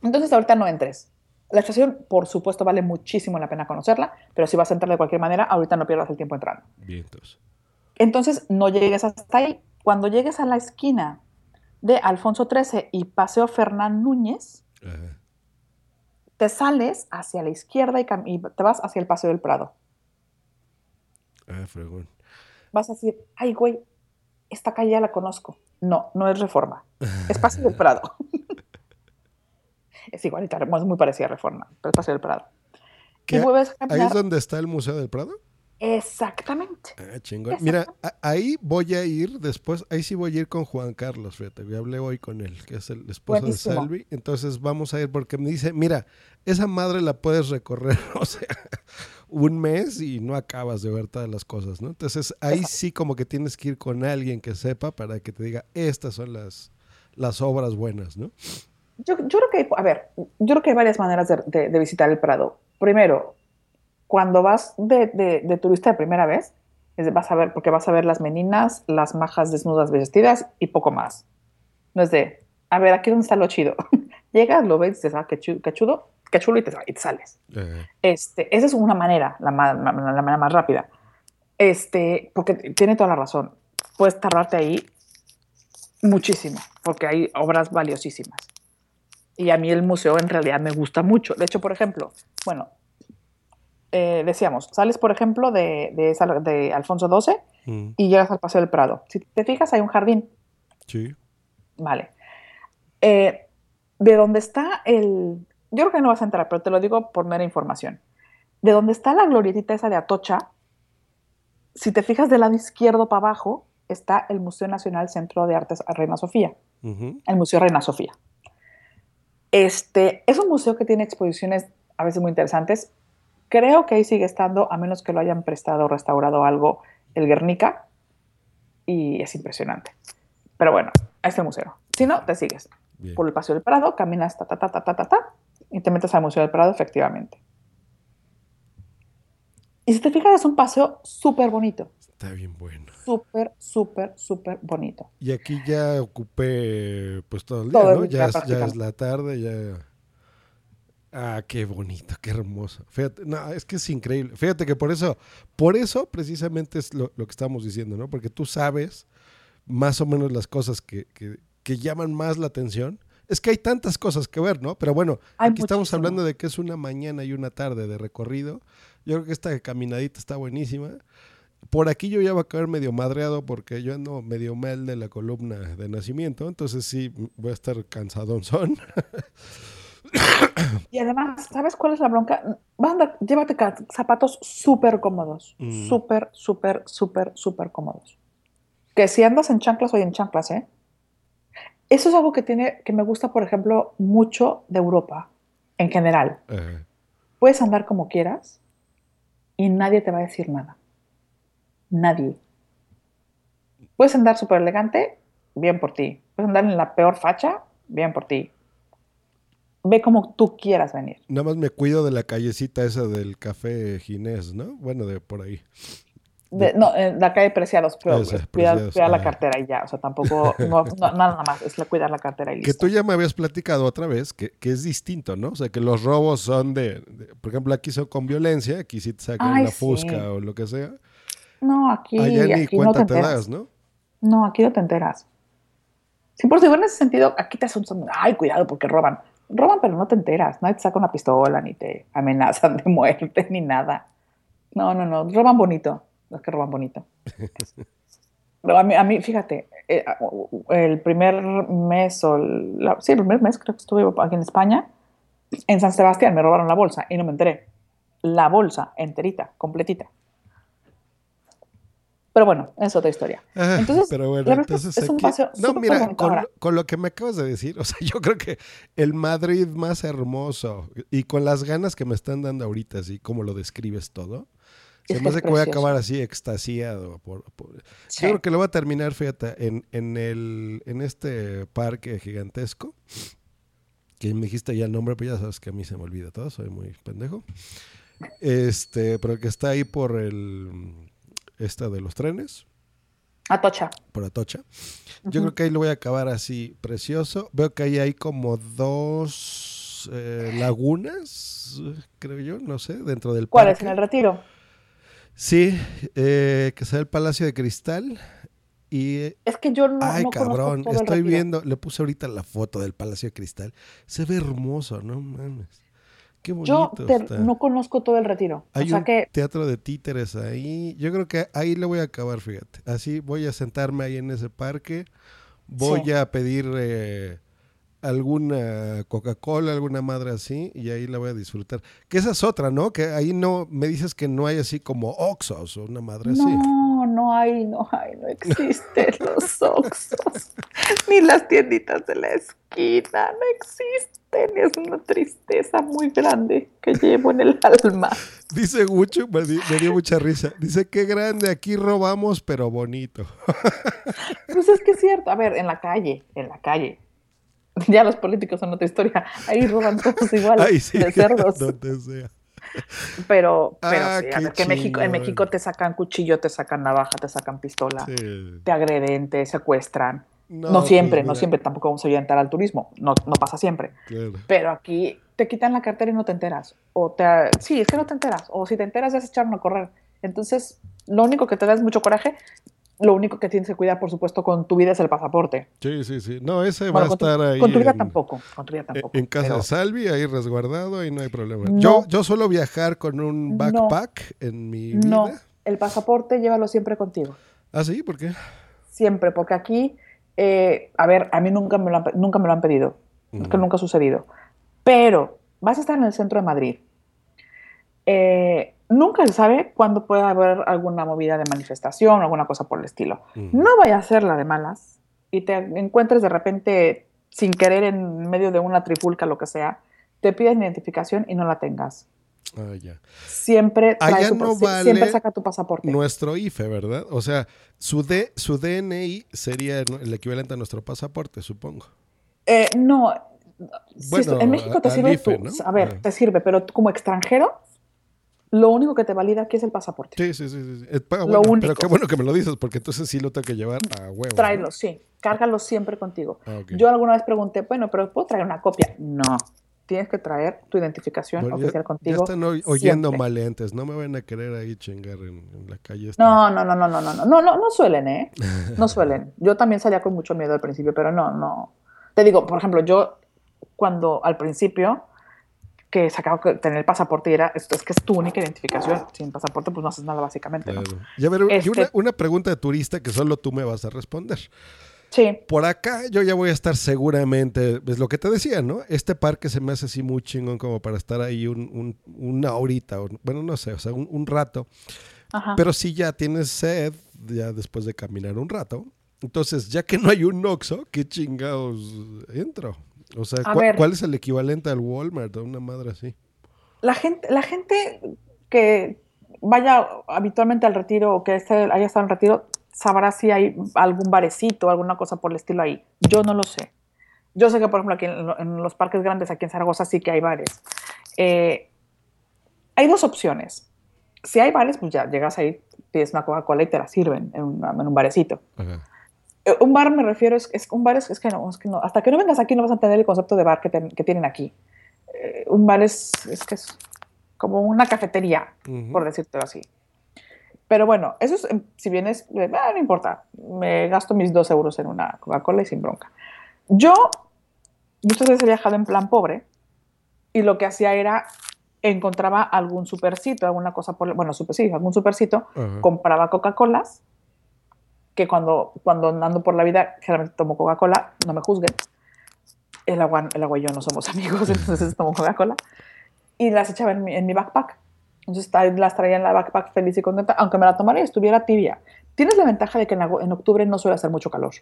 Entonces ahorita no entres. La estación, por supuesto, vale muchísimo la pena conocerla, pero si vas a entrar de cualquier manera, ahorita no pierdas el tiempo entrando. Bien, entonces. Entonces, no llegues hasta ahí. Cuando llegues a la esquina de Alfonso XIII y Paseo Fernán Núñez, Ajá. te sales hacia la izquierda y, te vas hacia el Paseo del Prado. Ah, fregón. Vas a decir, ay, güey, esta calle ya la conozco. No, no es Reforma. Es Paseo del Prado. es igualita, es muy parecida a Reforma, pero es Paseo del Prado. ¿Qué? Y vuelves a ¿Ahí es donde está el Museo del Prado? Exactamente. Ah, chingón. Mira, ahí voy a ir después, ahí sí voy a ir con Juan Carlos, fíjate, yo hablé hoy con él, que es el esposo Buenísimo. de Salvi, entonces vamos a ir porque me dice, mira, esa madre la puedes recorrer, o sea, un mes y no acabas de ver todas las cosas, ¿no? Entonces ahí sí como que tienes que ir con alguien que sepa para que te diga, estas son las, las obras buenas, ¿no? Yo, yo creo que, a ver, yo creo que hay varias maneras de, de- de visitar el Prado. Primero, cuando vas de, de- de turista de primera vez, es vas a ver, porque vas a ver las meninas, las majas desnudas vestidas y poco más. No es de, a ver, aquí donde está lo chido. Llegas, lo ves, dices, ah, qué, chu- qué chudo, qué chulo y te, y te sales. Eh, Este, esa es una manera, la, ma- la- la manera más rápida. Este, porque tiene toda la razón. Puedes tardarte ahí muchísimo, porque hay obras valiosísimas. Y a mí el museo en realidad me gusta mucho. De hecho, por ejemplo, bueno, eh, decíamos, sales, por ejemplo, de, de, Alfonso XII mm, y llegas al Paseo del Prado. Si te fijas, hay un jardín. sí. Vale. Eh, de donde está el. Yo creo que no vas a entrar, pero te lo digo por mera información. De donde está la glorietita esa de Atocha, si te fijas del lado izquierdo para abajo, está el Museo Nacional Centro de Artes Reina Sofía, el Museo Reina Sofía. Este es un museo que tiene exposiciones a veces muy interesantes. Creo que ahí sigue estando, a menos que lo hayan prestado o restaurado algo, el Guernica, y es impresionante. Pero bueno, a este museo. Si no, te sigues Bien. por el Paseo del Prado, caminas ta, ta, ta, ta, ta, ta, ta, y te metes al Museo del Prado, efectivamente. Y si te fijas, es un paseo súper bonito. Está bien bueno. Súper, súper, súper bonito. Y aquí ya ocupé pues todo el día, Todo el ¿no? día Ya, es- ya es la tarde, ya. Ah, qué bonito, qué hermoso. Fíjate, no, es que es increíble. Fíjate que por eso, por eso precisamente es lo, lo que estamos diciendo, ¿no? Porque tú sabes más o menos las cosas que, que- que llaman más la atención. Es que hay tantas cosas que ver, ¿no? Pero bueno, Hay aquí estamos hablando de que es una mañana y una tarde de recorrido. Yo creo que esta caminadita está buenísima. Por aquí yo ya voy a caer medio madreado porque yo ando medio mal de la columna de nacimiento, entonces sí voy a estar cansadón son. Y además, ¿sabes cuál es la bronca? Vas a andar- llévate zapatos súper cómodos. Mm. Súper, súper, súper, súper cómodos. Que si andas en chanclas, hoy en chanclas, ¿eh? Eso es algo que tiene, que me gusta, por ejemplo, mucho de Europa, en general. Puedes andar como quieras y nadie te va a decir nada. Nadie. Puedes andar súper elegante, bien por ti. Puedes andar en la peor facha, bien por ti. Ve como tú quieras venir. Nada más me cuido de la callecita esa del café Ginés, ¿no? Bueno, de por ahí. De- no, en la calle Preciados, pero Esa, cuidar, Preciados, cuidar la ajá. cartera y ya. O sea, tampoco, no, no, nada más, es la- cuidar la cartera y Que listo. tú ya me habías platicado otra vez que, que es distinto, ¿no? O sea, que los robos son de, de- por ejemplo, aquí son con violencia, aquí sí te sacan Ay, la fusca o lo que sea. No, aquí, Allá ni aquí no cuenta te te enteras. das, ¿no? No, aquí no te enteras. Sí, por si en ese sentido, aquí te son- ay, cuidado porque roban. Roban, pero no te enteras. Nadie te saca una pistola, ni te amenazan de muerte, ni nada. No, no, no. Roban bonito. Los que roban bonito. Pero a mí, a mí fíjate, eh, el primer mes, o la- sí, el primer mes creo que estuve aquí en España, en San Sebastián me robaron la bolsa y no me enteré. La bolsa enterita, completita. Pero bueno, es otra historia. Entonces, pero bueno, es- entonces es un paseo no, mira, con, lo- con lo que me acabas de decir, o sea, yo creo que el Madrid más hermoso y con las ganas que me están dando ahorita, así como lo describes todo, se Es que me hace que voy a acabar así extasiado. Por, por- Sí. Yo creo que lo voy a terminar, fíjate, en, en, el, en este parque gigantesco, que me dijiste ya el nombre, pero ya sabes que a mí se me olvida todo, soy muy pendejo. Este, pero que está ahí por el, esta de los trenes Atocha. por Atocha. Yo creo que ahí lo voy a acabar así, precioso. Veo que ahí hay como dos eh, lagunas, creo yo, no sé, dentro del ¿Cuál es? parque. ¿En el retiro? Sí, eh, que sea el Palacio de Cristal. Y, Es que yo no, ay, no cabrón, estoy viendo, le puse ahorita la foto del Palacio de Cristal. Se ve hermoso, no mames. Qué bonito Yo te- está. no conozco todo el retiro. Hay o sea un que teatro de títeres ahí. Yo creo que ahí le voy a acabar, fíjate. Así voy a sentarme ahí en ese parque. Voy Sí. a pedir eh, alguna Coca-Cola, alguna madre así, y ahí la voy a disfrutar. Que esa es otra, ¿no? Que ahí no, me dices que no hay así como Oxos o una madre así. No, hay, no hay, no existen los Oxxos, ni las tienditas de la esquina, no existen. Es una tristeza muy grande que llevo en el alma. Dice Gucho, me, di- me dio mucha risa. Dice, qué grande, aquí robamos, pero bonito. Pues es que es cierto. A ver, en la calle, en la calle. Ya los políticos son otra historia. Ahí roban todos igual, Ay, sí, de cerdos. donde sea. Pero, pero Ah, sí, a ver, que en México, en. México te sacan cuchillo, te sacan navaja, te sacan pistola, Sí. te agreden, te secuestran. No, No, pues siempre, no siempre, tampoco vamos a orientar al turismo, no, no pasa siempre. Claro. Pero aquí te quitan la cartera y no te enteras. O te, sí, es que no te enteras. O si te enteras ya se echaron a correr. Entonces, lo único que te da es mucho coraje. Lo único que tienes que cuidar, por supuesto, con tu vida es el pasaporte. Sí, sí, sí. No, ese va Bueno, a con tu- estar ahí. Con tu vida en- tampoco. Con tu vida tampoco. En casa pero- de Salvi, ahí resguardado, y no hay problema. No. Yo, yo suelo viajar con un No. backpack en mi vida. No, el pasaporte llévalo siempre contigo. ¿Ah, sí? ¿Por qué? Siempre, porque aquí, eh, a ver, a mí nunca me lo han, nunca me lo han pedido. Es que nunca ha sucedido. Pero vas a estar en el centro de Madrid. Eh, nunca se sabe cuándo puede haber alguna movida de manifestación o alguna cosa por el estilo. No vaya a ser la de malas y te encuentres de repente sin querer en medio de una trifulca, lo que sea, te piden identificación y no la tengas. Ah, ya. Siempre, trae Allá tu- no sie- vale siempre saca tu pasaporte. nuestro IFE, ¿verdad? O sea, su, D, su DNI sería el equivalente a nuestro pasaporte, supongo. Eh, no, Bueno, en México te sirve IFE, tu- ¿no? a ver, Ajá. te sirve, pero como extranjero, lo único que te valida aquí es el pasaporte. Sí, sí, sí. sí, pa- Lo bueno, Pero único. qué bueno que me lo dices, porque entonces sí lo tengo que llevar a huevo. ¿no? Tráelo, sí, cárgalo siempre contigo. Ah, ok. Yo alguna vez pregunté, bueno, pero ¿puedo traer una copia? No, tienes que traer tu identificación Bueno, ya- oficial ya, contigo. están oy- oyendo siempre. maleantes. No me van a querer ahí chingar en, en la calle. esta. No, no, no, no, no, no, no, no, no, no suelen, ¿eh? No suelen. Yo también salía con mucho miedo al principio, pero no, no. Te digo, por ejemplo, yo cuando al principio que sacaba tener el pasaporte y era, esto es que es tu única identificación. Sin pasaporte, pues no haces nada básicamente, ¿no? Claro. Y a ver, y Este- una, una pregunta de turista que solo tú me vas a responder. Sí. Por acá yo ya voy a estar seguramente, es lo que te decía, ¿no? Este parque se me hace así muy chingón como para estar ahí un, un- una horita, o- bueno, no sé, o sea, un, un rato. Ajá. Pero si ya tienes sed, ya después de caminar un rato, entonces ya que no hay un Oxxo, ¿qué chingados entro? O sea, A ¿cuál, ver. cuál es el equivalente al Walmart o una madre así? La gente, la gente que vaya habitualmente al retiro o que haya estado en retiro sabrá si hay algún barecito alguna cosa por el estilo ahí. Yo no lo sé. Yo sé que, por ejemplo, aquí en, lo- en los parques grandes, aquí en Zaragoza, sí que hay bares. Eh, hay dos opciones. Si hay bares, pues ya llegas ahí, pides una Coca-Cola y te la sirven en, una- en un barecito. Eh, Un bar me refiero, es, es un bar es, es que no, es que no, hasta que no vengas aquí no vas a entender el concepto de bar que, tienen aquí. Eh, un bar es, es que es como una cafetería, por decírtelo así. Pero bueno, eso es, em, si vienes, eh, ah, no importa, me gasto mis dos euros en una Coca-Cola y sin bronca. Yo muchas veces he viajado en plan pobre y lo que hacía era encontraba algún supercito, alguna cosa por, bueno, super, sí, algún supercito, compraba Coca-Colas, que cuando, cuando ando por la vida generalmente tomo Coca-Cola, no me juzguen. El agua, el agua y yo no somos amigos, entonces tomo Coca-Cola. Y las echaba en mi, en mi backpack. Entonces las traía en la backpack feliz y contenta, aunque me la tomara y estuviera tibia. Tienes la ventaja de que en, en octubre no suele hacer mucho calor.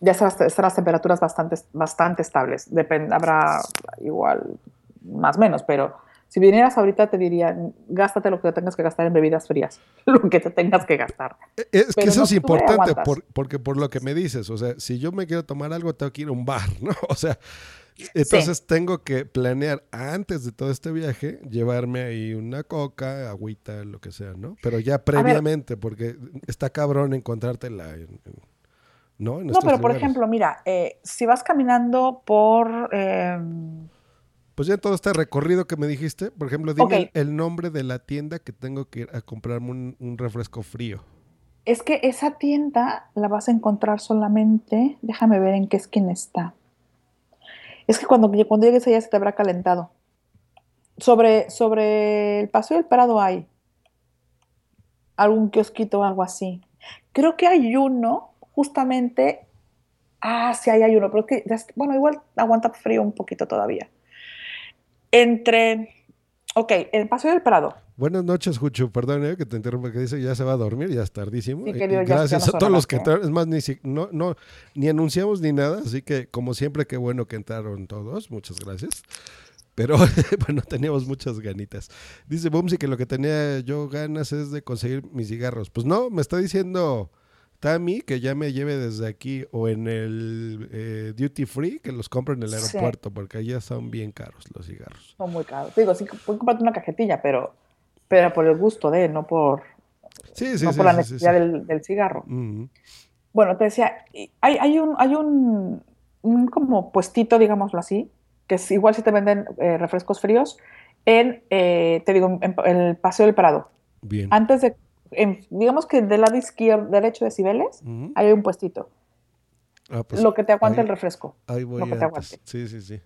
Ya están, están las temperaturas bastante, bastante estables. Depende, habrá igual más o menos, pero si vinieras ahorita te diría, gástate lo que tengas que gastar en bebidas frías, lo que te tengas que gastar. Es que Pero eso es importante por- porque por lo que me dices, o sea, si yo me quiero tomar algo, tengo que ir a un bar, ¿no? O sea, entonces tengo que planear antes de todo este viaje, llevarme ahí una coca, agüita, lo que sea, ¿no? Pero ya previamente, porque está cabrón encontrártela en, en- ¿no? En No, pero por ejemplo, mira, eh, si vas caminando por, eh, Pues ya en todo este recorrido que me dijiste, por ejemplo, dime el, nombre de la tienda que tengo que ir a comprarme un, un refresco frío. Es que esa tienda la vas a encontrar solamente, déjame ver en qué esquina está. Es que cuando, cuando llegues allá se te habrá calentado. Sobre, sobre el Paseo del Prado hay algún kiosquito o algo así. Creo que hay uno, justamente. Ah, sí, ahí hay uno, pero que, bueno, igual aguanta frío un poquito todavía. Entre. Ok, el Paseo del Prado. Buenas noches, Jucho. Perdón eh, que te interrumpa, que dice ya se va a dormir, ya es tardísimo. Sí, querido, Gracias a todos los que que- entraron. Es más, ni, si- no, no, ni anunciamos ni nada, así que como siempre, qué bueno que entraron todos. Muchas gracias. Pero bueno, teníamos muchas ganitas. Dice Bumsy que lo que tenía yo ganas es de conseguir mis cigarros. Pues no, me está diciendo Tammy que ya me lleve desde aquí o en el eh, duty free, que los compre en el Sí. aeropuerto, porque allá son bien caros los cigarros. Son muy caros. Digo, sí, puedes comprarte una cajetilla, pero, pero por el gusto de, no por, Sí, sí, no sí, por la sí, sí, necesidad sí. Del, del cigarro. Ujú. Bueno, te decía, hay, hay un, hay un, un como puestito, digámoslo así, que es igual si te venden eh, refrescos fríos, en, eh, te digo, en, en el Paseo del Prado. Bien. Antes de, en- digamos que del lado izquierdo, derecho de Cibeles, Ujú. hay un puestito. Ah, pues, lo que te aguanta ahí- el refresco. Ahí voy lo que te aguante. Sí, sí, sí.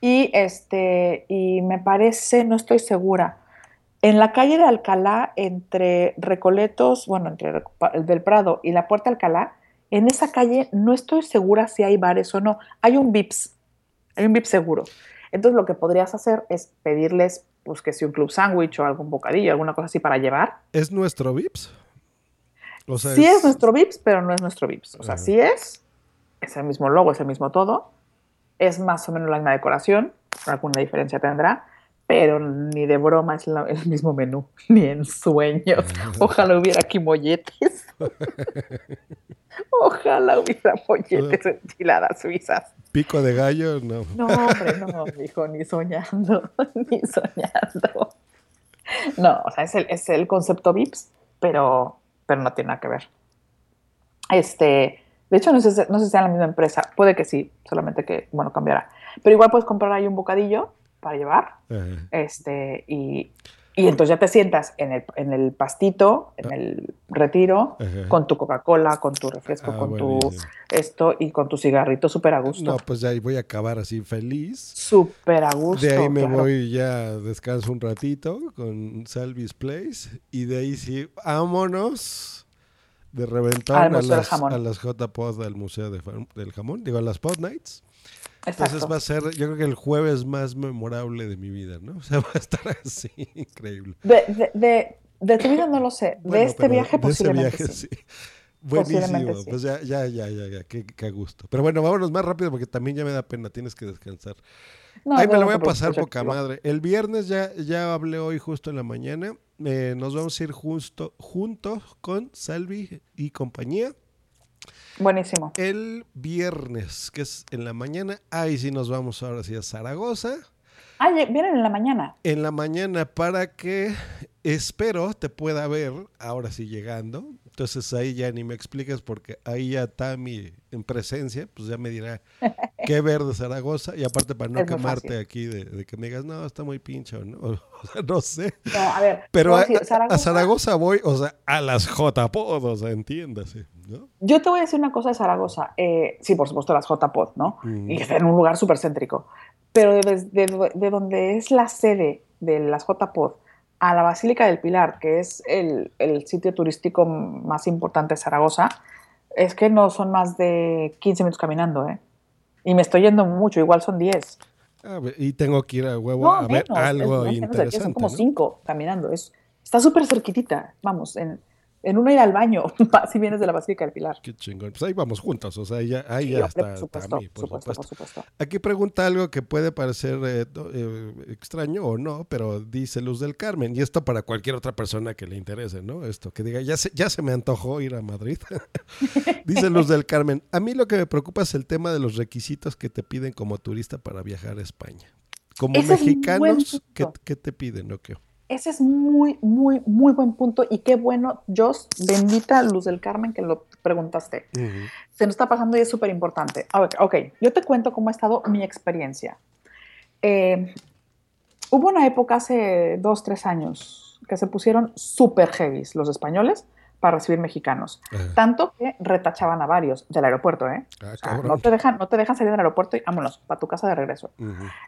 Y este, y me parece, no estoy segura, en la calle de Alcalá, entre Recoletos, bueno, entre el del Prado y la Puerta Alcalá, en esa calle no estoy segura si hay bares o no. Hay un Vips, hay un Vips seguro. Entonces lo que podrías hacer es pedirles, pues que si un club sándwich o algún bocadillo, alguna cosa así para llevar. ¿Es nuestro Vips? O sea, sí es... nuestro Vips, pero no es nuestro Vips. O sea, Ajá. sí es, es el mismo logo, es el mismo todo, es más o menos la misma decoración, alguna diferencia tendrá, pero ni de broma es la- el mismo menú, ni en sueños. Ojalá hubiera aquí molletes. Ojalá hubiera molletes enchiladas suizas. Pico de gallo, no. No, hombre, no, hijo, ni soñando, ni soñando. No, o sea, es el, es el concepto VIPS, pero, pero no tiene nada que ver. Este, de hecho, no sé, si- no sé si sea la misma empresa, puede que sí, solamente que, bueno, cambiará. Pero igual puedes comprar ahí un bocadillo para llevar, Ajá. este, y, y entonces ya te sientas en el, en el pastito, en el retiro, Ajá. con tu Coca-Cola, con tu refresco, Ah, con tu esto y con tu cigarrito súper a gusto. No, pues ya ahí voy a acabar así feliz. Súper a gusto. De ahí me claro. voy ya, descanso un ratito con Salvis Place. Y de ahí sí, vámonos de reventón Al a las, Jamón. a las J-Pod del Museo de del Jamón, digo, a las Pod Nights. Entonces va a ser, yo creo que el jueves más memorable de mi vida, ¿no? O sea, va a estar así, increíble. De, de, de, de tu vida no lo sé. Bueno, de este viaje posiblemente viaje, sí. Buenísimo, sí. pues ya, ya, ya, ya, ya, qué, gusto. Pero bueno, vámonos más rápido porque también ya me da pena, tienes que descansar. No, no, me lo voy a pasar poca madre. El viernes ya, ya hablé hoy justo en la mañana. Eh, nos vamos a ir justo, juntos con Salvi y compañía. Buenísimo. El viernes, que es en la mañana, ahí sí nos vamos ahora sí a Zaragoza. Ah, vienen en la mañana. En la mañana para que espero te pueda ver ahora sí llegando. Entonces ahí ya ni me explicas porque ahí ya Tami en presencia, pues ya me dirá qué ver de Zaragoza. Y aparte para no Es quemarte aquí de, de que me digas, no, está muy pincho, ¿no? O sea, no sé. No, a ver. Pero a, voy a decir, a- a Zaragoza voy, o sea, a las J-Pod, o sea, entiéndase, ¿no? Yo te voy a decir una cosa de Zaragoza. Eh, sí, por supuesto, las J-Pod, ¿no? Mm. Y está en un lugar súper céntrico. Pero de, de- de donde es la sede de las J-Pod a la Basílica del Pilar, que es el, el sitio turístico más importante de Zaragoza, es que no son más de 15 minutos caminando, ¿eh? Y me estoy yendo mucho, igual son 10. A ver, y tengo que ir a huevo No, a ver menos, algo es- 10, interesante. Son como ¿no? 5 caminando. Es, está súper cerquitita. Vamos, en, en uno ir al baño, si vienes de la Basílica del Pilar. Qué chingón. Pues ahí vamos juntos, o sea, ahí ya, ahí Sí, ya está por supuesto, por supuesto, supuesto. por supuesto. Aquí pregunta algo que puede parecer eh, eh, extraño o no, pero dice Luz del Carmen, y esto para cualquier otra persona que le interese, ¿no? Esto, que diga, ya se, ya se me antojó ir a Madrid. dice Luz del Carmen, a mí lo que me preocupa es el tema de los requisitos que te piden como turista para viajar a España. Como Ese mexicanos, ¿qué, qué te piden o qué? Ese es muy, muy, muy buen punto. Y qué bueno, Jos, bendita Luz del Carmen, que lo preguntaste. Se nos está pasando y es súper importante. Ver, ok, yo te cuento cómo ha estado mi experiencia. eh, hubo una época hace dos, tres años que se pusieron súper heavies los españoles para recibir mexicanos. Tanto que retachaban a varios del aeropuerto, ¿eh? Ah, O sea, cabrón. no, te dejan, no te dejan salir del aeropuerto y vámonos, para tu casa de regreso.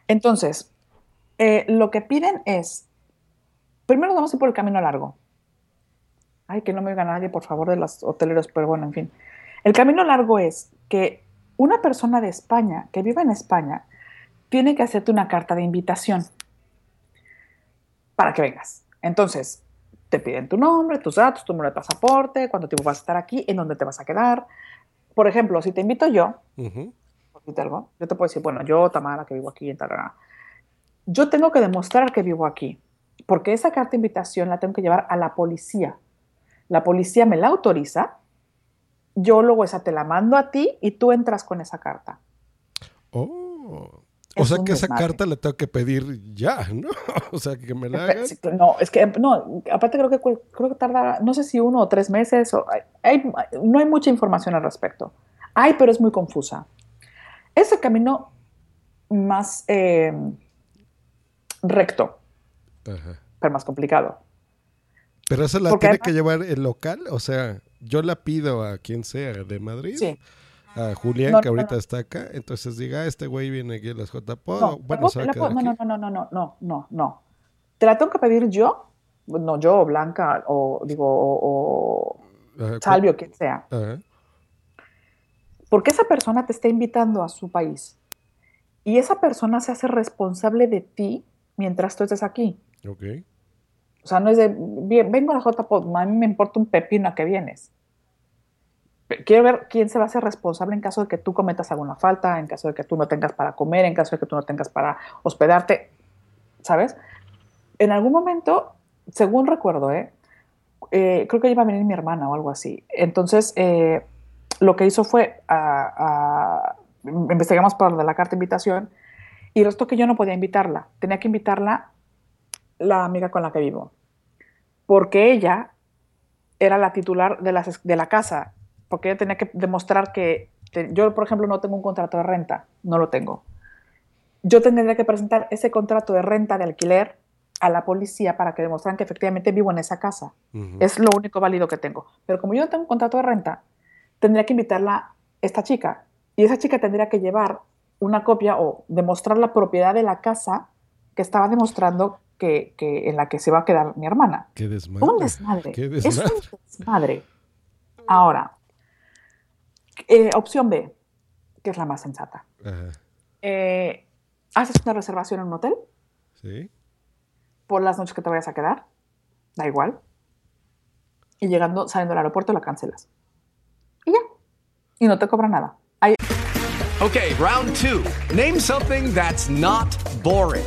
Entonces, eh, lo que piden es, primero vamos a ir por el camino largo. Ay, que no me oiga nadie, por favor, de los hoteleros, pero bueno, en fin. El camino largo es que una persona de España, que viva en España, tiene que hacerte una carta de invitación para que vengas. Entonces, te piden tu nombre, tus datos, tu número de pasaporte, cuánto tiempo vas a estar aquí, en dónde te vas a quedar. Por ejemplo, si te invito yo, algo, yo te puedo decir, bueno, yo, Tamara, que vivo aquí en Tarragona, yo tengo que demostrar que vivo aquí, porque esa carta de invitación la tengo que llevar a la policía. La policía me la autoriza, yo luego esa te la mando a ti y tú entras con esa carta. Oh. O sea que esa carta la tengo que pedir ya, ¿no? O sea que me la hagan. No, es que no, aparte creo que creo que tarda, no sé si uno o tres meses, o hay- hay- no hay mucha información al respecto. Hay, pero es muy confusa. Es el camino más eh, recto, Ajá. pero más complicado. Pero esa la Porque tiene además- que llevar el local, o sea, yo la pido a quien sea de Madrid. Sí. A Julián, No, que ahorita no. está acá. Entonces diga, "Ah, este güey viene aquí a las JPO. No, bueno, la se va a puedo- la quedar puedo- no, no, no, no, no, no, no, no. Te la tengo que pedir yo, no yo, o Blanca, o digo, o, o Ajá, Salvio, quien sea. Ajá. Porque esa persona te está invitando a su país y esa persona se hace responsable de ti mientras tú estés aquí. Ok. O sea, no es de, "Bien, vengo a la JPOD, a mí me importa un pepino a que vienes. Quiero ver quién se va a hacer responsable en caso de que tú cometas alguna falta, en caso de que tú no tengas para comer, en caso de que tú no tengas para hospedarte, ¿sabes? En algún momento, según recuerdo, ¿eh? Eh, creo que iba a venir mi hermana o algo así. Entonces, eh, lo que hizo fue, a- a- investigamos por lo de la carta de invitación y resultó que yo no podía invitarla. Tenía que invitarla la amiga con la que vivo. Porque ella era la titular de, las, de la casa. Porque ella tenía que demostrar que te- yo, por ejemplo, no tengo un contrato de renta. No lo tengo. Yo tendría que presentar ese contrato de renta de alquiler a la policía para que demostraran que efectivamente vivo en esa casa. Es lo único válido que tengo. Pero como yo no tengo un contrato de renta, tendría que invitarla esta chica. Y esa chica tendría que llevar una copia o demostrar la propiedad de la casa que estaba demostrando que, que en la que se va a quedar mi hermana. Qué desmadre. Un desmadre. Qué Es desmadre. un desmadre. Ahora, eh, opción B, que es la más sensata. Ajá. Eh, haces una reservación en un hotel Sí. por las noches que te vayas a quedar, da igual. Y llegando, saliendo del aeropuerto, la cancelas. Y ya. Y no te cobra nada. Hay- Okay, round two. Name something that's not boring.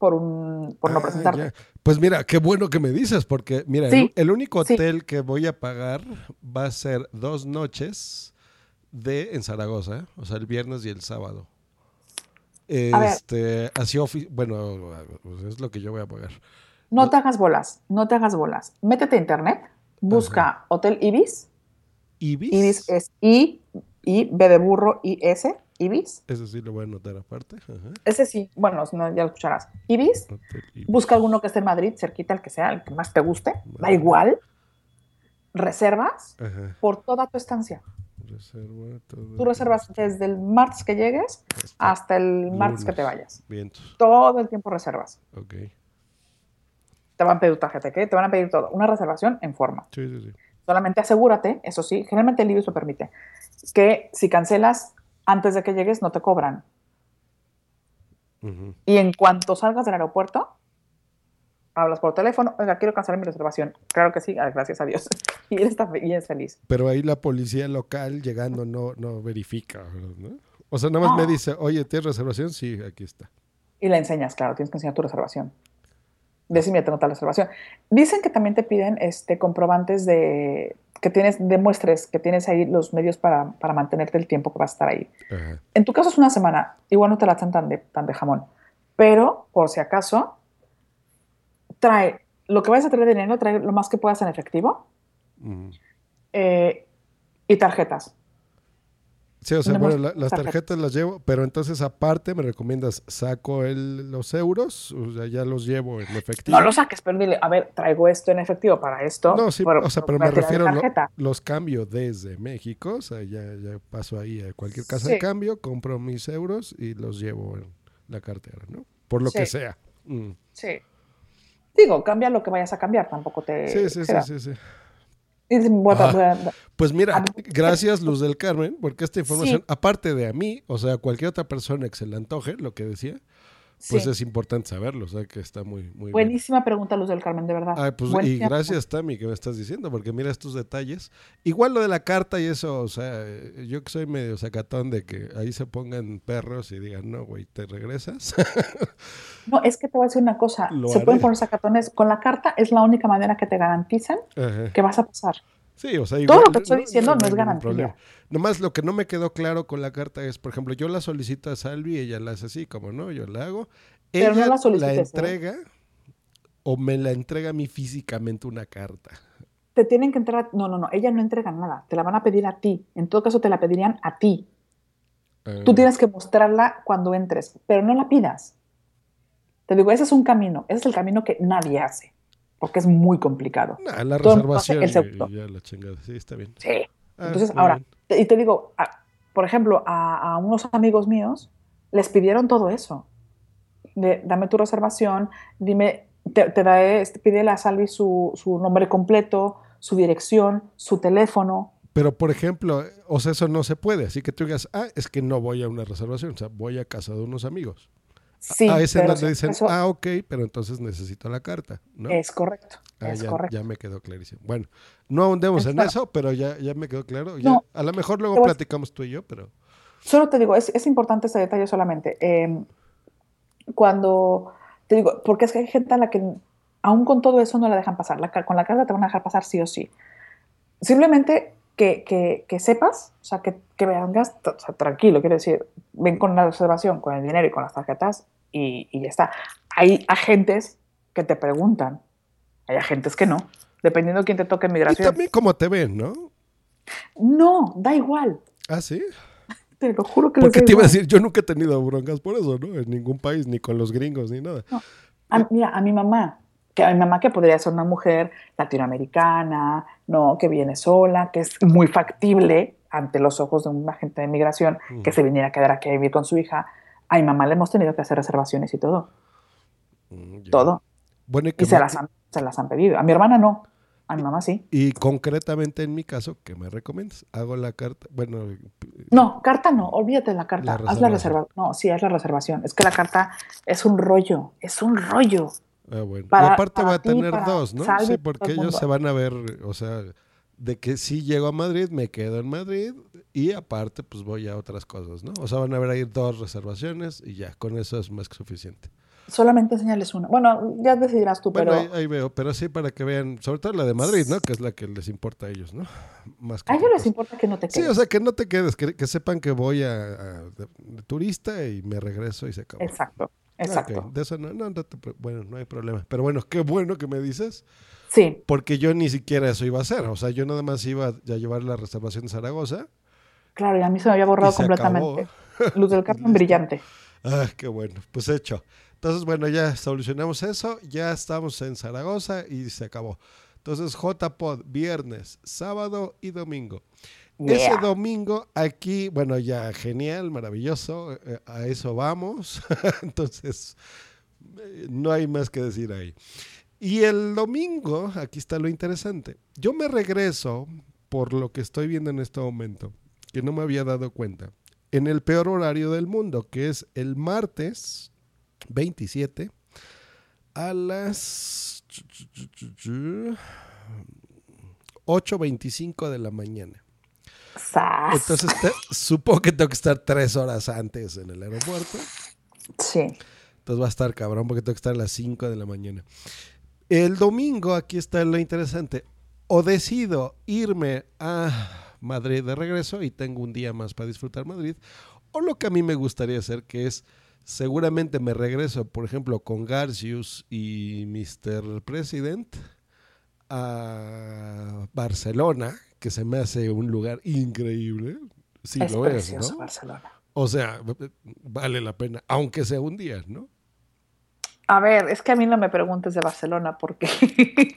por, un, por no Ah, presentarte. ya. Pues mira, qué bueno que me dices, porque mira, el- Sí, el, único sí. hotel que voy a pagar va a ser dos noches de en Zaragoza, o sea, el viernes y el sábado. Este, así bueno, pues es lo que yo voy a pagar. No te hagas bolas, no te hagas bolas. Métete a internet, busca Hotel Ibis. ¿Ibis? Ibis es I, I, B de burro, I, S, Ibis. Eso sí lo voy a anotar aparte. Ajá. Ese sí, bueno, no, ya lo escucharás. Ibis, busca alguno que esté en Madrid, cerquita, el que sea, el que más te guste, da igual. Reservas Ajá. por toda tu estancia. reserva todo Tú reservas desde el martes que llegues hasta el martes que te vayas. Vientos. Todo el tiempo reservas. Ok. Te van a pedir tarjeta, ¿qué? Te van a pedir todo. Una reservación en forma. Sí, sí, sí. Solamente asegúrate, eso sí, generalmente el Ibis lo permite, que si cancelas antes de que llegues no te cobran. Ujú. Y en cuanto salgas del aeropuerto, hablas por teléfono, oiga, quiero cancelar mi reservación. Claro que sí, ah, gracias a Dios. Y él está y es feliz. Pero ahí la policía local llegando no, no verifica, ¿no? O sea, nada más me No. dice, oye, ¿tienes reservación? Sí, aquí está. Y la enseñas, claro, tienes que enseñar tu reservación. Decime, tengo tal reservación. Dicen que también te piden este, comprobantes de que tienes, demuestres que tienes ahí los medios para, para mantenerte el tiempo que vas a estar ahí. Ajá. En tu caso es una semana, igual no te la echan tan de, tan de jamón, pero por si acaso, trae lo que vayas a traer de dinero, trae lo más que puedas en efectivo eh, y tarjetas. Sí, o sea, bueno, la- las tarjetas. las llevo, pero entonces aparte me recomiendas, saco el, los euros, o sea, ya los llevo en efectivo. No lo saques, pero dile, a ver, traigo esto en efectivo para esto. No, sí, pero- o sea, pero me a refiero, lo- tarjeta. los cambio desde México, o sea, ya, ya paso ahí a cualquier casa Sí. de cambio, compro mis euros y los llevo en la cartera, ¿no? Por lo Sí. que sea. Mm. Sí. Digo, cambia lo que vayas a cambiar, tampoco te. Sí, sí, sí, sí, sí. Pues mira, Ah, gracias Luz del Carmen, porque esta información, Sí. aparte de a mí, o sea, cualquier otra persona que se le antoje, lo que decía, pues Sí. es importante saberlo, o sea, que está muy, muy bien. Buenísima pregunta, Luz del Carmen, de verdad. Ay, pues, y gracias, Tami, que me estás diciendo, porque mira estos detalles. Igual lo de la carta y eso, o sea, yo que soy medio sacatón de que ahí se pongan perros y digan, no, güey, ¿te regresas? No, es que te voy a decir una cosa. Lo Se haré. pueden poner sacatones. Con la carta es la única manera que te garantizan Ajá. que vas a pasar. Sí, o sea, Todo lo que estoy diciendo no es garantía. problema. Nomás lo que no me quedó claro con la carta es, por ejemplo, yo la solicito a Salvi, ella la hace así, como no, yo la hago. Pero no ella la solicites, ¿eh? entrega o me la entrega a mí físicamente una carta. Te tienen que entrar. No, no, no. Ella no entrega nada. Te la van a pedir a ti. En todo caso, te la pedirían a ti. Tú Ah, tienes que mostrarla cuando entres, pero no la pidas. Te digo, ese es un camino. Ese es el camino que nadie hace, porque es muy complicado. nah, la Todo reservación el ya la chingada. Sí, está bien. Sí. Ah, Entonces, ahora, bien. y te digo, a- por ejemplo, a, a unos amigos míos les pidieron todo eso. De, dame tu reservación, dime, te, te da, este, pídele a Salvi su, su nombre completo, su dirección, su teléfono. Pero, por ejemplo, o sea, eso no se puede. Así que tú digas, ah, es que no voy a una reservación, o sea, voy a casa de unos amigos. Sí, a ese pero no le dicen, eso- ah, ok, pero entonces necesito la carta, ¿no? Es correcto, Ah, es ya, correcto. ya me quedó clarísimo. Bueno, no ahondemos en Claro. eso, pero ya, ya me quedó claro. Ya- No, a lo mejor luego platicamos tú y yo, pero... Solo te digo, es, es importante este detalle solamente. Eh, cuando te digo, porque es que hay gente a la que aún con todo eso no la dejan pasar. La con la carta te van a dejar pasar sí o sí. Simplemente que, que- que sepas, o sea, que, que vengas o sea, tranquilo, quiero decir, ven con la reservación, con el dinero y con las tarjetas y, y ya está. Hay agentes que te preguntan, hay agentes que no, dependiendo de quién te toque en Y migración. también como te ven, ¿no? No, da igual. Ah, sí. Te lo juro que Porque te iba a decir, yo nunca he tenido broncas por eso, ¿no? En ningún país, ni con los gringos, ni nada. A- mira, a mi mamá, que a mi mamá que podría ser una mujer latinoamericana, no, que viene sola, que es muy factible ante los ojos de un agente de migración que se viniera a quedar aquí a vivir con su hija. A mi mamá le hemos tenido que hacer reservaciones y todo, todo. Bueno, y, Y que se me- las, han, se las han pedido. A mi hermana no, a mi mamá sí. y concretamente en mi caso, ¿qué me recomiendas? Hago la carta, bueno, No, carta no, olvídate de la carta. La Haz la reservación. reserva. No, sí, es la reservación. Es que la carta es un rollo, es un rollo. Ah, bueno. Para- y aparte va a tener dos, ¿no? Sí, porque el ellos se van a ver, o sea, de que si llego a Madrid, me quedo en Madrid y aparte, pues voy a otras cosas, ¿no? O sea, van a ver ahí dos reservaciones y ya, con eso es más que suficiente. Solamente enseñarles una. Bueno, ya decidirás tú, Bueno, pero ahí, ahí veo, pero sí para que vean, sobre todo la de Madrid, ¿no? Que es la que les importa a ellos, ¿no? Más que a ellos les importa que no te Sí, quedes. o sea, que no te quedes, que, que sepan que voy a, a- de, de turista y me regreso y se acabó. Exacto, exacto. De eso no, no, no te bueno, no hay problema. Pero bueno, qué bueno que me dices. Sí. Porque yo ni siquiera eso iba a hacer. O sea, yo nada más iba a llevar la reservación de Zaragoza. Claro, y a mí se me había borrado completamente. Luz del Carmen brillante. Ah, qué bueno. Pues hecho. Entonces, bueno, ya solucionamos eso. Ya estamos en Zaragoza y se acabó. Entonces, JPod, viernes, sábado y domingo. Ese domingo aquí, bueno, ya genial, maravilloso, eh, a eso vamos. Entonces, eh, no hay más que decir ahí. Y el domingo, aquí está lo interesante. Yo me regreso, por lo que estoy viendo en este momento, que no me había dado cuenta, en el peor horario del mundo, que es el martes 27 a las 8.25 de la mañana. ¡Sas! Entonces, te- supongo que tengo que estar tres horas antes en el aeropuerto. Sí. Entonces va a estar cabrón porque tengo que estar a las 5 de la mañana. El domingo, aquí está lo interesante. O decido irme a Madrid de regreso y tengo un día más para disfrutar Madrid. O lo que a mí me gustaría hacer, que es seguramente me regreso, por ejemplo, con Garcius y Mr. President a Barcelona, que se me hace un lugar increíble. Sí, es lo es, precioso ¿no? Barcelona. O sea, vale la pena, aunque sea un día, ¿no? A ver, es que a mí no me preguntes de Barcelona porque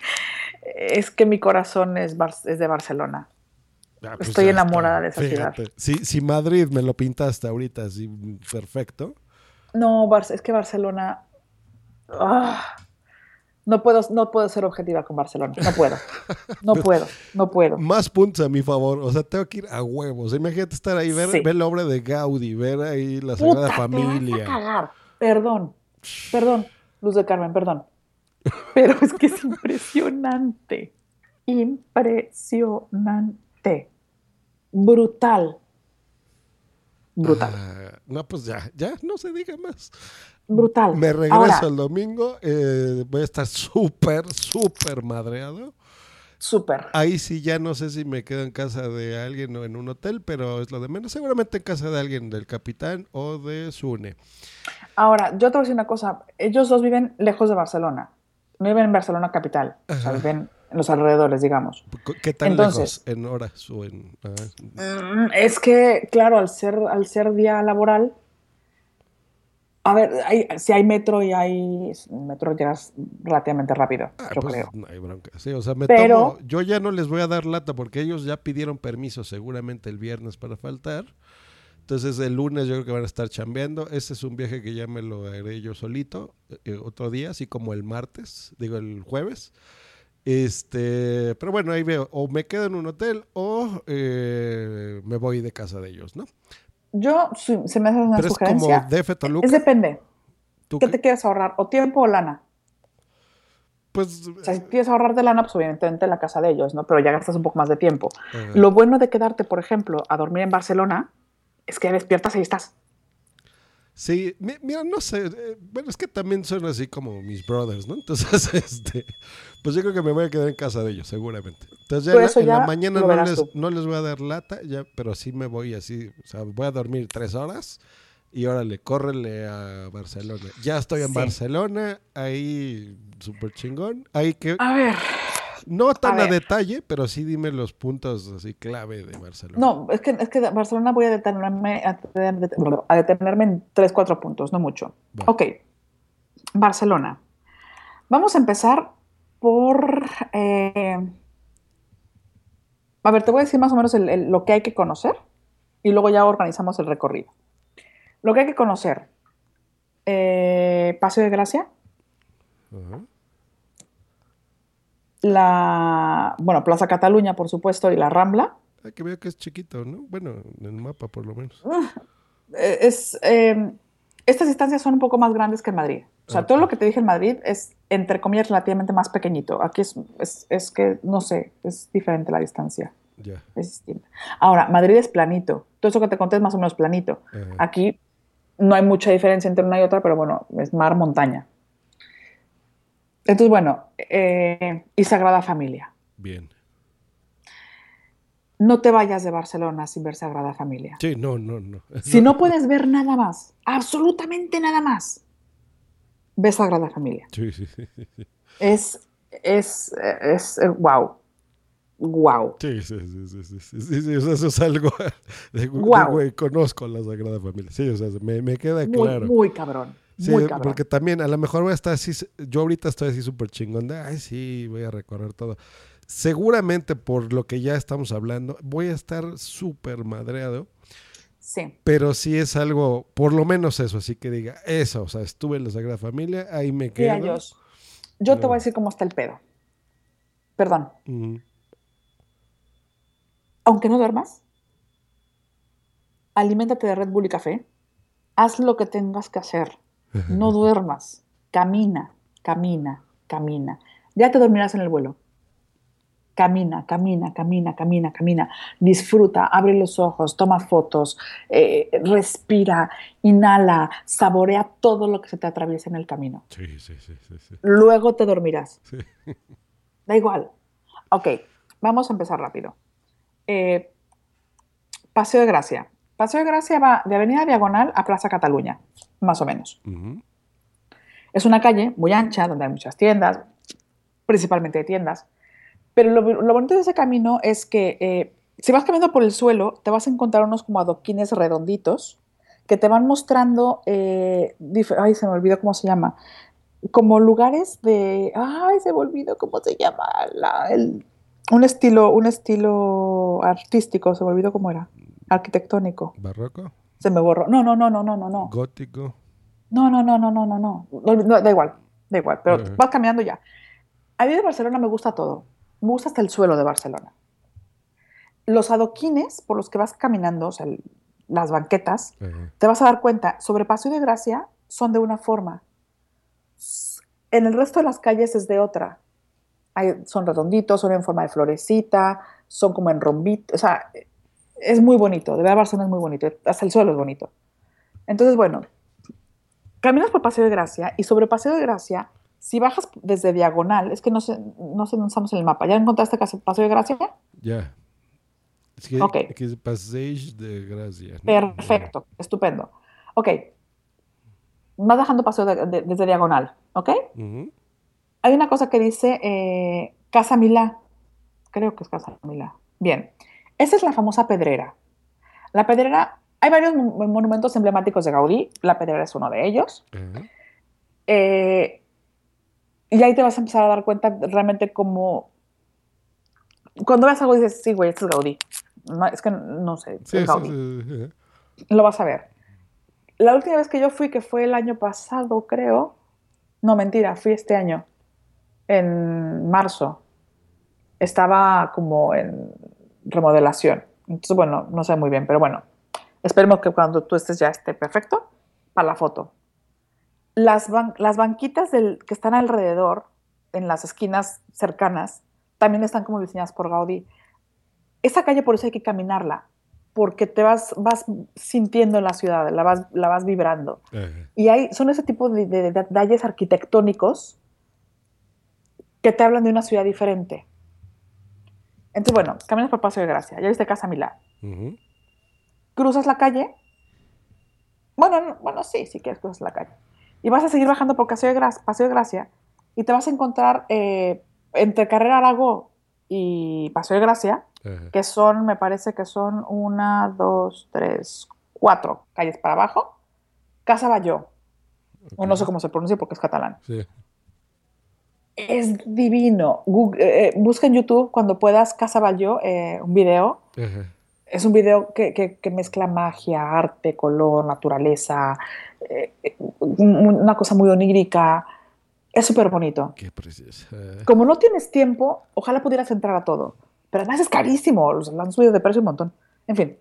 es que mi corazón es, Bar- es de Barcelona. Ah, pues Estoy enamorada está. de esa ciudad. Si, si Madrid me lo pintaste ahorita así perfecto, No, es que Barcelona. ah, no, puedo, no puedo ser objetiva con Barcelona. No puedo. No puedo. No puedo. más puntos a mi favor. O sea, tengo que ir a huevos. Imagínate estar ahí, ver, Sí. ver la obra de Gaudí, ver ahí la Sagrada Puta, te vas a Familia. cagar. Perdón. Perdón, Luz de Carmen, perdón. Pero es que es impresionante. Impresionante. Brutal. Brutal. Ah, no, pues ya, ya, no se diga más. Brutal. Me regreso Ahora, el domingo, eh, voy a estar súper, súper madreado. Súper. Ahí sí ya no sé si me quedo en casa de alguien o en un hotel, pero es lo de menos. Seguramente en casa de alguien, del capitán o de Sune. Ahora, yo te voy a decir una cosa. Ellos dos viven lejos de Barcelona. No viven en Barcelona capital. O sea, viven en los alrededores, digamos. ¿Qué tan Entonces- lejos? ¿En horas o en...? ah, Mm, Es que, claro, al ser, al ser día laboral, a ver, hay- si hay metro y hay metro llegas relativamente rápido, yo pues, creo. No hay bronca. Sí, o sea, me Pero- tomo... Yo ya no les voy a dar lata porque ellos ya pidieron permiso seguramente el viernes para faltar. Entonces el lunes yo creo que van a estar chambeando. Ese es un viaje que ya me lo haré yo solito eh, otro día, así como el martes, digo el jueves. Este, pero bueno, ahí veo, o me quedo en un hotel o eh, me voy de casa de ellos, ¿no? Yo, su- se me hace una Pero es sugerencia. como DF Toluca. Es depende. ¿Tú ¿Qué qué? te quieres ahorrar? ¿O tiempo o lana? Pues, O sea, si quieres ahorrarte lana, pues obviamente en la casa de ellos, ¿no? Pero ya gastas un poco más de tiempo. Lo bueno de quedarte, por ejemplo, a dormir en Barcelona es que despiertas y estás. Sí, mi- mira, no sé, eh, bueno, es que también son así como mis brothers, ¿no? Entonces, este, pues yo creo que me voy a quedar en casa de ellos, seguramente. Entonces ya, Pero en en la ya mañana no les, tú. no les voy a dar lata, ya, pero sí me voy así, o sea, voy a dormir tres horas y órale, córrele a Barcelona. Ya estoy en Sí. Barcelona, ahí súper chingón, ahí que... A ver. No tan a, detalle, pero sí dime los puntos así clave de Barcelona. No, es que, es que Barcelona voy a detenerme, a, detener- a detenerme en 3, 4 puntos, no mucho. Ok, Barcelona. Vamos a empezar por... eh, a ver, te voy a decir más o menos el- el- lo que hay que conocer y luego ya organizamos el recorrido. Lo que hay que conocer. eh, Paseo de Gracia, Ajá. La, bueno, Plaza Cataluña, por supuesto, y la Rambla. Ah, que veo que es chiquito, ¿no? Bueno, en el mapa por lo menos. Eh, es, eh, estas distancias son un poco más grandes que en Madrid. O sea, todo lo que te dije en Madrid es, entre comillas, relativamente más pequeñito. Aquí es, es, es que, no sé, es diferente la distancia. Ya. Es distinta. Ahora, Madrid es planito. Todo eso que te conté es más o menos planito. Aquí no hay mucha diferencia entre una y otra, pero bueno, es mar, montaña. Entonces, bueno, eh, y Sagrada Familia. Bien. No te vayas de Barcelona sin ver Sagrada Familia. Sí, no, no, no. Si no puedes ver nada más, absolutamente nada más, ve Sagrada Familia. Sí, sí, sí. Es, es, es, eh, wow. Wow. Sí, sí, sí, sí, sí, sí, eso es algo de, de, Guau. güey, conozco la Sagrada Familia. Sí, o sea, me, me queda Muy, claro. muy cabrón. Sí, muy cabrón. porque también a lo mejor voy a estar así, yo ahorita estoy así súper chingón de, ay, sí, voy a recorrer todo. Seguramente por lo que ya estamos hablando, voy a estar súper madreado. Sí. Pero sí es algo, por lo menos eso, así que diga, eso, o sea, estuve en la Sagrada Familia, ahí me quedo. Mira, Josh, yo te voy a decir cómo está el pedo. Perdón. Aunque no duermas, aliméntate de Red Bull y café, haz lo que tengas que hacer. No duermas, camina, camina, camina. Ya te dormirás en el vuelo. Camina, camina, camina, camina, camina. Disfruta, abre los ojos, toma fotos, eh, respira, inhala, saborea todo lo que se te atraviesa en el camino. Sí, sí, sí, sí. Luego te dormirás. Sí. Da igual. Ok, vamos a empezar rápido. Eh, Paseo de Gracia. Paseo de Gracia va de Avenida Diagonal a Plaza Cataluña, más o menos. Es una calle muy ancha donde hay muchas tiendas, principalmente de tiendas. Pero lo, lo bonito de ese camino es que eh, si vas caminando por el suelo, te vas a encontrar unos como adoquines redonditos que te van mostrando, eh, ay, se me olvidó cómo se llama, como lugares de, ay, se me olvidó cómo se llama, la- el- un estilo, un estilo artístico, se me olvidó cómo era, arquitectónico, ¿Barroco? se me borró. No, no, no, no, no, no, no. ¿Gótico? No, no, no, no, no, no, no. No, Da igual, da igual, pero Ujú. vas caminando ya. A mí de Barcelona me gusta todo. Me gusta hasta el suelo de Barcelona. Los adoquines por los que vas caminando, o sea, el- las banquetas, Ajá. te vas a dar cuenta, sobre Paseo de Gracia son de una forma. En el resto de las calles es de otra. Hay- son redonditos, son en forma de florecita, son como en rombito. O sea, es muy bonito. De verdad, Barcelona es muy bonito. Hasta el suelo es bonito. Entonces, bueno, caminas por Paseo de Gracia y sobre Paseo de Gracia, si bajas desde diagonal, es que no sé, no sé dónde estamos en el mapa. ¿Ya encontraste Paseo de Gracia? Ya. Es que, Ok. que es Passeig de Gracia. Perfecto, estupendo. Ok, vas bajando Paseo de- de- desde diagonal, ¿ok? Ujú. Hay una cosa que dice eh, Casa Milá. Creo que es Casa Milá. Bien, esa es la famosa pedrera. La pedrera, hay varios mon- monumentos emblemáticos de Gaudí. La pedrera es uno de ellos. Eh, y ahí te vas a empezar a dar cuenta realmente como... Cuando ves algo dices, sí, güey, esto es Gaudí. No, es que no sé, Sí, es Gaudí. sí, sí. Lo vas a ver. La última vez que yo fui, que fue el año pasado, creo. No, mentira, fui este año. En marzo. Estaba como en remodelación. Entonces, bueno, no sé muy bien, pero bueno. Esperemos que cuando tú estés ya esté perfecto para la foto. Las, ban- las banquitas del, que están alrededor, en las esquinas cercanas, también están como diseñadas por Gaudí. Esa calle por eso hay que caminarla, porque te vas, vas sintiendo en la ciudad, la vas, la vas vibrando. Y hay, son ese tipo de, de- de detalles arquitectónicos que te hablan de una ciudad diferente. Entonces, bueno, caminas por Paseo de Gracia, ya viste Casa Milán. Ujú. Cruzas la calle. Bueno, no- bueno, sí, si quieres cruzas la calle. Y vas a seguir bajando por Paseo de, Gra- Paseo de Gracia y te vas a encontrar eh, entre Carrera Aragó y Paseo de Gracia, Ajá. que son, me parece que son una, dos, tres, cuatro calles para abajo, Casa Bayó, o no sé cómo se pronuncia porque es catalán. Sí. Es divino. Google- eh, eh, busca en YouTube cuando puedas Casa Bayó, eh, un video. Es un video que, que- que mezcla magia, arte, color, naturaleza, eh, un- una cosa muy onírica. Es súper bonito. Qué precioso. Como no tienes tiempo, ojalá pudieras entrar a todo. Pero además es carísimo, los- lo han subido de precio un montón. En fin,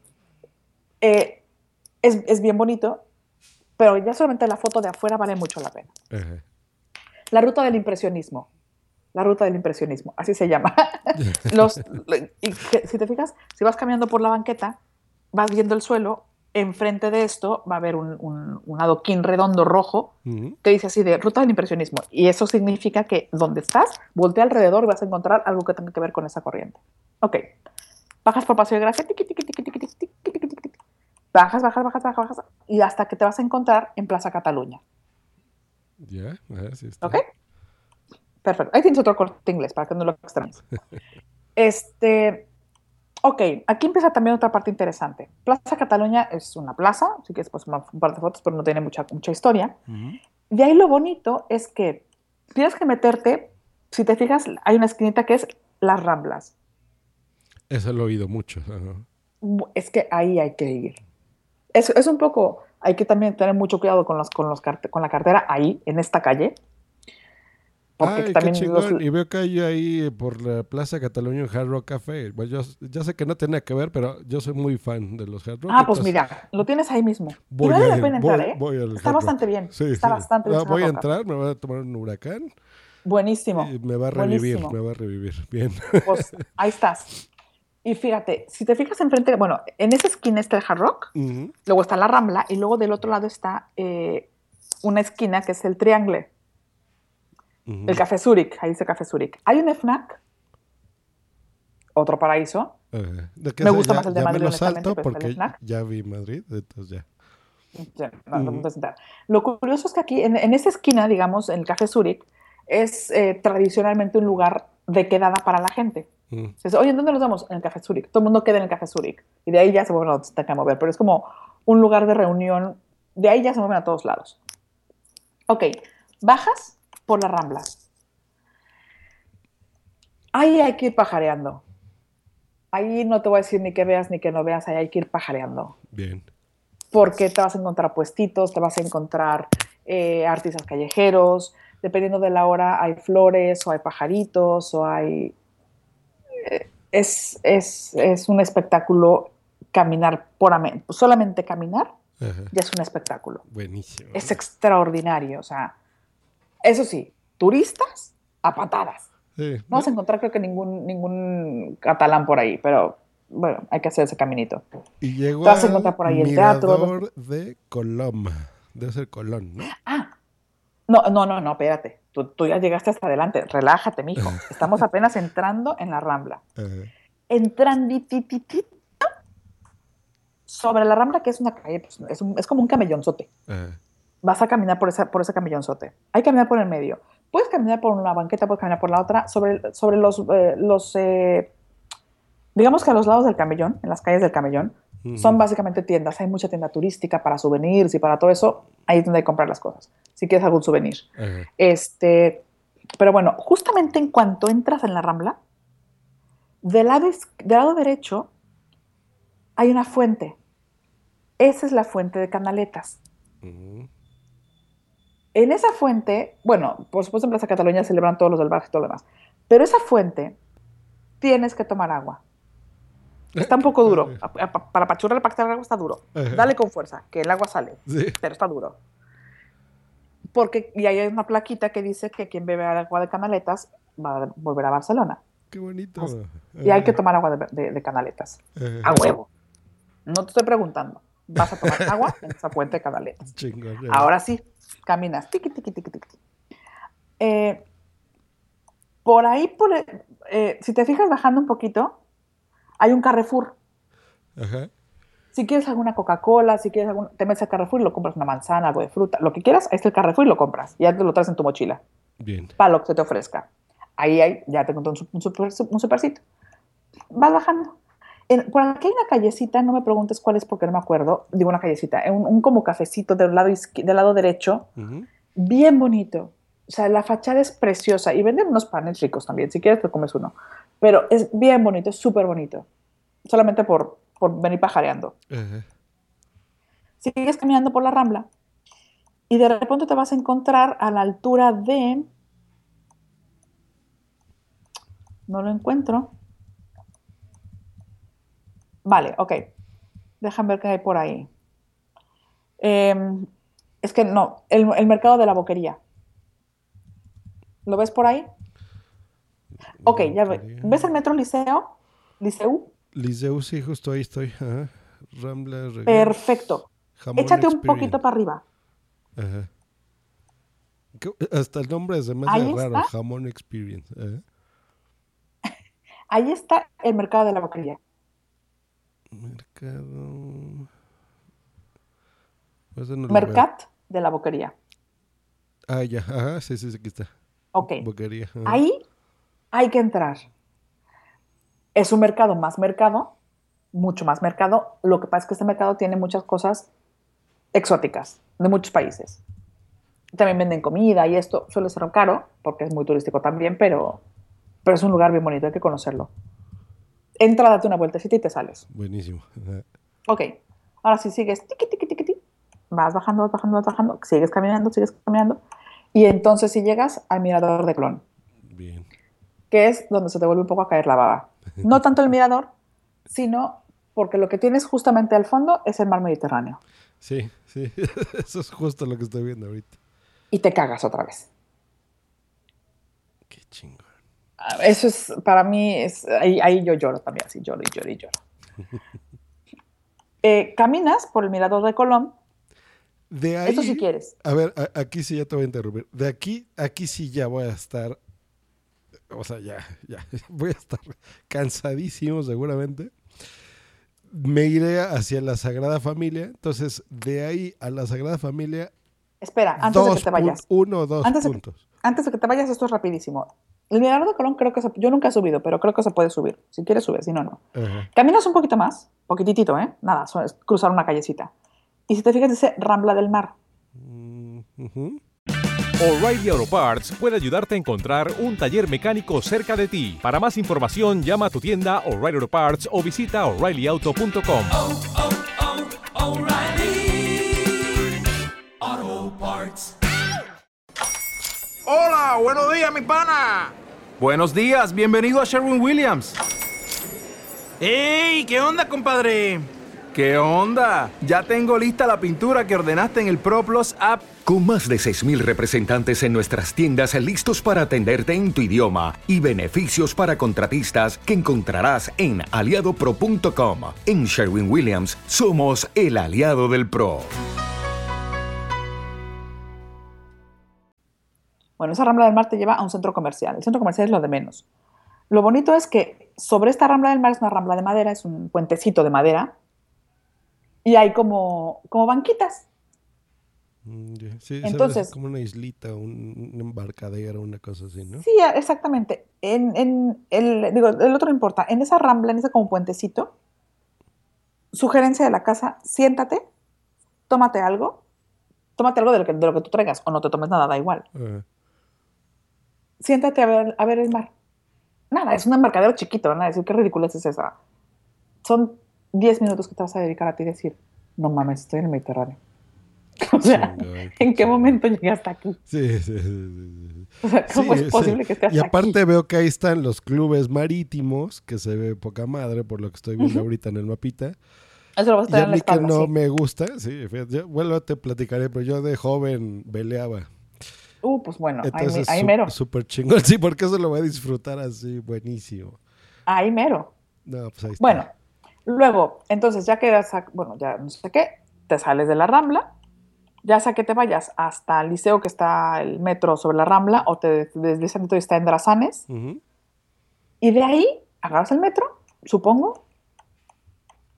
es, es bien bonito, pero ya solamente la foto de afuera vale mucho la pena. Ajá. La ruta del impresionismo. La ruta del impresionismo, así se llama. Si te fijas, si vas caminando por la banqueta, vas viendo el suelo, enfrente de esto va a haber un, un, adoquín redondo rojo que dice así de ruta del impresionismo. Y eso significa que donde estás, voltea alrededor y vas a encontrar algo que tenga que ver con esa corriente. Ok, bajas por Paseo de Gracia, tiqui, tiqui, tiqui, bajas, bajas, bajas, bajas, bajas, y hasta que te vas a encontrar en Plaza Cataluña. Ya, ajá, sí está. ¿Ok? Perfecto. Ahí tienes otro corte inglés para que no lo extrañes. Este, ok, aquí empieza también otra parte interesante. Plaza Cataluña es una plaza, así que después un par de fotos, pero no tiene mucha, mucha historia. De ahí lo bonito es que tienes que meterte, si te fijas, hay una esquinita que es las Ramblas. Eso lo he oído mucho. Es que ahí hay que ir. Es, es un poco, hay que también tener mucho cuidado con, los, con, los carte- con la cartera ahí, en esta calle. Porque Ay, qué también los- chingón. Y veo que hay ahí por la Plaza Cataluña un Hard Rock Café. Bueno, yo ya sé que no tenía que ver, pero yo soy muy fan de los Hard Rock. Ah, pues entonces mira, lo tienes ahí mismo. Y voy vale a la pena entrar, voy- ¿eh? voy al Está bastante bien. Sí, está sí. bastante bien. Ah, voy a entrar, me voy a tomar un huracán Buenísimo. y me va a revivir, buenísimo. me va a revivir. Bien. Pues ahí estás. Y fíjate, si te fijas enfrente, bueno, en esa esquina está el Hard Rock, luego está la Rambla y luego del otro lado está eh, una esquina que es el Triangle, el Café Zurich, ahí dice Café Zurich. Hay un FNAC, otro paraíso. Ajá. ¿De qué Me gusta Ya- más el de ya Madrid, me lo salto porque ya vi Madrid, entonces ya. No, no. Lo curioso es que aquí, en, en esa esquina, digamos, en el Café Zurich, es eh, tradicionalmente un lugar de quedada para la gente. Mm. Dice, Oye, ¿en dónde nos vamos? En el Café Zurich. Todo el mundo queda en el Café Zurich. Y de ahí ya se mueven a donde que mover. Pero es como un lugar de reunión. De ahí ya se mueven a todos lados. Ok, bajas por la Rambla. Ahí hay que ir pajareando. Ahí no te voy a decir ni que veas ni que no veas, ahí hay que ir pajareando Bien. porque te vas a encontrar puestitos, te vas a encontrar eh, artistas callejeros, dependiendo de la hora hay flores o hay pajaritos o hay... es, es, es un espectáculo caminar puramente, solamente caminar Ajá. ya es un espectáculo. Buenísimo. Es extraordinario, o sea, eso sí, turistas a patadas. Sí. No vas a encontrar creo que ningún, ningún catalán por ahí, pero bueno, hay que hacer ese caminito. Y llegó vas a encontrar por ahí el teatro. De Colón. Debe ser Colón, ¿no? No, no, no, no, espérate. Tú, tú ya llegaste hasta adelante. Relájate, mijo. Estamos apenas entrando en la Rambla. Entranditititito sobre la Rambla, que es una calle, pues, es, un- es como un camellonzote. Ajá. Vas a caminar por, esa, por ese camellonzote. Hay que caminar por el medio. Puedes caminar por una banqueta, puedes caminar por la otra. Sobre, sobre los, eh, los eh, digamos que a los lados del camellón, en las calles del camellón, son básicamente tiendas. Hay mucha tienda turística para souvenirs y para todo eso. Ahí es donde hay que comprar las cosas. Si quieres algún souvenir. Este, pero bueno, justamente en cuanto entras en la Rambla, del lado, del lado derecho hay una fuente. Esa es la fuente de Canaletas. Ujú. En esa fuente, bueno, por supuesto en Plaza Cataluña celebran todos los del barrio y todo lo demás, pero esa fuente tienes que tomar agua. Está un poco duro. Para pachurrar, para que el agua está duro. Dale con fuerza, que el agua sale, Sí. pero está duro. Porque, y ahí hay una plaquita que dice que quien bebe agua de canaletas va a volver a Barcelona. Qué bonito. Pues, Y hay que tomar agua de, de- de canaletas. A huevo. No te estoy preguntando. Vas a tomar agua en esa fuente de canaletas. Ahora sí, caminas. Tiqui, tiqui, tiqui, tiqui. Eh, por ahí, por, el- eh, si te fijas bajando un poquito, hay un Carrefour. Ajá. Si quieres alguna Coca-Cola, si quieres algún, te metes al Carrefour y lo compras una manzana, algo de fruta, lo que quieras, ahí está el Carrefour y lo compras. Ya te lo traes en tu mochila, Bien. para lo que se te ofrezca. Ahí hay, ya te encontré un, su- un, super, un supercito. Vas bajando. En- por aquí hay una callecita, no me preguntes cuál es porque no me acuerdo. Digo una callecita, un, un como cafecito del lado, del lado derecho, bien bonito. O sea, la fachada es preciosa y venden unos panes ricos también. Si quieres, te comes uno. Pero es bien bonito, es súper bonito. Solamente por, por venir pajareando. Sigues caminando por la rambla y de repente te vas a encontrar a la altura de. No lo encuentro. Vale, ok. Déjame ver qué hay por ahí. Em, es que no, el, el mercado de la boquería. ¿Lo ves por ahí? Ok, ya ve. ¿Ves el metro Liceo? Liceu. Liceu, sí, justo ahí estoy. Ajá. Rambla, Perfecto. Jamón Échate un poquito para arriba. Ajá. ¿Qué- Hasta el nombre Ahí hace raro. está. Jamón Experience. Ajá. Ahí está el mercado de la boquería. Mercado. No veo. Mercat de la boquería. Ah, ya. Ajá, sí, sí, sí, aquí está. Ok. Boquería. ajá. Ahí hay que entrar. Es un mercado más mercado, mucho más mercado. Lo que pasa es que este mercado tiene muchas cosas exóticas de muchos países. También venden comida y esto suele ser caro porque es muy turístico también, pero Pero es un lugar bien bonito, hay que conocerlo. Entra, date una vueltecita y te sales. Buenísimo. Ok, ahora sí sigues, tiqui, tiqui, tiqui, tiqui, vas bajando, vas bajando, vas bajando, sigues caminando, sigues caminando, y entonces si llegas al mirador de Clon, Bien. Que es donde se te vuelve un poco a caer la baba. No tanto el mirador, sino porque lo que tienes justamente al fondo es el mar Mediterráneo. Sí, sí. Eso es justo lo que estoy viendo ahorita. Y te cagas otra vez. Qué chingón. Ah, Eso es, para mí, es, ahí, ahí yo lloro también, así lloro y lloro y lloro. Eh, caminas por el mirador de Colón, De ahí. Eso si quieres. A ver, a- aquí sí ya te voy a interrumpir. De aquí, aquí sí ya voy a estar. O sea, ya, ya. Voy a estar cansadísimo seguramente. Me iré hacia la Sagrada Familia. Entonces, de ahí a la Sagrada Familia. espera, antes de dos que te vayas. Uno o dos Antes de que- puntos. Antes de que te vayas, esto es rapidísimo. El mirador de Colón creo que se- yo nunca he subido, pero creo que se puede subir. Si quieres subir, si no, no. Ajá. Caminas un poquito más, poquitito, ¿eh? Nada, es cruzar una callecita. Y si te fijas, dice Rambla del Mar. Ujú. O'Reilly Auto Parts puede ayudarte a encontrar un taller mecánico cerca de ti. Para más información, llama a tu tienda O'Reilly Auto Parts o visita oreillyauto.com. Hola, buenos días, mi pana. Buenos días, bienvenido a Sherwin Williams. ¡Ey! ¿Qué onda, compadre? ¿Qué onda? Ya tengo lista la pintura que ordenaste en el ProPlus app. Con más de 6.000 representantes en nuestras tiendas listos para atenderte en tu idioma y beneficios para contratistas que encontrarás en aliadopro.com. En Sherwin Williams somos el aliado del PRO. Bueno, esa Rambla del Mar te lleva a un centro comercial. El centro comercial es lo de menos. Lo bonito es que sobre esta Rambla del Mar es una rambla de madera, es un puentecito de madera. Y hay como, como banquitas. Mm. Sí, Entonces- como una islita, un, un embarcadero, una cosa así, ¿no? Sí, exactamente. En, en el, digo, el otro no importa. En esa rambla, en ese como puentecito, sugerencia de la casa, siéntate, tómate algo, tómate algo de lo que, de lo que tú traigas, o no te tomes nada, da igual. Siéntate a ver, a ver el mar. Nada, es un embarcadero chiquito, van a decir, qué ridícula es esa. Son 10 minutos que te vas a dedicar a ti y decir, no mames, estoy en el Mediterráneo. O sea, ¿en qué momento llegué hasta aquí? Sí, sí, sí, sí. O sea, ¿cómo Sí, es posible sí. que esté Y aparte veo que ahí están los clubes marítimos, que se ve poca madre por lo que estoy viendo ahorita en el mapita. Eso lo vas a Y tener a en la mí que espalda, no me gusta, sí, fíjate, yo, bueno, te platicaré, pero yo de joven veleaba. Uh, pues bueno, ahí, Entonces, ahí su- mero. súper chingón, sí, porque eso lo voy a disfrutar así, buenísimo. Ahí mero. No, pues ahí está. Bueno, luego, entonces ya quedas, a- bueno, ya no sé qué, te sales de la Rambla, ya sea que te vayas hasta el liceo que está el metro sobre la Rambla o te deslizas y está en Drasanes, Ujú. y de ahí agarras el metro, supongo,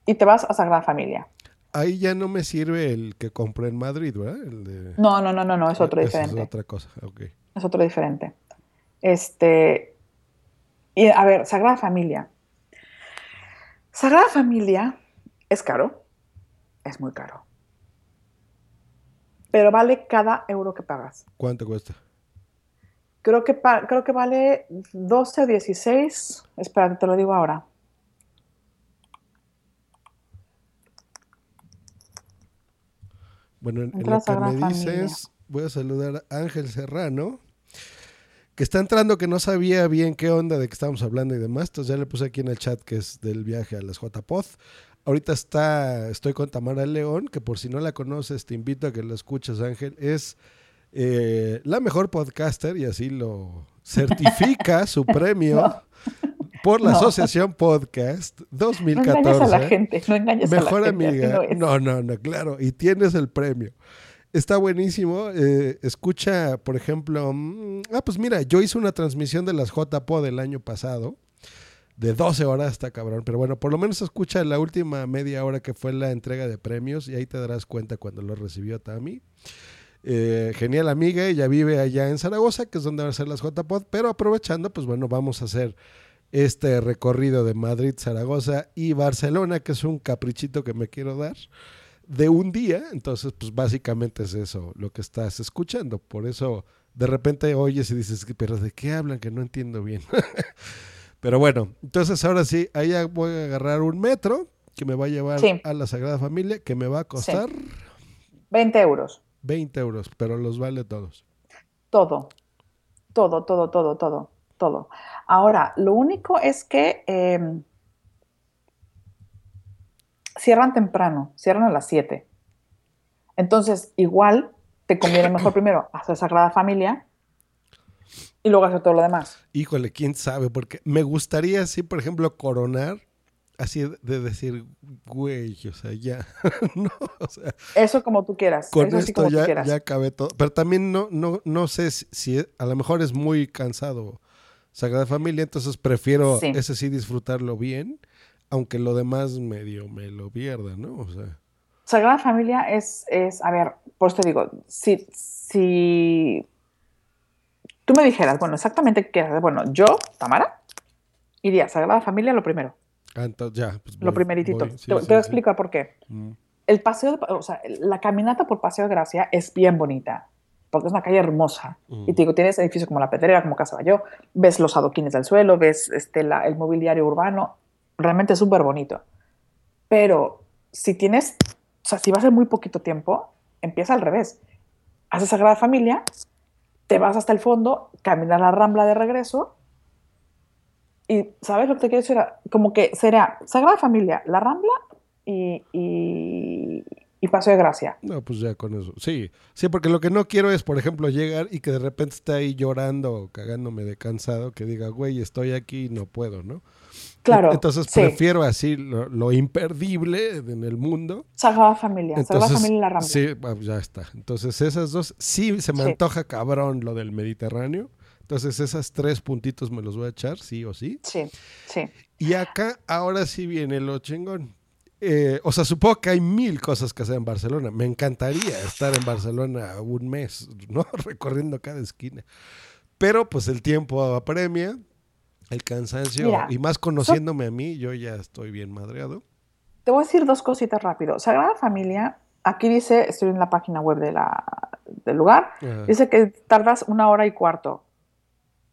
y te vas a Sagrada Familia. Ahí ya no me sirve el que compré en Madrid, ¿verdad? El de... No, no, no, no, no, es otro Esa diferente. Es otra cosa, ok. Es otro diferente. Este. Y a ver, Sagrada Familia. Sagrada Familia es caro. Es muy caro. Pero vale cada euro que pagas. ¿Cuánto cuesta? Creo que, creo que vale 12 o 16. Espérate, te lo digo ahora. Bueno, en, en lo que me Familia. dices, voy a saludar a Ángel Serrano, que está entrando, que no sabía bien qué onda de qué estábamos hablando y demás. Entonces ya le puse aquí en el chat que es del viaje a las JPod. Ahorita está, estoy con Tamara León, que por si no la conoces, te invito a que la escuches, Ángel. Es eh, la mejor podcaster y así lo certifica su premio por la No. Asociación Podcast 2014. No engañes a la gente, no engañes a la Mejor gente, amiga. No, no, no, claro. Y tienes el premio. Está buenísimo. eh, escucha, por ejemplo, mm, ah, pues mira, yo hice una transmisión de las JPO del año pasado, de 12 horas, está cabrón. Pero bueno, por lo menos escucha la última media hora que fue la entrega de premios y ahí te darás cuenta cuando lo recibió Tami. Eh, genial amiga, ella vive allá en Zaragoza, que es donde van a ser las JPod, pero aprovechando, pues bueno, vamos a hacer este recorrido de Madrid, Zaragoza y Barcelona, que es un caprichito que me quiero dar de un día. Entonces, pues básicamente es eso lo que estás escuchando. Por eso de repente oyes y dices, pero ¿de qué hablan? Que no entiendo bien. pero bueno, entonces ahora sí, ahí voy a agarrar un metro que me va a llevar a la Sagrada Familia, que me va a costar... 20 euros. 20 euros, pero los vale todos. Todo, todo, todo, todo, todo, todo. Ahora, lo único es que em, cierran temprano, cierran a las 7. Entonces, igual te conviene mejor primero hacer Sagrada Familia y luego hacer todo lo demás. Híjole, quién sabe, porque me gustaría así, por ejemplo, coronar, así de decir, güey, o sea, ya, no, o sea, Eso como tú quieras. con eso sí esto como tú ya, quieras. ya acabé todo. Pero también no, no, no sé si, si- a lo mejor es muy cansado Sagrada Familia, entonces prefiero Sí. ese sí disfrutarlo bien, aunque lo demás medio me lo pierda, ¿no? O sea, Sagrada Familia es, es, a ver, por eso te digo, si, si tú me dijeras, bueno, exactamente qué hacer, bueno, yo, Tamara, iría a Sagrada Familia lo primero, ah, entonces ya. pues lo primeritito. voy, sí, te, voy a sí. explicar por qué. Mm. El paseo, de- o sea, la caminata por Paseo de Gracia es bien bonita, porque es una calle hermosa. Mm. Y te digo, tienes edificios como La Pedrera, como Casa Bayó, ves los adoquines del suelo, ves este, la- el mobiliario urbano, realmente súper bonito. Pero si tienes, o sea, si va a muy poquito tiempo, empieza al revés. Haces Sagrada Familia, te vas hasta el fondo, caminas la rambla de regreso, y ¿sabes lo que te quiero decir? Como que será Sagrada Familia, la rambla y, y, y Paseo de Gracia. No, pues ya con eso. Sí, sí, porque lo que no quiero es, por ejemplo, llegar y que de repente esté ahí llorando o cagándome de cansado, que diga, güey, estoy aquí y no puedo, ¿no? Claro, Entonces sí. prefiero así lo, lo imperdible en el mundo. Sagrada Familia, Sagrada Entonces, Familia y la rambla. Sí, ya está. Entonces esas dos, sí se me Sí. antoja cabrón lo del Mediterráneo. Entonces esas tres puntitos me los voy a echar, sí o sí. Sí, sí. Y acá ahora sí viene lo chingón. Eh, o sea, supongo que hay mil cosas que hacer en Barcelona. Me encantaría estar en Barcelona un mes, ¿no? Recorriendo cada esquina. Pero pues el tiempo apremia, el cansancio, Mira, y más conociéndome a mí, yo ya estoy bien madreado. Te voy a decir dos cositas rápido. Sagrada Familia, aquí dice, estoy en la página web de la, del lugar, Ajá. dice que tardas una hora y cuarto.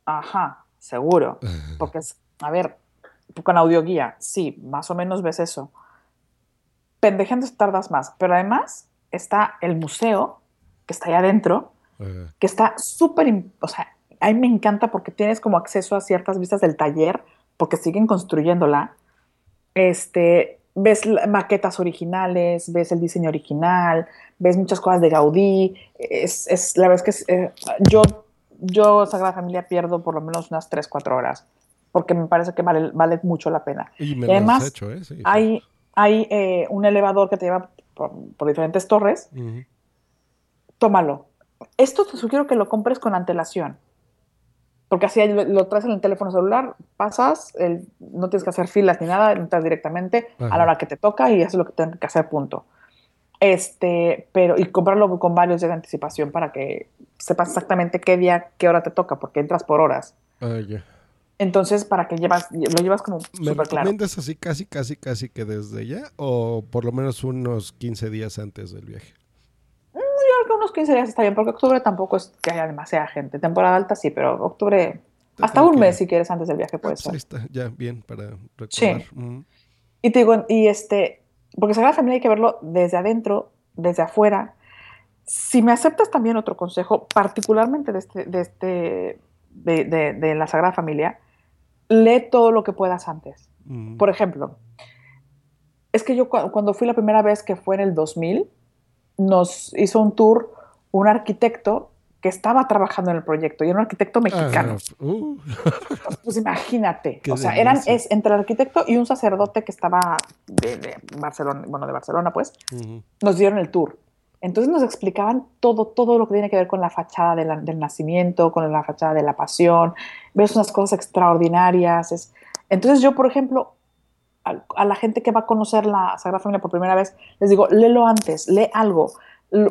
Ajá, seguro. Porque es, a ver, con audioguía, sí, más o menos ves eso. Pendejeando tardas más, pero además está el museo, que está ahí adentro, Ajá. que está súper, o sea, a mí me encanta porque tienes como acceso a ciertas vistas del taller, porque siguen construyéndola. Este, ves maquetas originales, ves el diseño original, ves muchas cosas de Gaudí. Es, es- la verdad es que es, eh, yo, yo, Sagrada Familia, pierdo por lo menos unas 3, 4 horas, porque me parece que vale, vale mucho la pena. Y me Y además, hecho, ¿eh? Sí, sí. hay, hay eh, un elevador que te lleva por, por diferentes torres. Tómalo. Esto te sugiero que lo compres con antelación. Porque así lo, lo traes en el teléfono celular, pasas, el- no tienes que hacer filas ni nada, entras directamente a la hora que te toca y haces lo que tienes que hacer, punto. Este, pero, y comprarlo con varios días de anticipación para que sepas exactamente qué día, qué hora te toca, porque entras por horas. Ah. Entonces, para que llevas, lo llevas como ¿Me súper claro. recomiendas así casi, casi, casi que desde ya? ¿O por lo menos unos 15 días antes del viaje? Creo que unos 15 días está bien, porque octubre tampoco es que haya demasiada gente. Temporada alta sí, pero octubre, hasta un mes si quieres antes del viaje puede Ah, pues ser. ahí está, ya, bien, para recordar. Sí. Ujú. Y te digo, y este, porque Sagrada Familia hay que verlo desde adentro, desde afuera. Si me aceptas también otro consejo, particularmente de, este, de, este, de, de- de la Sagrada Familia, lee todo lo que puedas antes. Ujú. Por ejemplo, es que yo cu- cuando fui la primera vez, que fue en el 2000, nos hizo un tour un arquitecto que estaba trabajando en el proyecto y era un arquitecto mexicano. Ah, uh, Pues imagínate, Qué o sea, eran es entre el arquitecto y un sacerdote que estaba de, de Barcelona, bueno, de Barcelona, pues, ujú. nos dieron el tour. Entonces nos explicaban todo, todo lo que tiene que ver con la fachada de la- del nacimiento, con la fachada de la pasión. Ves unas cosas extraordinarias. es- Entonces yo, por ejemplo, a, a la gente que va a conocer la Sagrada Familia por primera vez, les digo, léelo antes, lee algo.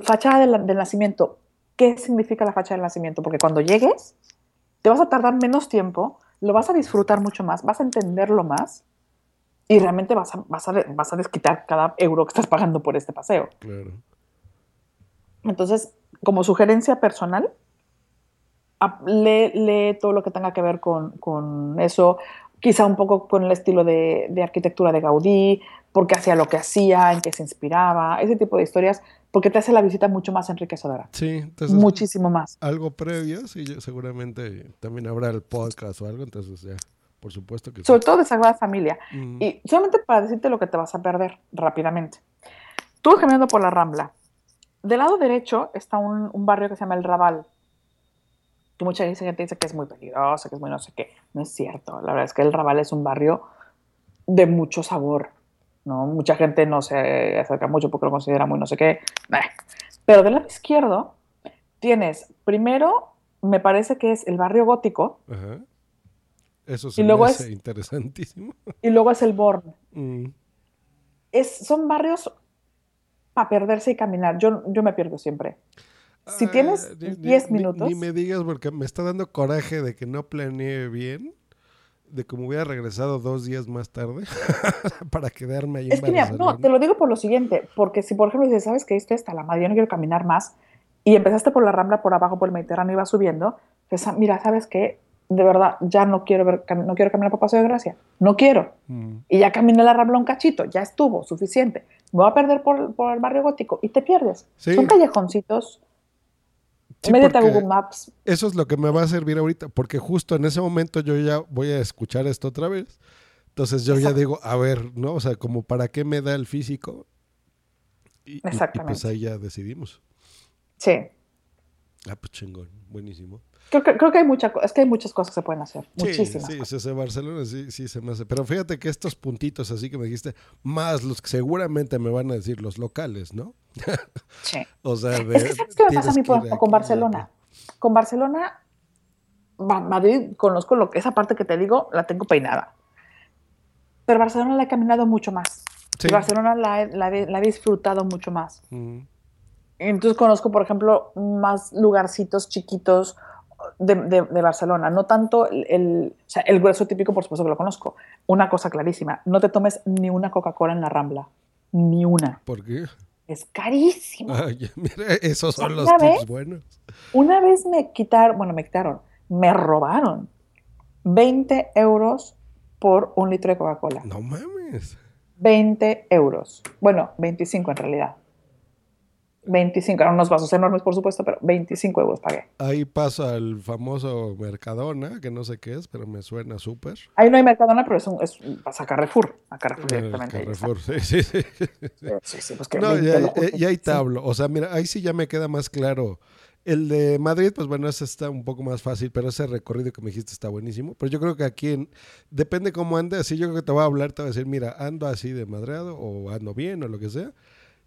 Fachada del, del nacimiento. ¿Qué significa la fachada del nacimiento? Porque cuando llegues, te vas a tardar menos tiempo, lo vas a disfrutar mucho más, vas a entenderlo más y realmente vas a, vas a, vas a desquitar cada euro que estás pagando por este paseo. Claro. Entonces, como sugerencia personal, lee, lee todo lo que tenga que ver con, con eso, quizá un poco con el estilo de, de arquitectura de Gaudí, por qué hacía lo que hacía, en qué se inspiraba, ese tipo de historias, porque te hace la visita mucho más enriquecedora. Sí, entonces. Muchísimo más. Algo previo, sí, seguramente también habrá el podcast o algo, entonces ya, por supuesto que sí. Sobre todo de Sagrada Familia. Y solamente para decirte lo que te vas a perder rápidamente. Tú caminando por la Rambla. Del lado derecho está un, un barrio que se llama El Raval. Que mucha gente dice que es muy peligroso, que es muy no sé qué. No es cierto. La verdad es que El Raval es un barrio de mucho sabor. ¿no? Mucha gente no se acerca mucho porque lo considera muy no sé qué. Pero del lado izquierdo tienes, primero, me parece que es el barrio gótico Ajá. Eso se Y luego me es- interesantísimo. y luego es el Born. Mm. es, son barrios para perderse y caminar. Yo, yo me pierdo siempre. Si tienes Ah, Ni- ni- 10 ni- minutos, Ni, me digas porque me está dando coraje de que no planeé bien, de que me hubiera regresado dos días más tarde para quedarme ahí es que mira, no, te lo digo por lo siguiente, porque si por ejemplo dices, sabes que esto está la madre, yo no quiero caminar más, y empezaste por la Rambla, por abajo, por el Mediterráneo, y vas subiendo, pues, ah, mira, sabes que de verdad ya no quiero ver, no quiero caminar por Paseo de Gracia, no quiero. Mm. Y ya caminé la Rambla un cachito, ya estuvo, suficiente. Me voy a perder por, por el barrio gótico y te pierdes. Sí. Son callejoncitos. Sí, Métete a porque Google Maps. Eso es lo que me va a servir ahorita, porque justo en ese momento yo ya voy a escuchar esto otra vez. Entonces yo ya digo, a ver, ¿no? O sea, como para qué me da el físico. Y, y- y pues Exactamente. ahí ya decidimos. Sí. Ah, pues chingón, buenísimo. Creo que, creo que hay mucha, es que hay muchas cosas que se pueden hacer. Sí, Muchísimas. Sí, sí, sí, Barcelona sí, sí se me hace. Pero fíjate que estos puntitos así que me dijiste, más los que seguramente me van a decir los locales, ¿no? Sí. o sea, de, Es que ¿sabes qué me pasa a mí con aquí, Barcelona? Con Barcelona, Ma- Madrid, conozco lo que, esa parte que te digo, la tengo peinada. Pero Barcelona la he caminado mucho más. Sí. Y Barcelona la la he- la he disfrutado mucho más. Mm. Entonces conozco, por ejemplo, más lugarcitos chiquitos de, de- de Barcelona. No tanto el, el- o sea, el grueso típico, por supuesto que lo conozco. Una cosa clarísima, no te tomes ni una Coca-Cola en la Rambla. Ni una. ¿Por qué? Es carísimo. Ay, mira, esos son los ¿Una tips vez? buenos. Una vez me quitaron, bueno, me quitaron, me robaron 20 euros por un litro de Coca-Cola. No mames. 20 euros. Bueno, 25 en realidad. 25, eran unos vasos enormes, por supuesto, pero 25 euros pagué. Ahí paso al famoso Mercadona, que no sé qué es, pero me suena súper. Ahí no hay Mercadona, pero es, un, es vas a Carrefour. A Carrefour El directamente. Carrefour, sí, sí, sí. Sí, sí, pues que No, 20 ya, lo ya- justo. ya ahí te hablo. O sea, mira, ahí sí ya me queda más claro. El de Madrid, pues bueno, ese está un poco más fácil, pero ese recorrido que me dijiste está buenísimo. Pero yo creo que aquí, en- depende cómo ande, así yo creo que te voy a hablar, te voy a decir, mira, ando así de madreado o ando bien o lo que sea,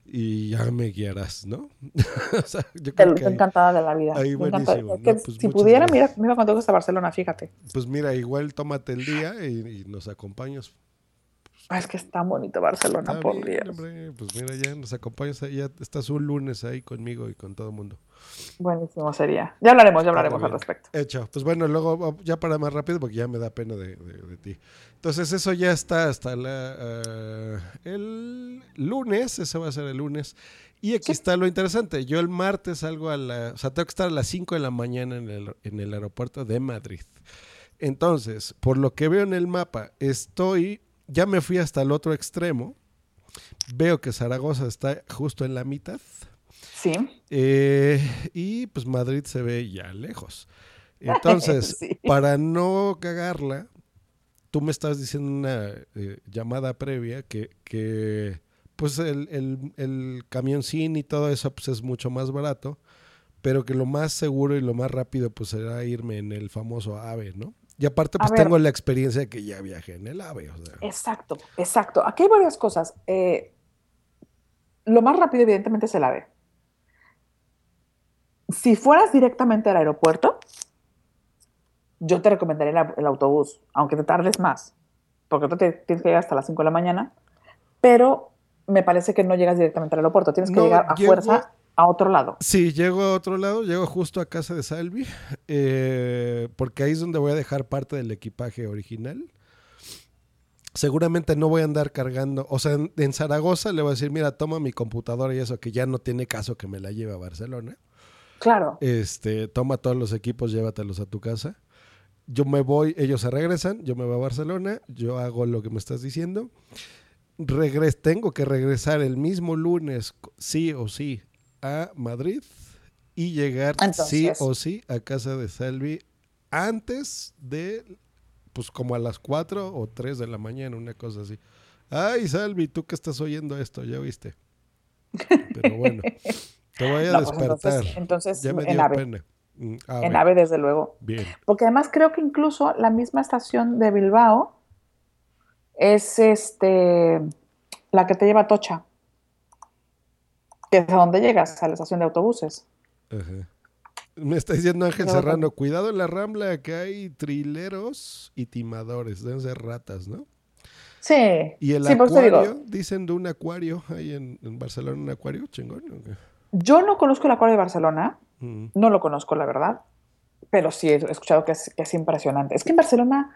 y ya me guiarás, ¿no? o sea, yo creo que Estoy ahí- encantada de la vida. ahí buenísimo, es que ¿no? Pues si pudiera, gracias. mira, iba contigo hasta Barcelona, fíjate. Pues mira, igual tómate el día y, y nos acompañas. Ah, es que es tan bonito Barcelona, Está por bien, Dios. hombre, pues mira, ya nos acompañas, ya estás un lunes ahí conmigo y con todo el mundo. Buenísimo sería. Ya hablaremos, ya hablaremos al respecto. Hecho. Pues bueno, luego ya para más rápido porque ya me da pena de, de- de ti. Entonces eso ya está hasta la, ah, el lunes, ese va a ser el lunes. Y aquí está lo interesante. Yo el martes salgo a la... O sea, tengo que estar a las 5 de la mañana en el, en el aeropuerto de Madrid. Entonces, por lo que veo en el mapa, estoy... Ya me fui hasta el otro extremo. Veo que Zaragoza está justo en la mitad. Sí. Eh, y pues Madrid se ve ya lejos. Entonces, Sí. para no cagarla, tú me estás diciendo una eh, llamada previa que, que pues el, el, el camioncín y todo eso pues es mucho más barato, pero que lo más seguro y lo más rápido pues será irme en el famoso AVE, ¿no? Y aparte pues tengo la experiencia de que ya viajé en el AVE, o sea. Exacto, exacto. Aquí hay varias cosas. Eh, lo más rápido, evidentemente, es el AVE. Si fueras directamente al aeropuerto, yo te recomendaría el, el autobús, aunque te tardes más, porque tú te- tienes que llegar hasta las 5 de la mañana, pero me parece que no llegas directamente al aeropuerto, tienes que No, llegar a llego- fuerza a otro lado. Sí, llego a otro lado, llego justo a casa de Salvi, eh, porque ahí es donde voy a dejar parte del equipaje original. Seguramente no voy a andar cargando, o sea, en, en Zaragoza le voy a decir, mira, toma mi computadora y eso, que ya no tiene caso que me la lleve a Barcelona. Claro. Este, toma todos los equipos, llévatelos a tu casa. Yo me voy, ellos se regresan, yo me voy a Barcelona, yo hago lo que me estás diciendo. Regres, tengo que regresar el mismo lunes, sí o sí, a Madrid y llegar sí o sí a casa de Salvi antes de, pues como a las 4 o 3 de la mañana, una cosa así. Ay, Salvi, tú que estás oyendo esto, ya viste. Pero bueno, te voy a No, pues despertar. entonces- entonces, en AVE. pena. Mm, En AVE, desde luego. Bien. Porque además creo que incluso la misma estación de Bilbao es este la que te lleva a Tocha. Que es a donde llegas, a la estación de autobuses. Ajá. Me está diciendo Ángel No, Serrano, cuidado en la rambla que hay trileros y timadores, deben ser ratas, ¿no? Sí. Y el sí, te digo, acuario, dicen de un acuario, ahí en, en Barcelona, un acuario chingón. Yo no conozco el acuario de Barcelona, Mm. no lo conozco, la verdad, pero sí he escuchado que es, que es impresionante. Es que en Barcelona,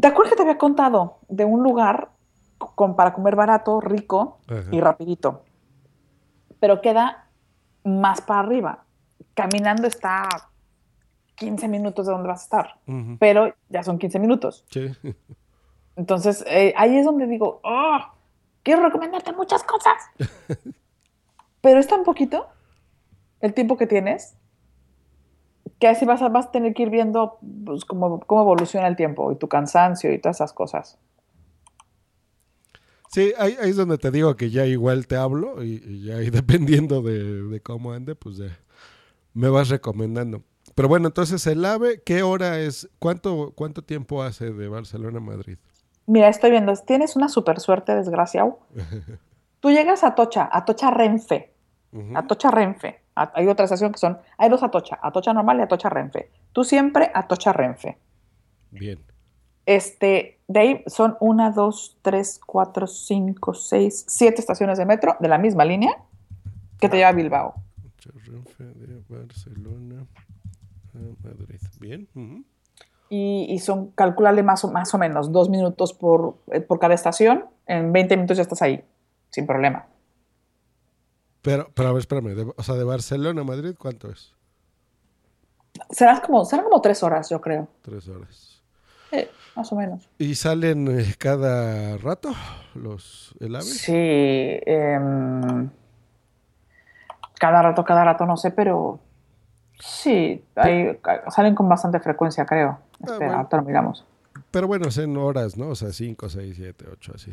¿te acuerdas que te había contado de un lugar con, para comer barato, rico Ajá. y rapidito? Pero queda más para arriba. Caminando está 15 minutos de donde vas a estar, Ujú. pero ya son 15 minutos. Sí. Entonces, eh, ahí es donde digo, oh, quiero recomendarte muchas cosas. Pero es tan poquito el tiempo que tienes que así vas a, vas a tener que ir viendo pues, cómo, cómo evoluciona el tiempo y tu cansancio y todas esas cosas. Sí, ahí, ahí es donde te digo que ya igual te hablo y, y ahí dependiendo de, de cómo ande, pues ya me vas recomendando. Pero bueno, entonces el AVE, ¿qué hora es? ¿Cuánto, cuánto tiempo hace de Barcelona a Madrid? Mira, estoy viendo, tienes una super suerte, desgraciado. Tú llegas a Atocha, Atocha Renfe. Atocha Renfe. Hay otra estación que son, hay dos Atocha, Atocha normal y Atocha Renfe. Tú siempre Atocha Renfe. Bien. Este, de ahí son una, dos, tres, cuatro, cinco, seis, siete estaciones de metro de la misma línea que te lleva a Bilbao. Renfe de Barcelona a Madrid. Bien. Y, y son, calculable más o, más o menos, dos minutos por, eh, por cada estación. En 20 minutos ya estás ahí, sin problema. Pero, pero a ver, espérame, de- o sea, de Barcelona a Madrid, ¿cuánto es? Serán como, serán como tres horas, yo creo. Tres horas. Eh, más o menos. ¿Y salen eh, cada rato los el AVE? Sí. em, cada rato, cada rato, no sé, pero sí, ca- salen con bastante frecuencia, creo. Espera, bueno. ahorita lo miramos. Pero bueno, es en horas, ¿no? O sea, 5, 6, 7, 8, así.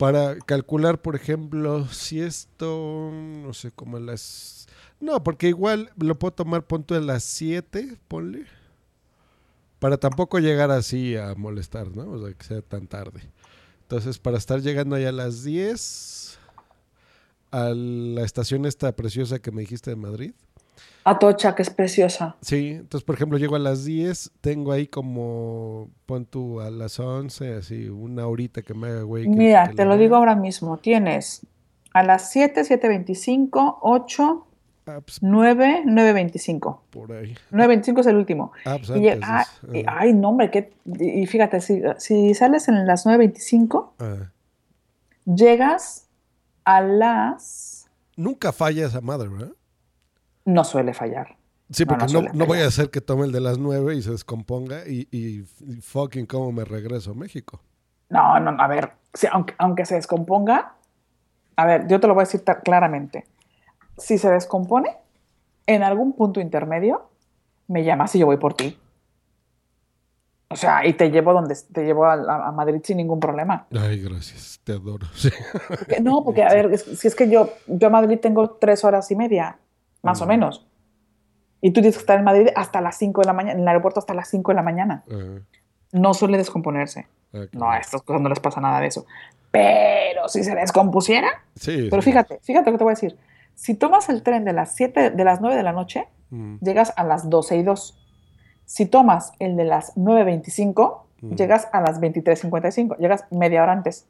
Para calcular, por ejemplo, si esto, no sé, como a las... No, porque igual lo puedo tomar punto a las 7, ponle. Para tampoco llegar así a molestar, ¿no? O sea, que sea tan tarde. Entonces, para estar llegando allá a las 10, a la estación esta preciosa que me dijiste de Madrid. Atocha, que es preciosa. Sí, entonces por ejemplo llego a las 10, tengo ahí como, pon tú a las 11, así una horita que me haga güey. Mira, que te lo digo ahora mismo. Tienes a las 7, 7.25, 8, Ah, pues, 9, 9.25. por ahí. 9.25 es el último. Ah, pues Y antes ah, y- ay, no, hombre, que, y fíjate, si, si sales en las 9.25, Ah. llegas a las... Nunca falla esa madre, ¿verdad? No suele fallar. Sí, porque no no, no voy a hacer que tome el de las 9 y se descomponga y, y, y fucking cómo me regreso a México. No, no, a ver, si- aunque, aunque se descomponga, a ver, yo te lo voy a decir claramente. Si se descompone, en algún punto intermedio, me llamas y yo voy por ti. O sea, y te llevo donde te llevo a, a- Madrid sin ningún problema. Ay, gracias, te adoro. Sí. No, porque a ver, es- si es que yo, yo a Madrid tengo tres horas y media, más o menos. Y tú tienes que estar en Madrid hasta las 5 de la mañana, en el aeropuerto hasta las 5 de la mañana. No suele descomponerse. ah, No, a estas cosas no les pasa nada de eso. Pero si se descompusiera, Sí, pero sí. fíjate, fíjate lo que te voy a decir. Si tomas el tren de las 7, de las 9 de la noche, Mm. llegas a las 12 y 2. Si tomas el de las 9.25, Mm. llegas a las 23.55. Llegas media hora antes.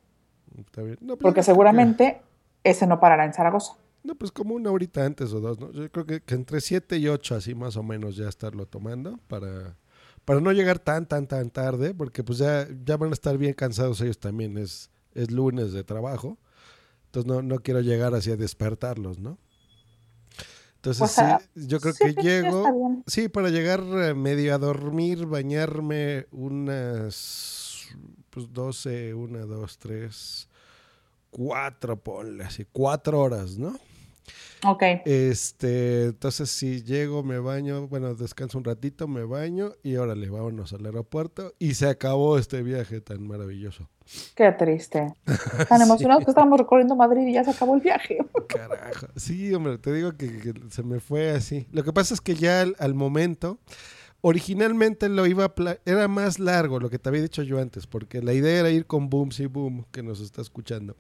Está bien. No, pues, Porque seguramente ese no parará en Zaragoza. No, pues como una horita antes o dos, ¿no? Yo creo que, que entre 7 y 8, así más o menos, ya estarlo tomando para, para no llegar tan, tan, tan tarde, porque pues ya, ya van a estar bien cansados ellos también. Es, es lunes de trabajo. Entonces no, no quiero llegar así a despertarlos, ¿no? Entonces, O sea, sí, yo creo sí, que llego, sí, para llegar eh, medio a dormir, bañarme unas, pues 12, 1, 2, 3, 4, ponle así, 4 horas, ¿no? Ok. Este, entonces si llego, me baño, bueno, descanso un ratito, me baño y órale, vámonos al aeropuerto y se acabó este viaje tan maravilloso. Qué triste. Tan emocionados que estábamos recorriendo Madrid y ya se acabó el viaje. Carajo. Sí, hombre, te digo que, que se me fue así. Lo que pasa es que ya al, al momento, originalmente lo iba a era más largo lo que te había dicho yo antes, porque la idea era ir con Boom y Boom, que nos está escuchando.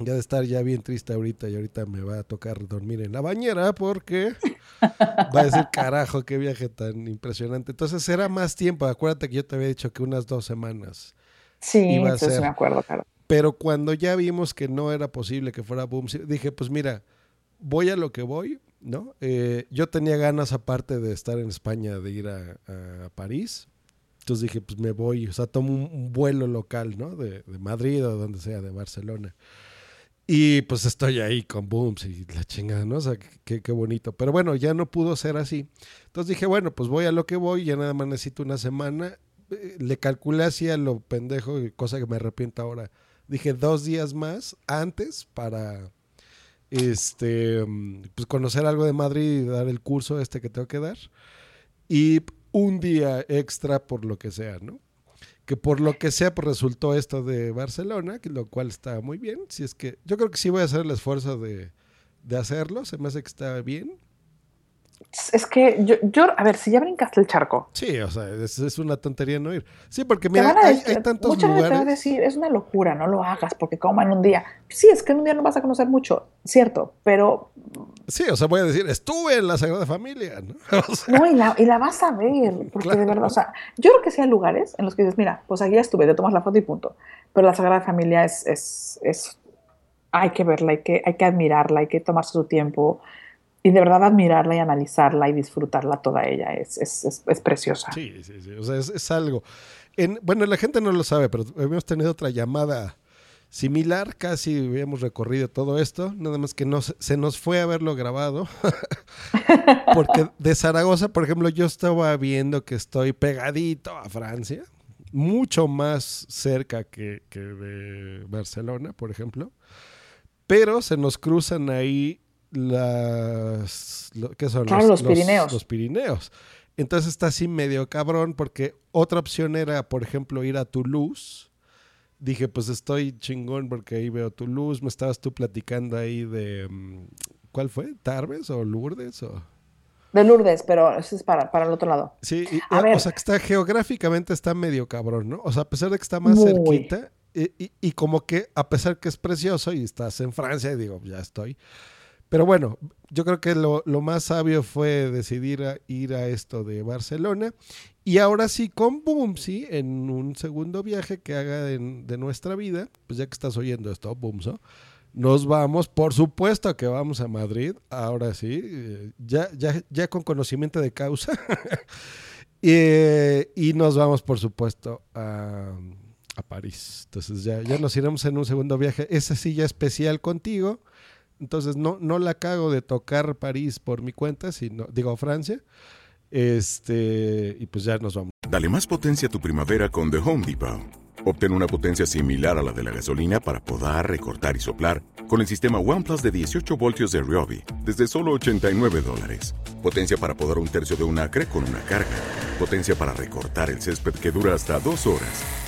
Ya de estar ya bien triste ahorita y ahorita me va a tocar dormir en la bañera porque va a decir, carajo, qué viaje tan impresionante. Entonces era más tiempo. Acuérdate que yo te había dicho que unas dos semanas. Sí, iba a sí ser. me acuerdo, claro. Pero cuando ya vimos que no era posible que fuera Boom, dije, pues mira, voy a lo que voy, ¿no? Eh, yo tenía ganas, aparte de estar en España, de ir a, a París. Entonces dije, pues me voy, o sea, tomo un, un vuelo local, ¿no? De, de Madrid o donde sea, de Barcelona. Y pues estoy ahí con Booms y la chingada, ¿no? O sea, qué, qué bonito. Pero bueno, ya no pudo ser así. Entonces dije, bueno, pues voy a lo que voy, ya nada más necesito una semana. Eh, Le calculé así a lo pendejo, cosa que me arrepiento ahora. Dije dos días más antes para este pues conocer algo de Madrid y dar el curso este que tengo que dar. Y un día extra por lo que sea, ¿no? Que por lo que sea, pues resultó esto de Barcelona, que lo cual está muy bien. Si es que yo creo que sí voy a hacer el esfuerzo de, de hacerlo, se me hace que está bien. Es que yo, yo, a ver, si ya brincaste el charco, Sí, o sea, es, es una tontería no ir. Sí, porque mira, hay, decir- hay tantos mucha gente te va a lugares. decir, es una locura, no lo hagas, porque como en un día. Sí, es que en un día no vas a conocer mucho, cierto, pero Sí, o sea, voy a decir, estuve en la Sagrada Familia, ¿no? O sea, no, y la, y la vas a ver, porque de verdad, o sea, yo creo que sí hay lugares en los que dices, mira, pues aquí ya estuve, te tomas la foto y punto. Pero la Sagrada Familia es, es, es hay que verla, hay que, hay que admirarla, hay que tomarse su tiempo y de verdad admirarla y analizarla y disfrutarla toda ella, es, es, es, es preciosa. Sí, sí, sí. O sea, es, algo. En, bueno, la gente no lo sabe, pero habíamos tenido otra llamada similar, casi habíamos recorrido todo esto, nada más que no, se- nos fue a verlo grabado. Porque de Zaragoza, por ejemplo, yo estaba viendo que estoy pegadito a Francia, mucho más cerca que, que de Barcelona, por ejemplo. Pero se nos cruzan ahí las... lo- ¿Qué son? Claro, los Pirineos. Los Pirineos. Entonces está así medio cabrón porque otra opción era, por ejemplo, ir a Toulouse. Dije, pues estoy chingón porque ahí veo Toulouse. Me estabas tú platicando ahí de... mm, ¿Cuál fue? ¿Tarbes o Lourdes? O... De Lourdes, pero eso es para, para el otro lado. Sí, y- A o ver. sea que está geográficamente está medio cabrón, ¿no? O sea, a pesar de que está más Muy. cerquita y, y- y como que a pesar que es precioso y estás en Francia, y digo, ya estoy. Pero bueno, yo creo que lo, lo más sabio fue decidir ir a esto de Barcelona y ahora sí con Boomsy en un segundo viaje que haga de, nuestra vida, pues ya que estás oyendo esto, Boomso, nos vamos, por supuesto que vamos a Madrid, ahora sí, eh, ya, ya, ya con conocimiento de causa. Eh, y nos vamos, por supuesto, a, a París. Entonces ya, ya nos iremos en un segundo viaje. Ese sí ya especial contigo. Entonces no, no la cago de tocar París por mi cuenta, sino, digo Francia. Este, y pues ya nos vamos. Dale más potencia a tu primavera con The Home Depot. Obtén una potencia similar a la de la gasolina para podar, recortar y soplar con el sistema OnePlus de 18 voltios de Ryobi desde solo 89 dólares. Potencia para podar un tercio de un acre con una carga. Potencia para recortar el césped que dura hasta dos horas.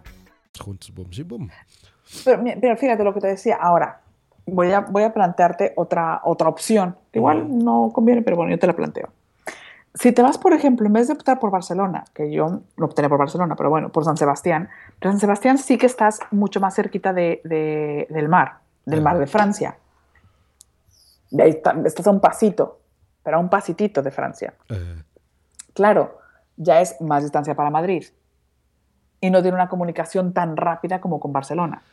Juntos, boom, sí, boom. Pero, pero fíjate lo que te decía. Ahora, voy a, voy a plantearte otra, otra opción. Igual no conviene, pero bueno, yo te la planteo. si te vas, por ejemplo, en vez de optar por Barcelona, que yo no optaría por Barcelona, pero bueno, por San Sebastián, pero San Sebastián sí que estás mucho más cerquita de, de- del mar, del mar de Francia. De ahí está- estás a un pasito, pero a un pasitito de Francia. Eh, Claro, ya es más distancia para Madrid. Y no tiene una comunicación tan rápida como con Barcelona.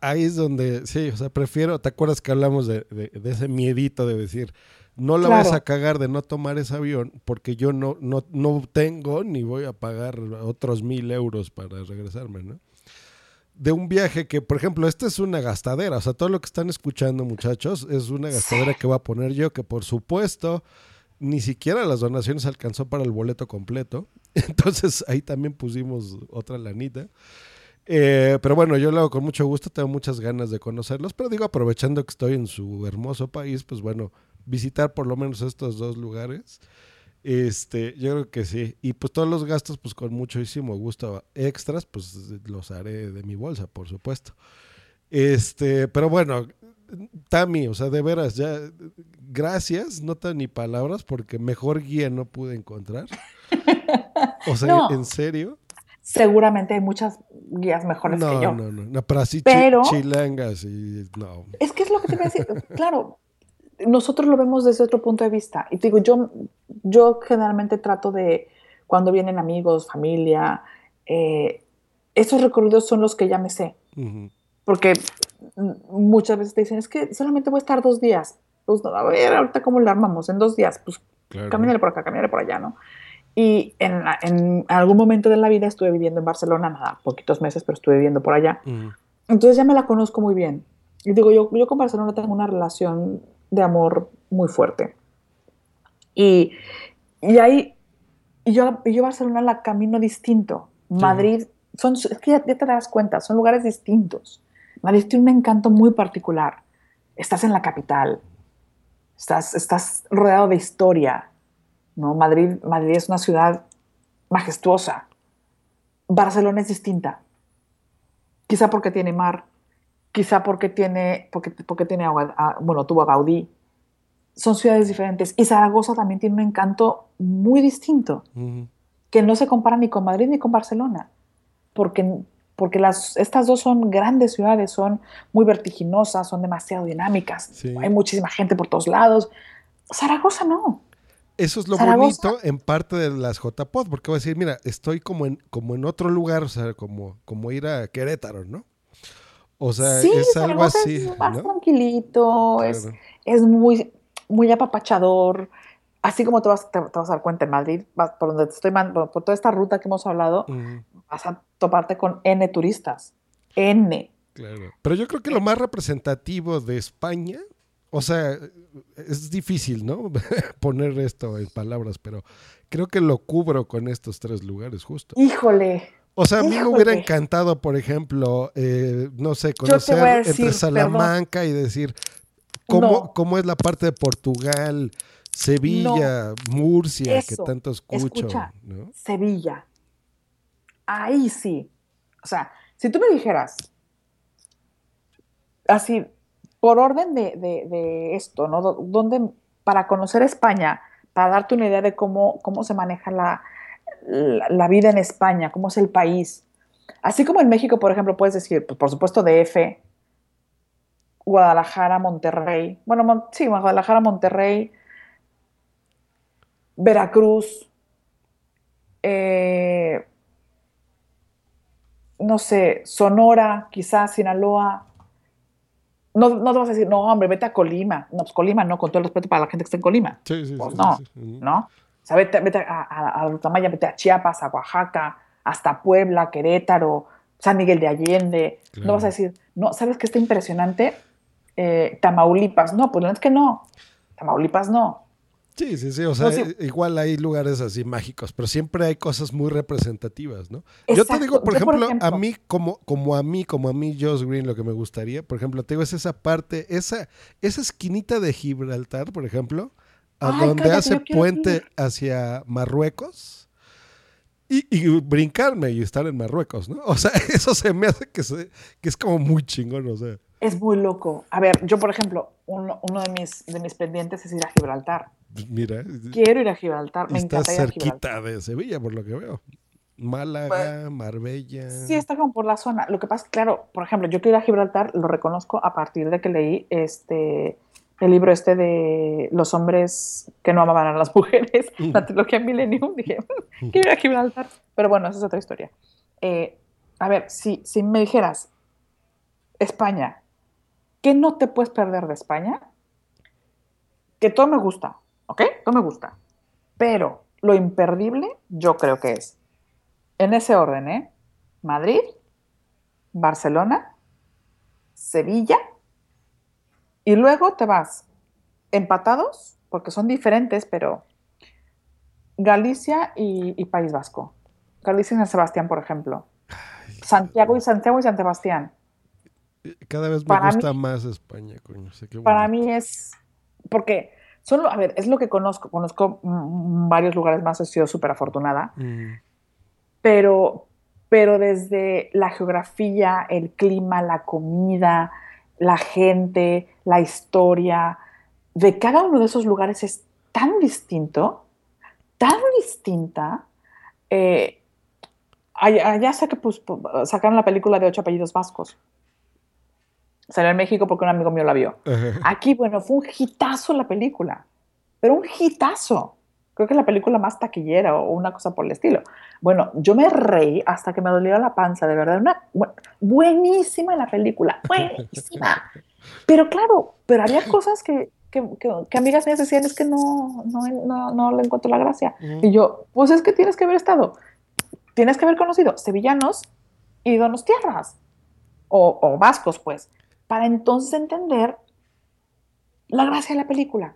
ahí es donde, sí, o sea, prefiero, ¿te acuerdas que hablamos de, de- de ese miedito de decir, no la Claro. vas a cagar de no tomar ese avión porque yo no, no, no tengo ni voy a pagar otros mil euros para regresarme, ¿no? De un viaje que, por ejemplo, esta es una gastadera, o sea, todo lo que están escuchando, muchachos, es una gastadera que voy a poner yo, que por supuesto ni siquiera las donaciones alcanzó para el boleto completo. Entonces ahí también pusimos otra lanita. Eh, pero bueno, yo lo hago con mucho gusto, tengo muchas ganas de conocerlos, pero digo, aprovechando que estoy en su hermoso país, pues bueno, visitar por lo menos estos dos lugares. Este, yo creo que sí. Y pues todos los gastos, pues con muchísimo gusto extras, pues los haré de mi bolsa, por supuesto. Este, pero bueno, Tami, o sea, de veras, ya, gracias, no te ni palabras, porque mejor guía no pude encontrar. O sea, No. ¿en serio? Seguramente hay muchas guías mejores No, que yo. no, no, no, pero así chi- chilangas y no. Es que es lo que te voy a decir. claro, nosotros lo vemos desde otro punto de vista. Y te digo, yo, yo generalmente trato de, cuando vienen amigos, familia, eh, esos recorridos son los que ya me sé. Porque muchas veces te dicen, es que solamente voy a estar dos días. Pues a ver, ahorita cómo lo armamos, en dos días, pues Claro. camínale por acá, camínale por allá, ¿no? Y en, la- en algún momento de la vida estuve viviendo en Barcelona, nada, poquitos meses, pero estuve viviendo por allá. Entonces ya me la conozco muy bien. Y digo, yo, yo con Barcelona tengo una relación de amor muy fuerte. Y, y ahí, y yo, y yo Barcelona la camino distinto. Madrid, son, es que ya, ya te das cuenta, son lugares distintos. Madrid tiene un encanto muy particular. Estás en la capital, estás, estás rodeado de historia. ¿no? Madrid, Madrid es una ciudad majestuosa. Barcelona es distinta. Quizá porque tiene mar, quizá porque tiene, porque, porque tiene agua, ah, bueno, tuvo a Gaudí. Son ciudades diferentes. Y Zaragoza también tiene un encanto muy distinto, que no se compara ni con Madrid ni con Barcelona. Porque, porque las, estas dos son grandes ciudades, son muy vertiginosas, son demasiado dinámicas. Sí. Hay muchísima gente por todos lados. Zaragoza no. Eso es lo Zaragoza- bonito en parte de las JPod, porque voy a decir, mira, estoy como en, como en otro lugar, o sea, como, como ir a Querétaro, ¿no? O sea, sí, es algo así, es más ¿no? tranquilito, es, es muy, muy apapachador. Así como te vas, te, te vas a dar cuenta en Madrid, vas por donde te estoy man- por, por toda esta ruta que hemos hablado, vas a toparte con N turistas. N. claro. Pero yo creo que lo más representativo de España, o sea, es difícil, ¿no? Poner esto en palabras, pero creo que lo cubro con estos tres lugares justo. Híjole. O sea, a mí me hubiera encantado, por ejemplo, eh, no sé, conocer decir, entre Salamanca y decir cómo, No. cómo es la parte de Portugal, Sevilla, Murcia, que tanto escucho. escucha. ¿no? Sevilla. Ahí sí. O sea, si tú me dijeras, así, por orden de, de- de esto, ¿no? Do- ¿Dónde, para conocer España, para darte una idea de cómo, cómo se maneja la, la, la vida en España, cómo es el país. Así como en México, por ejemplo, puedes decir, pues, por supuesto, DF, Guadalajara, Monterrey. Bueno, Mon- sí, Guadalajara, Monterrey, Veracruz, eh, no sé, Sonora, quizás Sinaloa. No, no te vas a decir, no, hombre, vete a Colima. No, pues Colima no, con todo el respeto para la gente que está en Colima. Sí, sí, Pues sí, no. ¿no? O sea, vete, vete a, a, a Rutamaya, vete a Chiapas, a Oaxaca, hasta Puebla, Querétaro, San Miguel de Allende. No vas a decir, no, ¿sabes qué está impresionante? Eh, Tamaulipas. No, pues no es que no. Tamaulipas no. Sí, sí, sí. O sea, No, sí. i- igual hay lugares así mágicos, pero siempre hay cosas muy representativas, ¿no? Yo te digo, por Yo, por ejemplo, a mí, como, como a mí, como a mí, Josh Green, lo que me gustaría, por ejemplo, te digo, es esa parte, esa, esa esquinita de Gibraltar, por ejemplo, a Ay, donde cállate, hace puente ir. hacia Marruecos. Y, y brincarme y estar en Marruecos, ¿no? O sea, eso se me hace que, se- que es como muy chingón, o sea. Es muy loco. A ver, yo, por ejemplo, uno, uno de, mis, de mis pendientes es ir a Gibraltar. Pues mira. Quiero ir a Gibraltar. Me está encanta ir a cerquita Gibraltar. de Sevilla, por lo que veo. Málaga, Marbella. Sí, está como por la zona. Lo que pasa, claro, por ejemplo, yo quiero ir a Gibraltar, lo reconozco a partir de que leí este el libro este de los hombres que no amaban a las mujeres, la trilogía Millennium, dije, quiero ir a Gibraltar. Pero bueno, esa es otra historia. Eh, a ver, si, si me dijeras, España, ¿qué no te puedes perder de España? Que todo me gusta, ¿ok? Todo me gusta. Pero lo imperdible, yo creo que es, en ese orden, ¿eh? Madrid, Barcelona, Sevilla, y luego te vas empatados, porque son diferentes, pero Galicia y, y País Vasco. Galicia y San Sebastián, por ejemplo. Santiago y Santiago y San Sebastián. Cada vez me Para gusta mí- más España, coño. sé Para mí es. Porque solo, a ver, es lo que conozco. Conozco varios lugares más, he sido súper afortunada. Mm. Pero, pero desde la geografía, el clima, la comida, la gente, la historia, de cada uno de esos lugares es tan distinto, tan distinta. Eh, allá, allá sé que pues, pu- sacaron la película de ocho apellidos vascos. Salió en México porque un amigo mío la vio. Aquí, bueno, fue un hitazo la película, pero un hitazo. Creo que es la película más taquillera o una cosa por el estilo. Bueno, yo me reí hasta que me dolió la panza, de verdad. Una, bu- buenísima la película, buenísima. Pero claro, pero había cosas que, que, que- que amigas mías decían, es que no, no, no, no le encuentro la gracia. Y yo, pues es que tienes que haber estado, tienes que haber conocido sevillanos y donostiarras, o, o vascos, pues, para entonces entender la gracia de la película.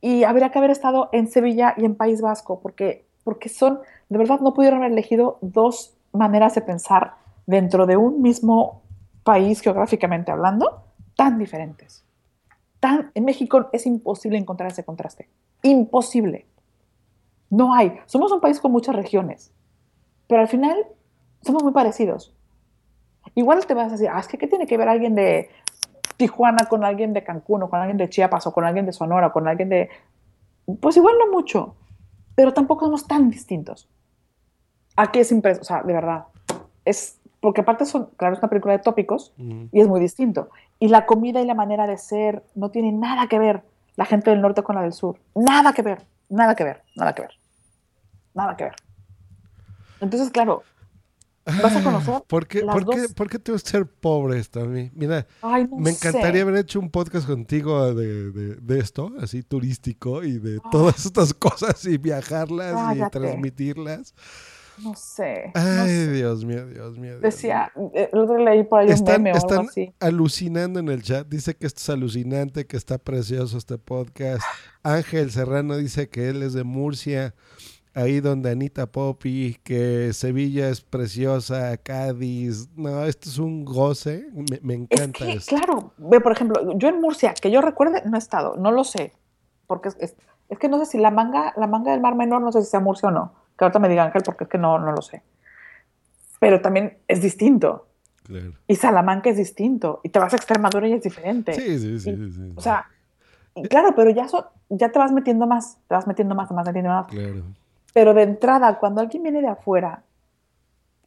Y habría que haber estado en Sevilla y en País Vasco, porque, porque son, de verdad, no pudieron haber elegido dos maneras de pensar dentro de un mismo país geográficamente hablando, tan diferentes. Tan, en México es imposible encontrar ese contraste. Imposible. No hay. Somos un país con muchas regiones, pero al final somos muy parecidos. Igual te vas a decir, ah, es que ¿qué tiene que ver alguien de Tijuana con alguien de Cancún o con alguien de Chiapas o con alguien de Sonora o con alguien de... Pues igual no mucho, pero tampoco somos tan distintos. Aquí es impresionante, o sea, de verdad. Es, porque aparte son, claro, es una película de tópicos y es muy distinto. Y la comida y la manera de ser no tiene nada que ver la gente del norte con la del sur. Nada que ver, nada que ver, nada que ver. Nada que ver. Entonces, claro, vas a conocer ¿Por qué, las por qué, dos- por qué tengo que ser pobre esto a mí? Mira, Ay, no me encantaría sé. haber hecho un podcast contigo de, de- de esto, así turístico, y de todas estas cosas, y viajarlas y transmitirlas. No sé. Ay, Dios mío, Dios mío. Dios Decía, eh, el otro leí por ahí un Están, meme o algo están así. alucinando en el chat. Dice que esto es alucinante, que está precioso este podcast. Ángel Serrano dice que él es de Murcia, ahí donde Anita Poppy, que Sevilla es preciosa, Cádiz. No, esto es un goce. Me, me encanta Que, esto. claro, ve, por ejemplo, yo en Murcia, que yo recuerde, no he estado, no lo sé, porque es, es- es que no sé si la manga, la manga del Mar Menor, no sé si sea Murcia o no, que ahorita me diga Ángel, porque es que no, no lo sé. Pero también es distinto, Claro. y Salamanca es distinto, y te vas a Extremadura y es diferente. Sí, sí, sí. sí, O sea, claro, pero ya, so- ya te vas metiendo más, te vas metiendo más, te vas metiendo más. claro. Pero de entrada, cuando alguien viene de afuera,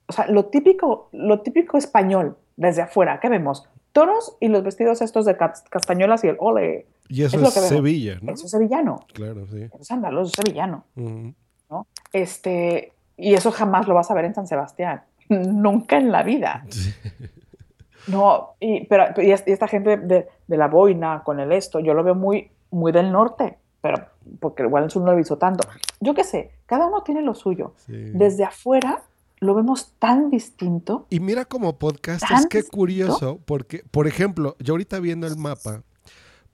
o sea, lo típico, lo típico español desde afuera, ¿qué vemos? Toros y los vestidos estos de cas- castañuelas y el ole. Y eso lo es, que vemos. Sevilla, ¿no? Eso es sevillano. Claro, sí. Eso es andaluz, es sevillano. Este, y eso jamás lo vas a ver en San Sebastián. Nunca en la vida. No, y, pero, y es- y esta gente de, de la boina con el esto, yo lo veo muy, muy del norte, pero porque igual en sur no lo he visto tanto. Yo qué sé, cada uno tiene lo suyo. Desde afuera lo vemos tan distinto. Y mira como podcast, es que distinto. curioso, porque, por ejemplo, yo ahorita viendo el mapa,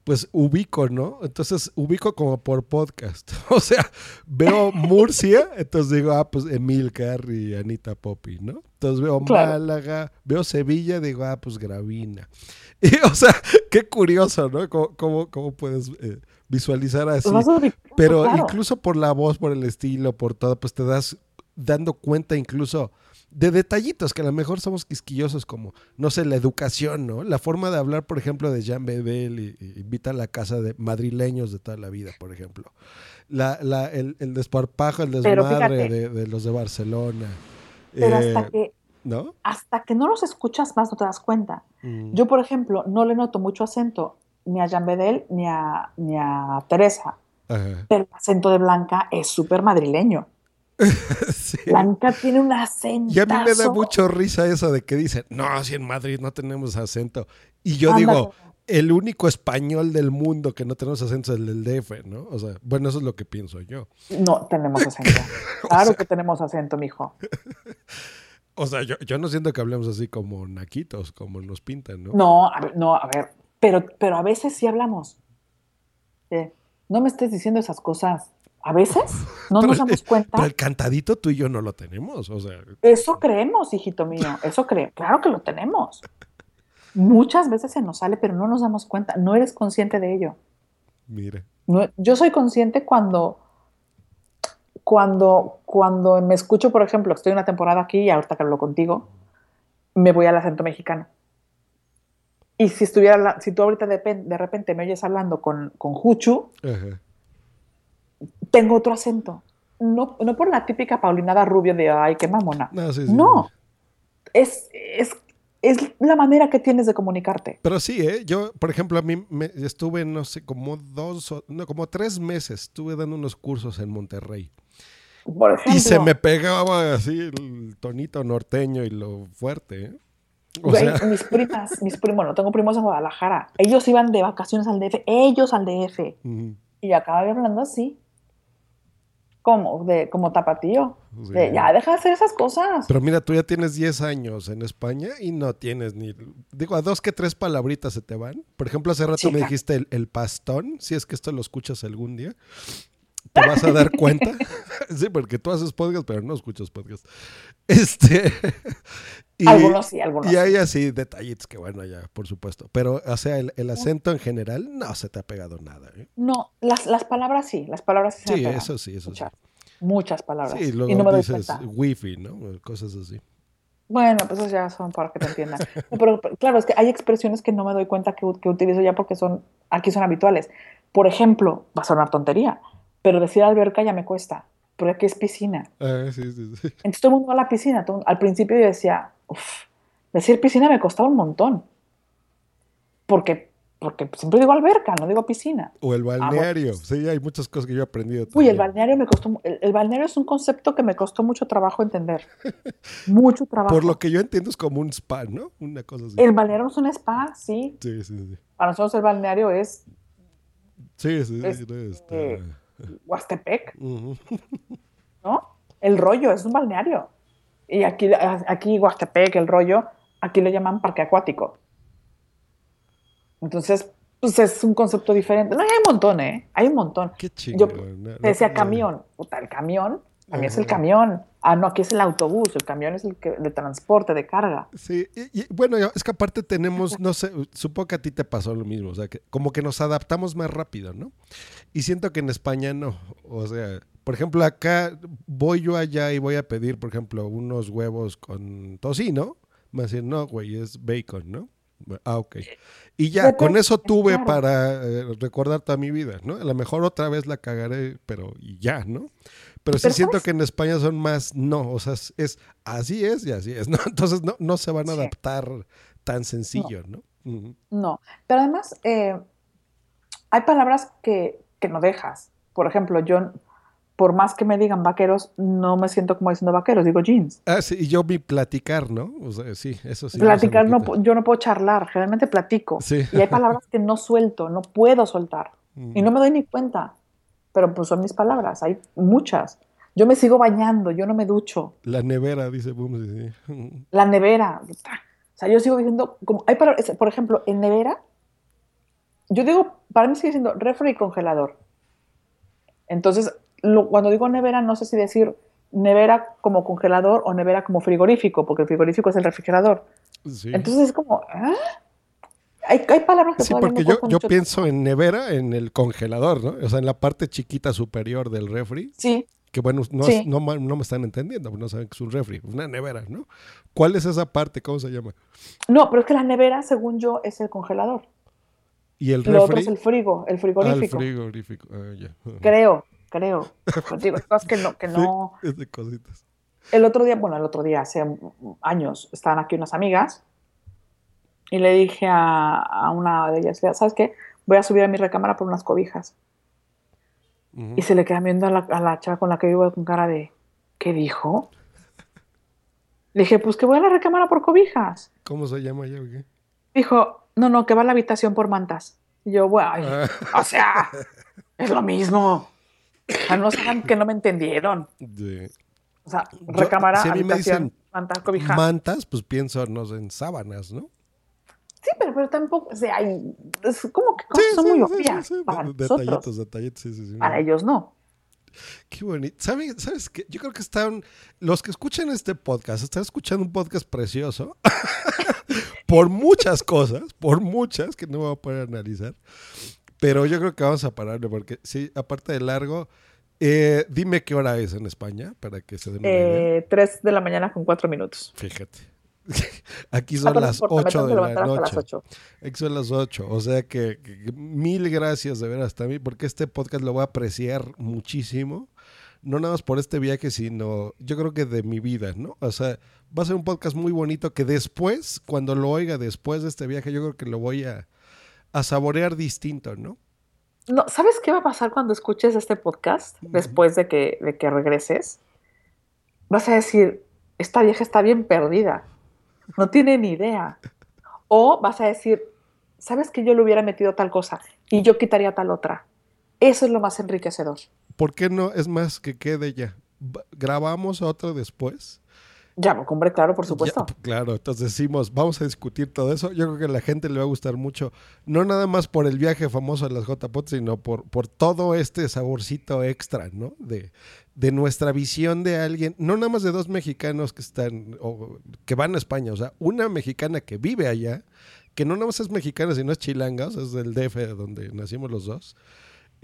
pues ubico, ¿no? Entonces ubico como por podcast. O sea, veo Murcia, entonces digo, ah, pues Emilcar y Anita Poppy, ¿no? Entonces veo Claro. Málaga, veo Sevilla, digo, ah, pues Gravina. Y, o sea, qué curioso, ¿no? ¿Cómo, cómo, cómo puedes eh, visualizar así? Pero claro. incluso por la voz, por el estilo, por todo, pues te das dando cuenta incluso de detallitos que a lo mejor somos quisquillosos como, no sé, la educación, ¿no? La forma de hablar, por ejemplo, de Jean Bedel y, y invita a la casa de madrileños de toda la vida, por ejemplo. La, la, el, el desparpajo, el desmadre de, de los de Barcelona. Pero Eh, hasta que ¿No? hasta que no los escuchas más no te das cuenta. Mm. Yo, por ejemplo, no le noto mucho acento ni a Jean Bedel ni a, ni a Teresa, Ajá. pero el acento de Blanca es súper madrileño. Blanca tiene un acento. Y a mí me da mucho risa eso de que dicen, no, si en Madrid no tenemos acento. Y yo Ándale. digo, el único español del mundo que no tenemos acento es el del DF, ¿no? O sea, bueno, eso es lo que pienso yo. No tenemos acento. Claro que tenemos acento, mijo. O sea, yo, yo no siento que hablemos así como naquitos, como nos pintan, ¿no? No, a ver, no, a ver, pero, pero a veces sí hablamos. Eh, no me estés diciendo esas cosas. A veces no Pero nos damos cuenta. Pero el cantadito tú y yo no lo tenemos, o sea, Eso creemos, hijito mío. Eso creemos. Claro que lo tenemos. Muchas veces se nos sale, pero no nos damos cuenta. No eres consciente de ello. mira. No- yo soy consciente cuando, cuando, cuando me escucho, por ejemplo, estoy una temporada aquí y ahorita que hablo contigo, me voy al acento mexicano. Y si estuviera, si tú ahorita de, de repente me oyes hablando con, con Juchu, Ajá. tengo otro acento. No, no por la típica paulinada rubio de, ay, qué mamona. No, sí, sí. No, es, es, es la manera que tienes de comunicarte. Pero sí, ¿eh? Yo, por ejemplo, a mí me estuve, no sé, como dos, no, como tres meses, estuve dando unos cursos en Monterrey. Por ejemplo, Y se me pegaba así el tonito norteño y lo fuerte, ¿eh? O Güey, sea, mis primas, mis primos, bueno, tengo primos en Guadalajara. Ellos iban de vacaciones al DF, ellos al DF. ujú. Y yo acababa hablando así. Como, de, como tapatío. De, ya deja de hacer esas cosas. Pero mira, tú ya tienes 10 años en España y no tienes ni. Digo, a dos que tres palabritas se te van. Por ejemplo, hace rato me dijiste el, el pastón. Si es que esto lo escuchas algún día, te vas a dar cuenta. sí, porque tú haces podcast, pero no escuchas podcast. Este. y, Algunos sí, algunos Y hay sí. así detallitos que, bueno, ya, por supuesto. Pero, o sea, el, el acento en general no se te ha pegado nada. ¿eh? No, las, las palabras sí, las palabras sí. se me Sí, pegan. eso sí, eso Muchas, muchas palabras. sí. Sí, luego y no me dices wifi, ¿no? Cosas así. Bueno, pues esos ya son para que te entiendan. No, pero, pero, claro, es que hay expresiones que no me doy cuenta que, que utilizo ya porque son, aquí son habituales. Por ejemplo, va a sonar tontería, pero decir alberca ya me cuesta, pero aquí es piscina. Ah, sí, sí, sí. Entonces todo el mundo va a la piscina. todo- al principio yo decía, uff, decir piscina me costaba un montón. Porque, porque siempre digo alberca, no digo piscina. O el Ah, bueno. balneario. Sí, hay muchas cosas que yo he aprendido. Uy, el balneario me costó, el, el balneario es un concepto que me costó mucho trabajo entender. Mucho trabajo. Por lo que yo entiendo es como un spa, ¿no? Una cosa así. El balneario es un spa, sí. Sí, sí, sí. Para nosotros el balneario es Sí, sí, Es- sí, no, está- Huastepec. ¿no? El rollo es un balneario. Y aquí, aquí Huastepec, el rollo, aquí lo llaman parque acuático. Entonces, pues es un concepto diferente. No, hay un montón, ¿eh? Hay un montón. Qué Yo no, te decía no, camión. Puta, el camión, también es el camión. Ah, no, aquí es el autobús. El camión es el que, de transporte, de carga. Sí, y, y, bueno, es que aparte tenemos, no sé, supongo que a ti te pasó lo mismo, o sea, que como que nos adaptamos más rápido, ¿no? Y siento que en España no, o sea, por ejemplo, acá voy yo allá y voy a pedir, por ejemplo, unos huevos con tocino, me a decir, no, güey, es bacon, ¿no? Ah, ok. Y ya, con eso tuve para eh, recordar toda mi vida, ¿no? A lo mejor otra vez la cagaré, pero ya, ¿no? Pero sí Pero siento ¿sabes? que en España son más, no, o sea, es, así es y así es, ¿no? Entonces no, no se van a Sí. adaptar tan sencillo, ¿no? Ujú. No, pero además eh, hay palabras que, que no dejas. Por ejemplo, yo, por más que me digan vaqueros, no me siento como diciendo vaqueros, digo jeans. Ah, sí, y yo vi platicar, ¿no? O sea, sí, eso sí. no Platicar, no, yo no puedo charlar, generalmente platico. Sí. Y hay palabras que no suelto, no puedo soltar. Mm. Y no me doy ni cuenta. Pero pues son mis palabras, hay muchas. Yo me sigo bañando, yo no me ducho. La nevera, dice Boom, sí. La nevera. O sea, yo sigo diciendo, como hay palabras, por ejemplo, en nevera, yo digo, para mí sigue siendo refri y congelador. Entonces, lo- cuando digo nevera, no sé si decir nevera como congelador o nevera como frigorífico, porque el frigorífico es el refrigerador. Sí. Entonces es como, ¿ah? Hay, hay palabras que Sí, porque yo, yo pienso en nevera en el congelador, ¿no? O sea, en la parte chiquita superior del refri. Sí, Que bueno, no, Sí. no, no me están entendiendo, no saben que es un refri, una nevera, ¿no? ¿Cuál es esa parte? ¿Cómo se llama? No, pero es que la nevera, según yo, es el congelador. ¿Y el Lo otro refri? es el frigo, el frigorífico. Ah, el frigorífico. Ah, ya. Creo, creo. Pues digo, cosas que no, que Sí, no. es de cositas. El otro día, bueno, el otro día, hace años, estaban aquí unas amigas y le dije a, a una de ellas, ¿sabes qué? Voy a subir a mi recámara por unas cobijas. Y se le queda viendo a la, a la chava con la que vivo con cara de, ¿qué dijo? Le dije, pues que voy a la recámara por cobijas. ¿Cómo se llama ya? o qué? Dijo, no, no, que va a la habitación por mantas. Y yo, bueno, Ah. o sea, es lo mismo. Sea, no saben que no me entendieron. O sea, Yo- recámara, si a mí me habitación, dicen manta, cobija. Mantas, pues pienso, no sé, en sábanas, ¿no? Sí, pero, pero tampoco, o sea, hay, es como que cosas son muy obvias para nosotros. Detallitos, detallitos, sí, sí, sí. Para ellos no. Qué bonito. ¿Sabe- ¿Sabes qué? Yo creo que están. Los que escuchan este podcast están escuchando un podcast precioso. por muchas cosas, por muchas que no voy a poder analizar. Pero yo creo que vamos a pararle porque, sí, aparte de largo, eh, dime qué hora es en España para que se den una idea. Eh, 3 de la mañana con 4 minutos. Fíjate. Aquí son las importa, me 8 tengo de la noche. 8. Aquí son las 8. O sea que, mil gracias de ver hasta mí, porque este podcast lo voy a apreciar muchísimo. No nada más por este viaje, sino yo creo que de mi vida, ¿no? O sea, va a ser un podcast muy bonito que después, cuando lo oiga después de este viaje, yo creo que lo voy a, a saborear distinto, ¿no? No, ¿Sabes qué va a pasar cuando escuches este podcast después de que, de que regreses? Vas a decir, esta vieja está bien perdida, no tiene ni idea. O vas a decir, ¿sabes que yo le hubiera metido tal cosa y yo quitaría tal otra? Eso es lo más enriquecedor. ¿Por qué no? Es más que quede ya. ¿Grabamos otro después? Ya, hombre, claro, por supuesto. Ya, claro, entonces decimos, vamos a discutir todo eso. Yo creo que a la gente le va a gustar mucho, no nada más por el viaje famoso a las JPOT, sino por, por todo este saborcito extra, ¿no? De, de nuestra visión de alguien, no nada más de dos mexicanos que están, o que van a España, o sea, una mexicana que vive allá, que no nada más es mexicana, sino es chilanga, o sea, es del DF donde nacimos los dos.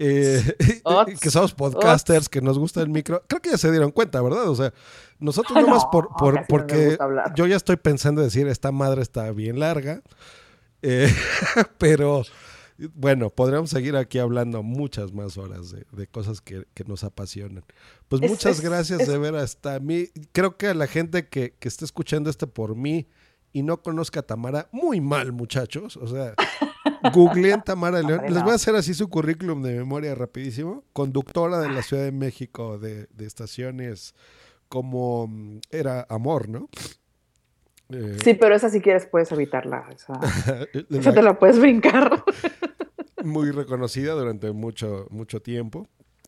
Eh, que somos podcasters, que nos gusta el micro. Creo que ya se dieron cuenta, ¿verdad? O sea, nosotros No, nomás por, por- no porque yo ya estoy pensando decir, esta madre está bien larga. Eh, pero bueno, podríamos seguir aquí hablando muchas más horas de, de cosas que, que nos apasionan. Pues Es- muchas es- gracias es- de ver hasta mí. Creo que a la gente que, que esté escuchando este por mí y no conozca a Tamara, muy mal, muchachos. O sea, googleen Tamara León. Les voy a hacer así su currículum de memoria rapidísimo. Conductora de la Ciudad de México de, de estaciones como mm, era Amor, ¿no? Eh, Sí, pero esa si quieres puedes evitarla. Esa, esa te la puedes brincar. muy reconocida durante mucho, mucho tiempo.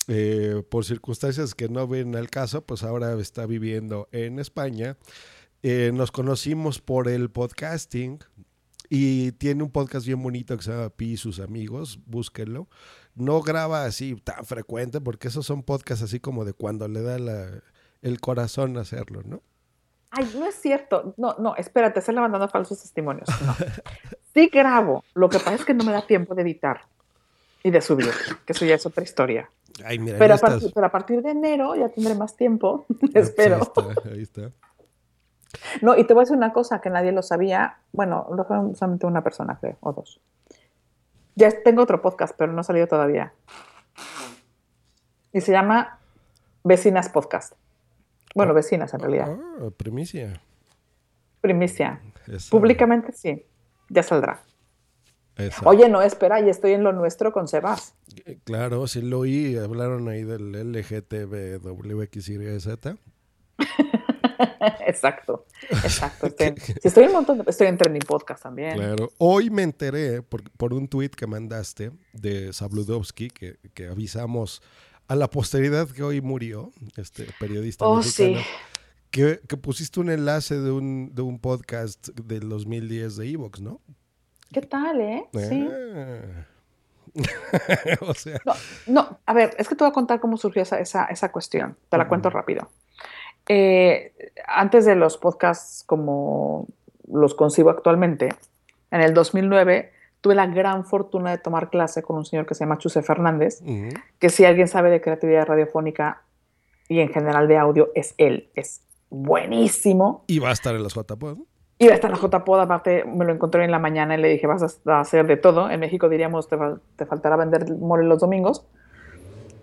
Eh, por circunstancias que no ven al caso, pues ahora está viviendo en España. Eh, nos conocimos por el podcasting y tiene un podcast bien bonito que se llama Pi y sus amigos, búsquenlo. No graba así tan frecuente porque esos son podcasts así como de cuando le da la- el corazón hacerlo, ¿no? Ay, no es cierto. No, no, espérate, estás levantando falsos testimonios. No. Sí grabo. Lo que pasa es que no me da tiempo de editar y de subir, que eso ya es otra historia. Ay, mira, Pero a, estás. partir, pero a partir de enero ya tendré más tiempo, Pues espero. ahí está, ahí está. No, y te voy a decir una cosa que nadie lo sabía. Bueno, lo sabe solamente una persona, creo, o dos. Ya tengo otro podcast, pero no ha salido todavía. Y se llama Vecinas Podcast. Bueno, vecinas en realidad. Ah, primicia. Primicia. Esa- Públicamente sí, ya saldrá. esa. Oye, no, espera, y estoy en lo nuestro con Sebas. Eh, Claro, sí lo oí, hablaron ahí del LGTBWXYZ. exacto, exacto. Estoy, estoy en un montón de- estoy en Trending Podcast también. Claro, hoy me enteré por, por un tweet que mandaste de Sabludowski, que, que avisamos a la posteridad que hoy murió, este periodista Oh, mexicano, sí. que, que pusiste un enlace de un, de un podcast del 2010 de Evox, ¿no? ¿Qué tal, eh? Sí. Ah. o sea, No, no, a ver, es que te voy a contar cómo surgió esa, esa, esa cuestión. Te la cuento rápido. Eh, antes de los podcasts como los concibo actualmente, en el 2009 tuve la gran fortuna de tomar clase con un señor que se llama Chuse Fernández, ujú, que si alguien sabe de creatividad radiofónica, y en general de audio es él. Es buenísimo. Y va a estar en las JPod. Y va a estar en la JPod, aparte me lo encontré en la mañana y le dije, vas a hacer de todo. En México diríamos, te, te faltará vender mole los domingos.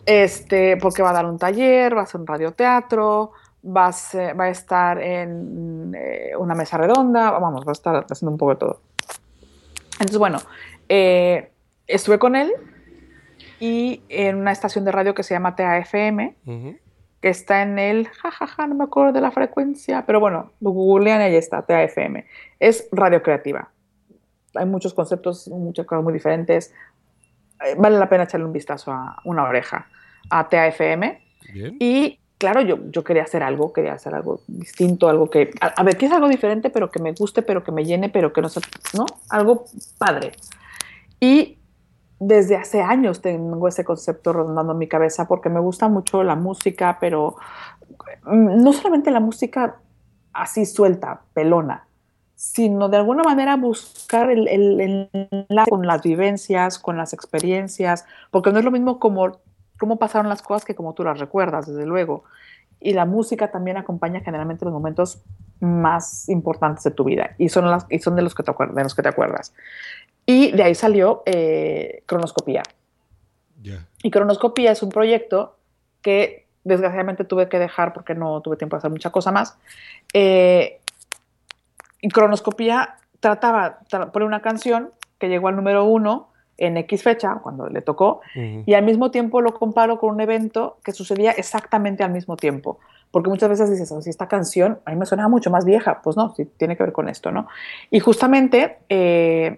Este, porque va a dar un taller, va a hacer un radioteatro, va a, ser, va a estar en eh, una mesa redonda, vamos, va a estar haciendo un poco de todo. Entonces, bueno, eh, estuve con él y en una estación de radio que se llama TAFM, uh -huh. que está en el, jajaja, ja, ja, no me acuerdo de la frecuencia, pero bueno, lo googlean y ahí está, TAFM. Es radio creativa. Hay muchos conceptos, muchas cosas muy diferentes. Eh, vale la pena echarle un vistazo a una oreja a TAFM. Bien. Y claro, yo, yo quería hacer algo, quería hacer algo distinto, algo que, a, ver, que es algo diferente, pero que me guste, pero que me llene, pero que no sé, ¿no? Algo padre. Y desde hace años tengo ese concepto rondando en mi cabeza porque me gusta mucho la música, pero mm, no solamente la música así suelta, pelona, sino de alguna manera buscar el, el, con las vivencias, con las experiencias, porque no es lo mismo como cómo pasaron las cosas que como tú las recuerdas, desde luego. Y la música también acompaña generalmente los momentos más importantes de tu vida y son, las, y son de, los que te de los que te acuerdas. Y de ahí salió eh, Cronoscopía. Yeah. Y Cronoscopía es un proyecto que desgraciadamente tuve que dejar porque no tuve tiempo de hacer mucha cosa más. Eh, y Cronoscopía trataba de poner una canción que llegó al número uno en X fecha, cuando le tocó, uh -huh. y al mismo tiempo lo comparo con un evento que sucedía exactamente al mismo tiempo. Porque muchas veces dices, oh, si esta canción a mí me sonaba mucho más vieja, pues no, sí, tiene que ver con esto, ¿no? Y justamente... Eh,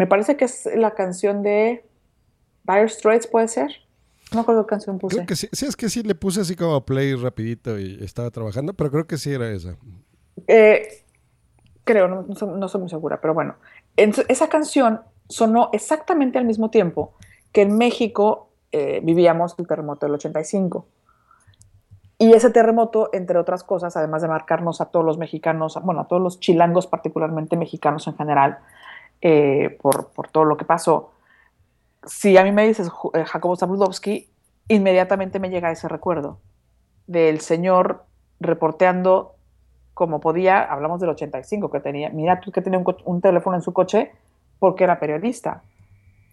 Me parece que es la canción de Dire Straits, ¿puede ser? No me acuerdo qué canción puse. Creo que sí, sí, es que sí, le puse así como play rapidito y estaba trabajando, pero creo que sí era esa. Eh, creo, no, no, soy, no, soy, muy segura, pero bueno. En, esa canción sonó exactamente al mismo tiempo que en México eh, vivíamos el terremoto del 85. Y ese terremoto, entre otras cosas, además de marcarnos a todos los mexicanos, bueno, a todos los chilangos, particularmente mexicanos en general, eh, por, por, todo lo que pasó. Si a mí me dices eh, Jacobo Zabludowski, inmediatamente me llega ese recuerdo del señor reporteando como podía, hablamos del 85 que tenía, mira tú que tenía un, un teléfono en su coche porque era periodista.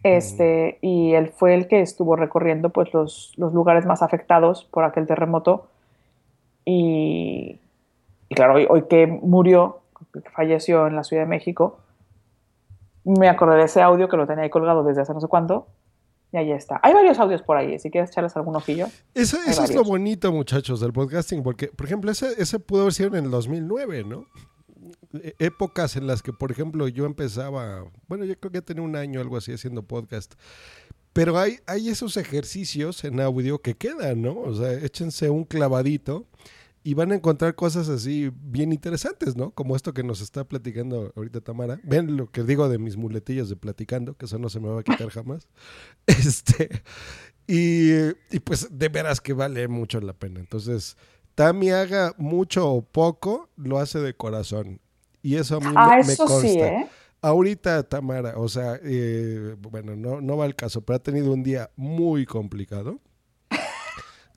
Este, y él fue el que estuvo recorriendo pues, los, los lugares más afectados por aquel terremoto. Y, y claro, hoy, hoy que murió, que falleció en la Ciudad de México, me acordé de ese audio que lo tenía ahí colgado desde hace no sé cuánto. Y ahí está. Hay varios audios por ahí, si quieres echarles algún ojillo. Eso, eso es lo bonito, muchachos, del podcasting, porque, por ejemplo, ese, ese pudo haber sido en el 2009, ¿no? E épocas en las que, por ejemplo, yo empezaba, bueno, yo creo que tenía un año algo así haciendo podcast. Pero hay, hay esos ejercicios en audio que quedan, ¿no? O sea, échense un clavadito y van a encontrar cosas así bien interesantes, ¿no? Como esto que nos está platicando ahorita Tamara. Ven lo que digo de mis muletillas de platicando, que eso no se me va a quitar jamás. Este, y, y, pues de veras que vale mucho la pena. Entonces, Tami haga mucho o poco, lo hace de corazón. Y eso a mí ah, me, eso me consta. Sí, ¿eh? Ahorita Tamara, o sea, eh, bueno, no, no va al caso, pero ha tenido un día muy complicado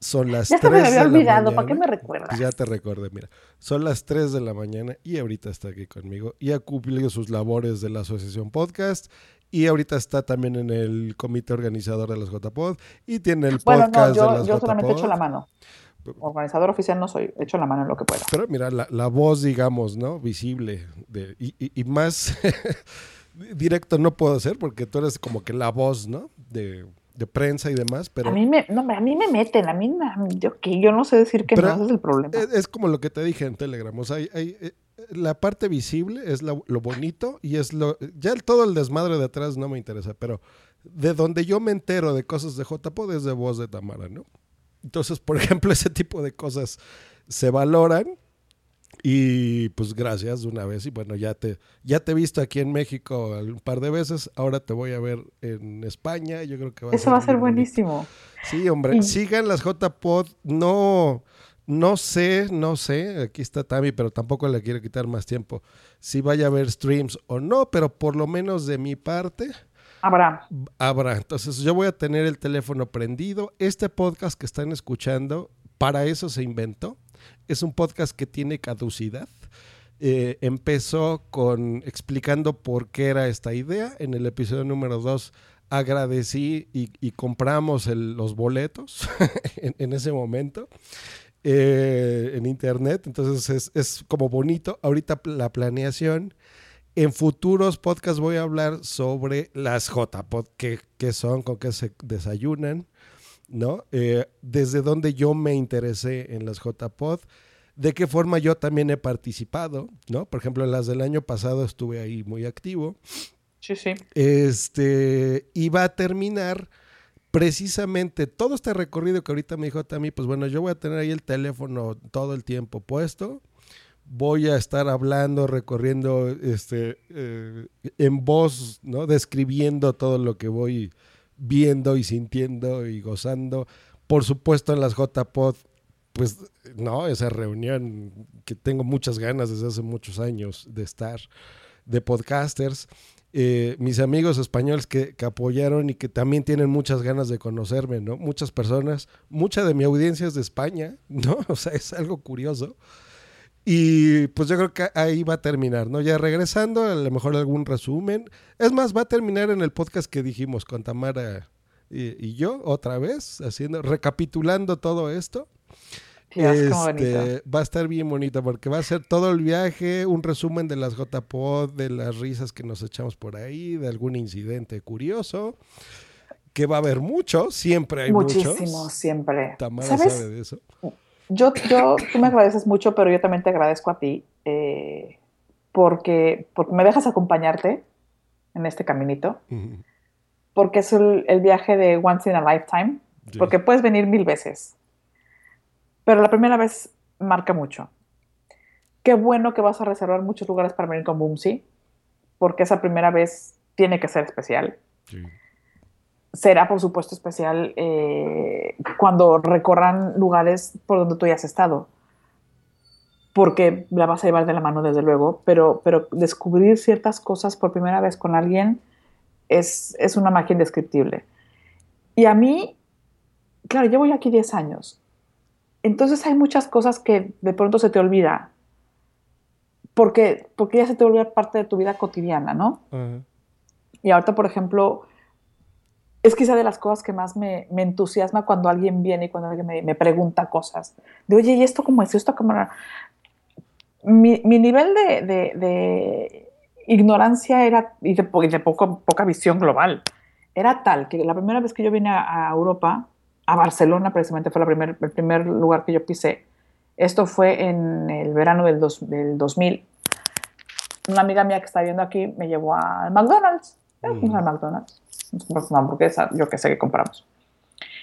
Son las Ya se 3 me de había la olvidado, ¿para qué me recuerdas? Ya te recordé, mira. Son las 3 de la mañana y ahorita está aquí conmigo. Y ha cumplido sus labores de la Asociación Podcast. Y ahorita está también en el comité organizador de las JPod. Y tiene el Bueno, podcast no, de yo, las yo solamente echo la mano. Organizador oficial no soy, echo la mano en lo que pueda. Pero mira, la, la voz, digamos, ¿no? Visible. De, y, y- y más directo no puedo hacer porque tú eres como que la voz, ¿no? De, de prensa y demás. Pero A mí me, no, a mí me meten, a mí, me- yo, que yo no sé decir que no, ese es el problema. Es, es como lo que te dije en Telegram. O sea, hay- hay, eh, la parte visible es lo, lo bonito y es lo. Ya el, todo el desmadre de atrás no me interesa, pero de donde yo me entero de cosas de JPod es de voz de Tamara, ¿no? Entonces, por ejemplo, ese tipo de cosas se valoran. Y pues gracias de una vez. Y bueno, ya te, ya te he visto aquí en México un par de veces. Ahora te voy a ver en España. Yo creo que va a Eso ser va a ser bonito. buenísimo. Sí, hombre, sigan las JPod. No, no sé, no sé. Aquí está Tami, pero tampoco le quiero quitar más tiempo. Si vaya a haber streams o no, pero por lo menos de mi parte Habrá. habrá. Entonces yo voy a tener el teléfono prendido. Este podcast que están escuchando, para eso se inventó. Es un podcast que tiene caducidad. Eh, empezó con explicando por qué era esta idea. En el episodio número 2 agradecí y, compramos los boletos en, ese momento eh, en internet. Entonces es, como bonito. Ahorita la planeación. En futuros podcasts voy a hablar sobre las JPod, qué, qué son, con qué se desayunan, ¿no? Eh, desde dónde yo me interesé en las JPod, de qué forma yo también he participado, ¿no? Por ejemplo, en las del año pasado estuve ahí muy activo. Sí, sí. Este, y va a terminar precisamente todo este recorrido que ahorita me dijo Tami, pues bueno, yo voy a tener ahí el teléfono todo el tiempo puesto. Voy a estar hablando, recorriendo este, eh, en voz, ¿no? Describiendo todo lo que voy viendo y sintiendo y gozando. Por supuesto, en las JPod, pues, no, esa reunión que tengo muchas ganas desde hace muchos años de estar, de podcasters. Eh, mis amigos españoles que, que apoyaron y que también tienen muchas ganas de conocerme, ¿no? Muchas personas, mucha de mi audiencia es de España, ¿no? O sea, es algo curioso. Y pues yo creo que ahí va a terminar, ¿no? Ya regresando, a lo mejor algún resumen. Es más, va a terminar en el podcast que dijimos con Tamara y, y yo, otra vez, haciendo, recapitulando todo esto. Dios, Este, bonito. va a estar bien bonito porque va a ser todo el viaje, un resumen de las JPod, de las risas que nos echamos por ahí, de algún incidente curioso, que va a haber mucho, siempre hay Muchísimo, muchos. siempre. Tamara ¿Sabes? sabe de eso. Yo, yo, tú me agradeces mucho, pero yo también te agradezco a ti eh, porque, porque me dejas acompañarte en este caminito, porque es el, el viaje de once in a lifetime, Sí. porque puedes venir mil veces, pero la primera vez marca mucho. Qué bueno que vas a reservar muchos lugares para venir con Boomsy, porque esa primera vez tiene que ser especial. Será, por supuesto, especial eh, cuando recorran lugares por donde tú ya has estado, porque la vas a llevar de la mano, desde luego, pero, pero descubrir ciertas cosas por primera vez con alguien es, es una magia indescriptible. Y a mí, claro, llevo ya aquí 10 años, entonces hay muchas cosas que de pronto se te olvida, porque, porque ya se te olvida parte de tu vida cotidiana, ¿no? Y ahorita, por ejemplo, es quizá de las cosas que más me, me entusiasma cuando alguien viene y cuando alguien me, me pregunta cosas. De, oye, ¿y esto cómo es? ¿Y esto cómo? Mi, mi nivel de, de- de ignorancia era, y de, po- y de poco, poca visión global era tal que la primera vez que yo vine a, a Europa, a Barcelona precisamente fue la primer, el primer lugar que yo pisé, esto fue en el verano del, dos- del 2000. Una amiga mía que está viendo aquí me llevó al McDonald's. Fuimos al McDonald's. Nos compramos una hamburguesa, yo que sé que compramos.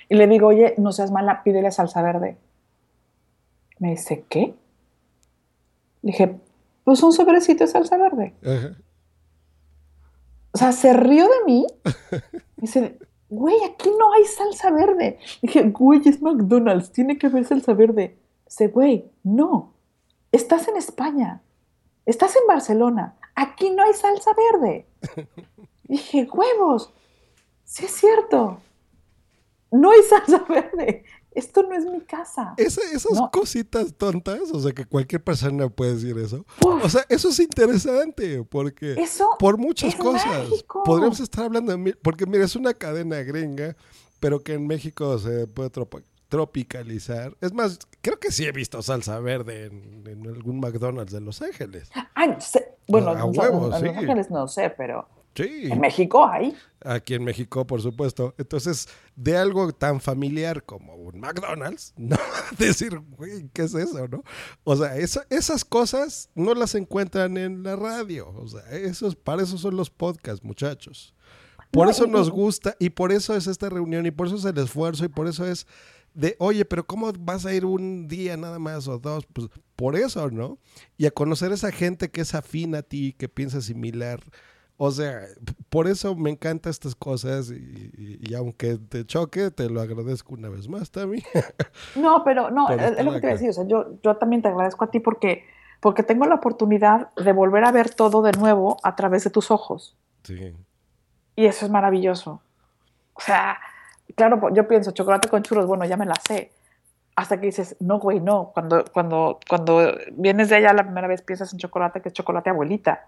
Y le digo, oye, no seas mala, pídele salsa verde. Me dice, ¿qué? Le dije, pues un sobrecito de salsa verde. Ajá. O sea, se rió de mí. Me dice, güey, aquí no hay salsa verde. Dije, güey, es McDonald's, tiene que haber salsa verde. Dice, güey, no. Estás en España. Estás en Barcelona. Aquí no hay salsa verde. Dije, huevos. Sí es cierto. No hay salsa verde. esto no es mi casa. Esa- esas No. cositas tontas, o sea, que cualquier persona puede decir eso. O sea, eso es interesante, porque Eso por muchas es cosas podríamos estar hablando de, porque mira, es una cadena gringa, pero que en México se puede tropa- tropicalizar. Es más, creo que sí he visto salsa verde en, en algún McDonald's de Los Ángeles. Ay, sé- bueno, A en- huevo, en sí. Los Ángeles no sé, pero Sí. en México hay. Aquí en México, por supuesto. Entonces, de algo tan familiar como un McDonald's, no decir, güey, ¿qué es eso, no? O sea, eso- esas cosas no las encuentran en la radio. O sea, esos, para eso son los podcasts, muchachos. Por No, eso nos gusta y por eso es esta reunión y por eso es el esfuerzo y por eso es de, oye, pero ¿cómo vas a ir un día nada más o dos? Pues por eso, ¿no? Y a conocer a esa gente que es afín a ti, que piensa similar. O sea, por eso me encantan estas cosas y, aunque te choque, te lo agradezco una vez más también. No, pero no, es, lo que te iba a acá. decir. O sea, yo, yo también te agradezco a ti porque, porque tengo la oportunidad de volver a ver todo de nuevo a través de tus ojos. Sí. Y eso es maravilloso. O sea, claro, yo pienso, chocolate con churros, bueno, ya me la sé. Hasta que dices, no, güey, no. Cuando, cuando, cuando vienes de allá la primera vez piensas en chocolate, que es chocolate abuelita.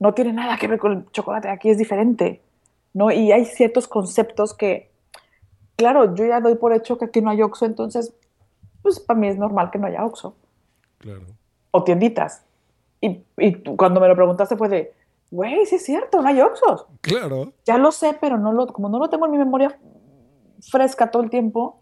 No tiene nada que ver con el chocolate, aquí es diferente. ¿no? Y hay ciertos conceptos que, claro, yo ya doy por hecho que aquí no hay Oxxo, entonces, pues para mí es normal que no haya Oxxo. Claro. O tienditas. Y, cuando me lo preguntaste fue de, güey, sí es cierto, no hay Oxxos. Claro. Ya lo sé, pero no lo, como no lo tengo en mi memoria fresca todo el tiempo,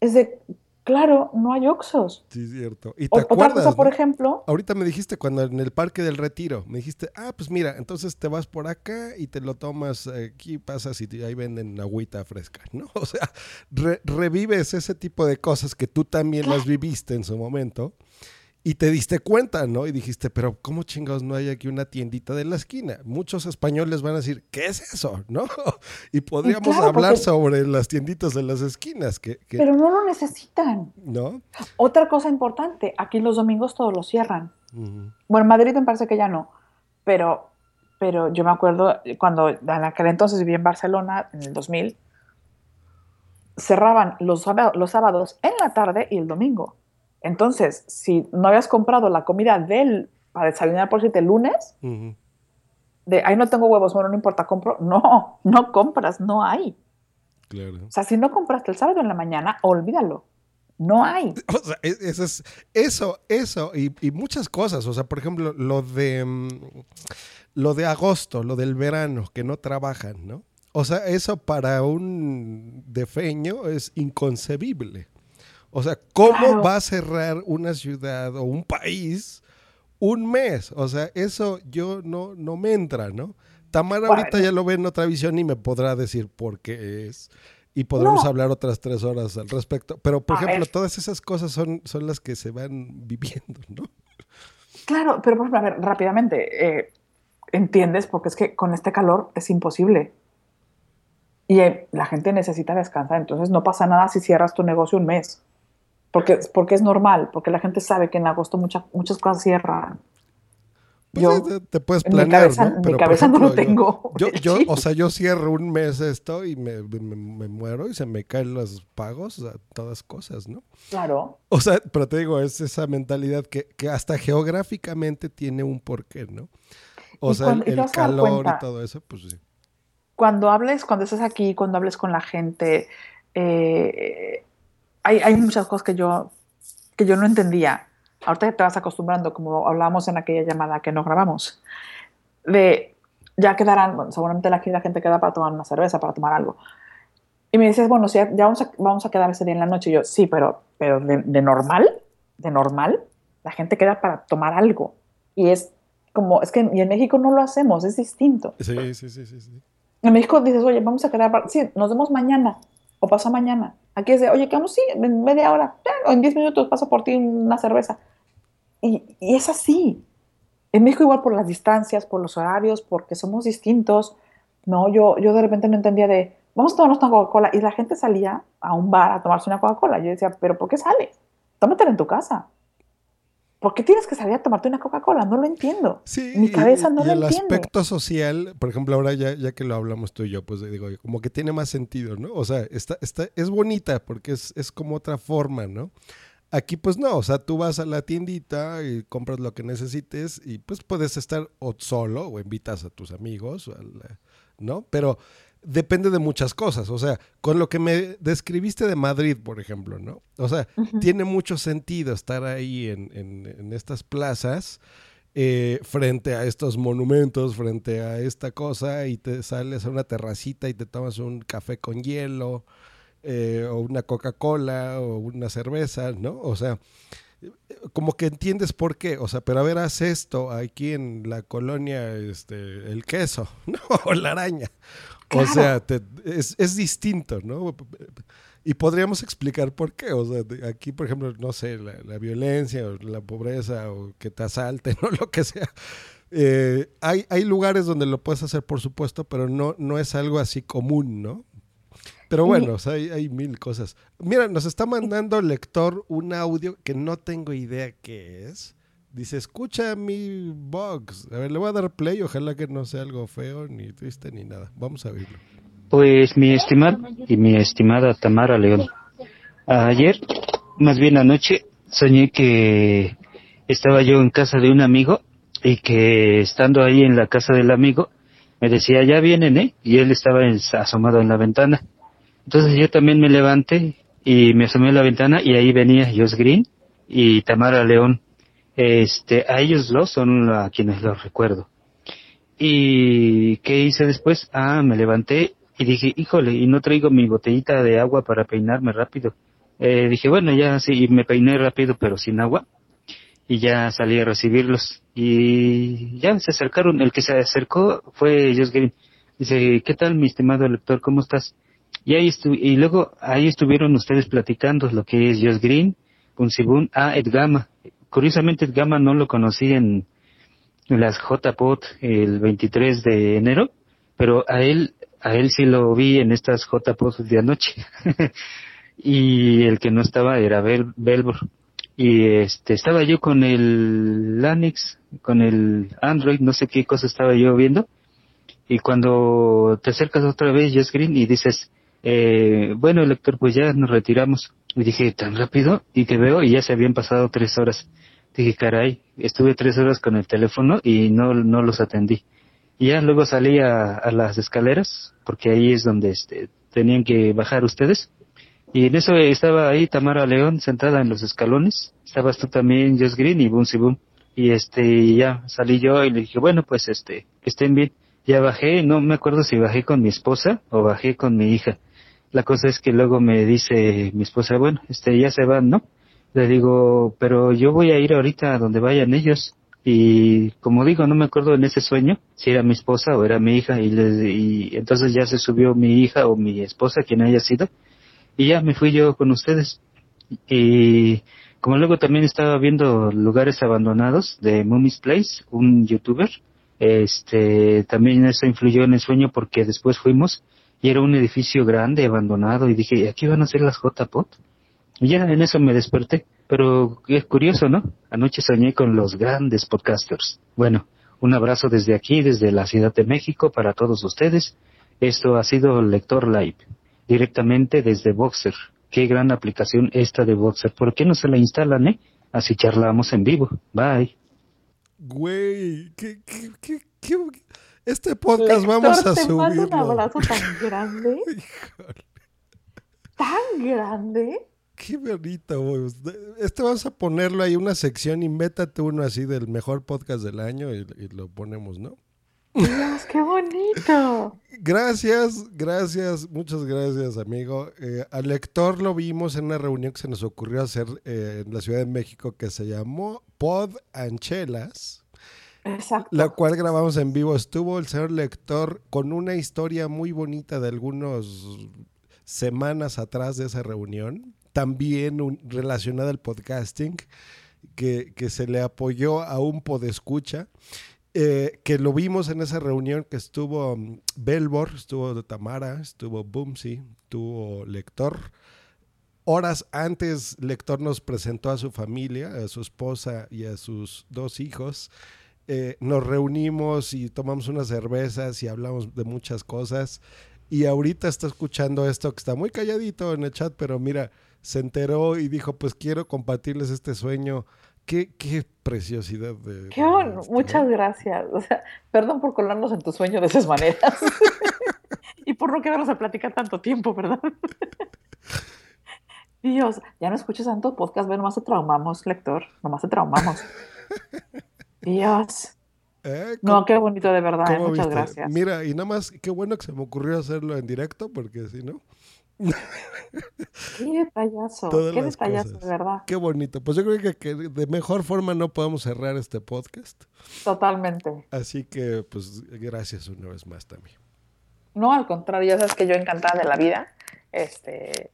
es de, claro, no hay Oxxos. Sí, es cierto. Y te O- otra acuerdas, cosa, por ejemplo, Ahorita me dijiste cuando en el Parque del Retiro, me dijiste, ah, pues mira, entonces te vas por acá y te lo tomas aquí, pasas y te- ahí venden agüita fresca, ¿no? O sea, re- revives ese tipo de cosas que tú también las viviste en su momento y te diste cuenta, ¿no? Y dijiste, pero ¿cómo chingados no hay aquí una tiendita de la esquina? Muchos españoles van a decir, ¿qué es eso? ¿No? Y podríamos claro, hablar porque- sobre las tienditas de las esquinas, que, que- pero no lo necesitan. ¿no? Otra cosa importante, aquí los domingos todos los cierran. Bueno, en Madrid me parece que ya no, pero, pero yo me acuerdo cuando en aquel entonces viví en Barcelona, en el 2000, cerraban los, los sábados en la tarde y el domingo. Entonces, si no habías comprado la comida del, para desayunar por siete el lunes, Ujú. de ahí no tengo huevos, bueno, no importa, compro. No, no compras, no hay. Claro. O sea, si no compraste el sábado en la mañana, olvídalo. No hay. O sea, e- eso, es, eso, eso y, y muchas cosas. O sea, por ejemplo, lo de mm, lo de agosto, lo del verano, que no trabajan, ¿no? O sea, eso para un defeño es inconcebible. O sea, ¿cómo Claro. va a cerrar una ciudad o un país un mes? O sea, eso yo no, no me entra, ¿no? Tamara ahorita ya lo ve en otra visión y me podrá decir por qué es. Y podremos No. hablar otras tres horas al respecto. Pero, por A ejemplo, ver. todas esas cosas son, son las que se van viviendo, ¿no? Claro, pero por ejemplo, a ver, rápidamente, eh, entiendes, porque es que con este calor es imposible. Y eh, la gente necesita descansar, entonces no pasa nada si cierras tu negocio un mes. Porque, porque es normal, porque la gente sabe que en agosto mucha- muchas cosas cierran. Pues Yo, sí, te, puedes en mi planear, cabeza- ¿no? en mi cabeza no lo yo- tengo, Yo, yo, chip. o sea, yo cierro un mes esto y me, me- me muero y se me caen los pagos, o sea, todas cosas, ¿no? Claro. O sea, pero te digo, es esa mentalidad que, que hasta geográficamente tiene un porqué, ¿no? O Y sea, cuando- el, el calor cuenta. y todo eso, pues sí. Cuando hables, cuando estés aquí, cuando hables con la gente, eh, hay, hay muchas cosas que yo, que yo no entendía. Ahorita ya te vas acostumbrando, como hablábamos en aquella llamada que no grabamos. De ya quedarán, bueno, seguramente aquí la gente queda para tomar una cerveza, para tomar algo. Y me dices, bueno, sí, ya vamos a, vamos a quedar ese día en la noche. Y yo, sí, pero, pero de, de normal, de normal, la gente queda para tomar algo. Y es como, es que y en México no lo hacemos, es distinto. Sí, sí, sí, sí, sí. En México dices, oye, vamos a quedar, para- sí, nos vemos mañana o pasa mañana. Aquí es de, oye, quedamos, sí, en media hora, o en 10 minutos paso por ti una cerveza. Y, y es así. En México igual por las distancias, por los horarios, porque somos distintos. No, yo, yo de repente no entendía de, vamos a tomarnos una Coca-Cola. Y la gente salía a un bar a tomarse una Coca-Cola. Yo decía, pero ¿por qué sales? Tómatela en tu casa. ¿Por qué tienes que salir a tomarte una Coca-Cola? No lo entiendo. Sí, Mi y- cabeza no y, lo el entiende. aspecto social, por ejemplo, ahora ya, ya que lo hablamos tú y yo, pues digo, como que tiene más sentido, ¿no? O sea, está, está, es bonita porque es, es como otra forma, ¿no? Aquí pues no, o sea, tú vas a la tiendita y compras lo que necesites y pues puedes estar o solo o invitas a tus amigos, ¿no? Pero depende de muchas cosas, o sea, con lo que me describiste de Madrid, por ejemplo, ¿no? O sea, tiene mucho sentido estar ahí en, en- en estas plazas eh, frente a estos monumentos, frente a esta cosa y te sales a una terracita y te tomas un café con hielo eh, o una Coca-Cola o una cerveza, ¿no? O sea, como que entiendes por qué, o sea, pero a ver, haz esto aquí en la colonia, este, el queso, ¿no? O la araña. O sea, te- es, es distinto, ¿no? Y podríamos explicar por qué. O sea, aquí, por ejemplo, no sé, la, la violencia o la pobreza o que te asalten o lo que sea. Eh, hay, hay lugares donde lo puedes hacer, por supuesto, pero no, no es algo así común, ¿no? Pero bueno, o sea, hay, hay mil cosas. Mira, nos está mandando el lector un audio que no tengo idea qué es. Dice, escucha mi box. A ver, le voy a dar play, ojalá que no sea algo feo, ni triste, ni nada. Vamos a oírlo. Pues mi estimado y mi estimada Tamara León, ayer, más bien anoche, soñé que estaba yo en casa de un amigo y que estando ahí en la casa del amigo me decía, ya vienen, ¿eh? Y él estaba asomado en la ventana. Entonces yo también me levanté y me asomé a la ventana y ahí venía Josh Green y Tamara León. Este, a ellos dos son a quienes los recuerdo. ¿Y qué hice después? Ah, me levanté y dije, híjole, y no traigo mi botellita de agua para peinarme rápido. Eh, dije, bueno, ya sí, y me peiné rápido, pero sin agua. Y ya salí a recibirlos. Y ya se acercaron. El que se acercó fue Josh Green. Dice, ¿qué tal, mi estimado lector? ¿Cómo estás? Y ahí estu y luego ahí estuvieron ustedes platicando lo que es Josh Green, Punsibun, ah, Edgama. Curiosamente Edgama no lo conocí en, en las JPOT el 23 de enero, pero a él, a él sí lo vi en estas JPOT de anoche. y el que no estaba era Bel Belbor. Y este, estaba yo con el Lanix, con el Android, no sé qué cosa estaba yo viendo. Y cuando te acercas otra vez, Jess Green, y dices, eh, bueno, lector, pues ya nos retiramos. Y dije, tan rápido, y te veo, y ya se habían pasado tres horas. Dije, caray, estuve tres horas con el teléfono y no, no los atendí. Y ya luego salí a, a las escaleras, porque ahí es donde este, tenían que bajar ustedes. Y en eso estaba ahí Tamara León sentada en los escalones. Estabas tú también, Josh Green y Boom Boom. Y este, ya salí yo y le dije, bueno, pues este, que estén bien. Ya bajé, no me acuerdo si bajé con mi esposa o bajé con mi hija. La cosa es que luego me dice mi esposa, bueno, este, ya se van, ¿no? Le digo, pero yo voy a ir ahorita a donde vayan ellos. Y como digo, no me acuerdo en ese sueño si era mi esposa o era mi hija. Y, le- y entonces ya se subió mi hija o mi esposa, quien haya sido. Y ya me fui yo con ustedes. Y como luego también estaba viendo lugares abandonados de Mummy's Place, un youtuber, este, también eso influyó en el sueño porque después fuimos y era un edificio grande, abandonado, y dije, aquí van a ser las JPOT. Y ya en eso me desperté. Pero es curioso, ¿no? Anoche soñé con los grandes podcasters. Bueno, un abrazo desde aquí, desde la Ciudad de México, para todos ustedes. Esto ha sido Lector Live, directamente desde Boxer. Qué gran aplicación esta de Boxer. ¿Por qué no se la instalan, eh? Así charlamos en vivo. Bye. Güey, ¿qué, qué, qué, qué- este podcast vamos a te mando un abrazo tan grande. tan grande. Qué bonito, güey. Este vamos a ponerlo ahí una sección, invéntate uno así del mejor podcast del año y, y lo ponemos, ¿no? Dios, qué bonito. Gracias, gracias, muchas gracias, amigo. Eh, al lector lo vimos en una reunión que se nos ocurrió hacer eh, en la Ciudad de México que se llamó Pod Anchelas. Exacto. La cual grabamos en vivo. Estuvo el señor lector con una historia muy bonita de algunas semanas atrás de esa reunión. También un- relacionada al podcasting, que, que se le apoyó a un podescucha. eh, que lo vimos en esa reunión que estuvo um, Belbor, estuvo Tamara, estuvo Bumsy, estuvo Lector. Horas antes, Lector nos presentó a su familia, a su esposa y a sus dos hijos. Eh, nos reunimos y tomamos unas cervezas y hablamos de muchas cosas. Y ahorita está escuchando esto que está muy calladito en el chat, pero mira, se enteró y dijo, pues quiero compartirles este sueño. Qué, qué preciosidad de... Qué Muchas gracias. O sea, perdón por colarnos en tu sueño de esas maneras. y por no quedarnos a platicar tanto tiempo, ¿verdad? Dios, ya no escuches tanto podcast, ve, nomás te traumamos, lector. Nomás te traumamos. Dios. ¿Eh? No, qué bonito de verdad, eh, ¿Cómo muchas viste? gracias. Mira, y nada más, qué bueno que se me ocurrió hacerlo en directo, porque si no... Qué detallazo, Todas qué detallazo, de verdad. Qué bonito. Pues yo creo que, que de mejor forma no podemos cerrar este podcast. Totalmente. Así que, pues, gracias una vez más también. No, al contrario, ya sabes que yo encantada de la vida. Este,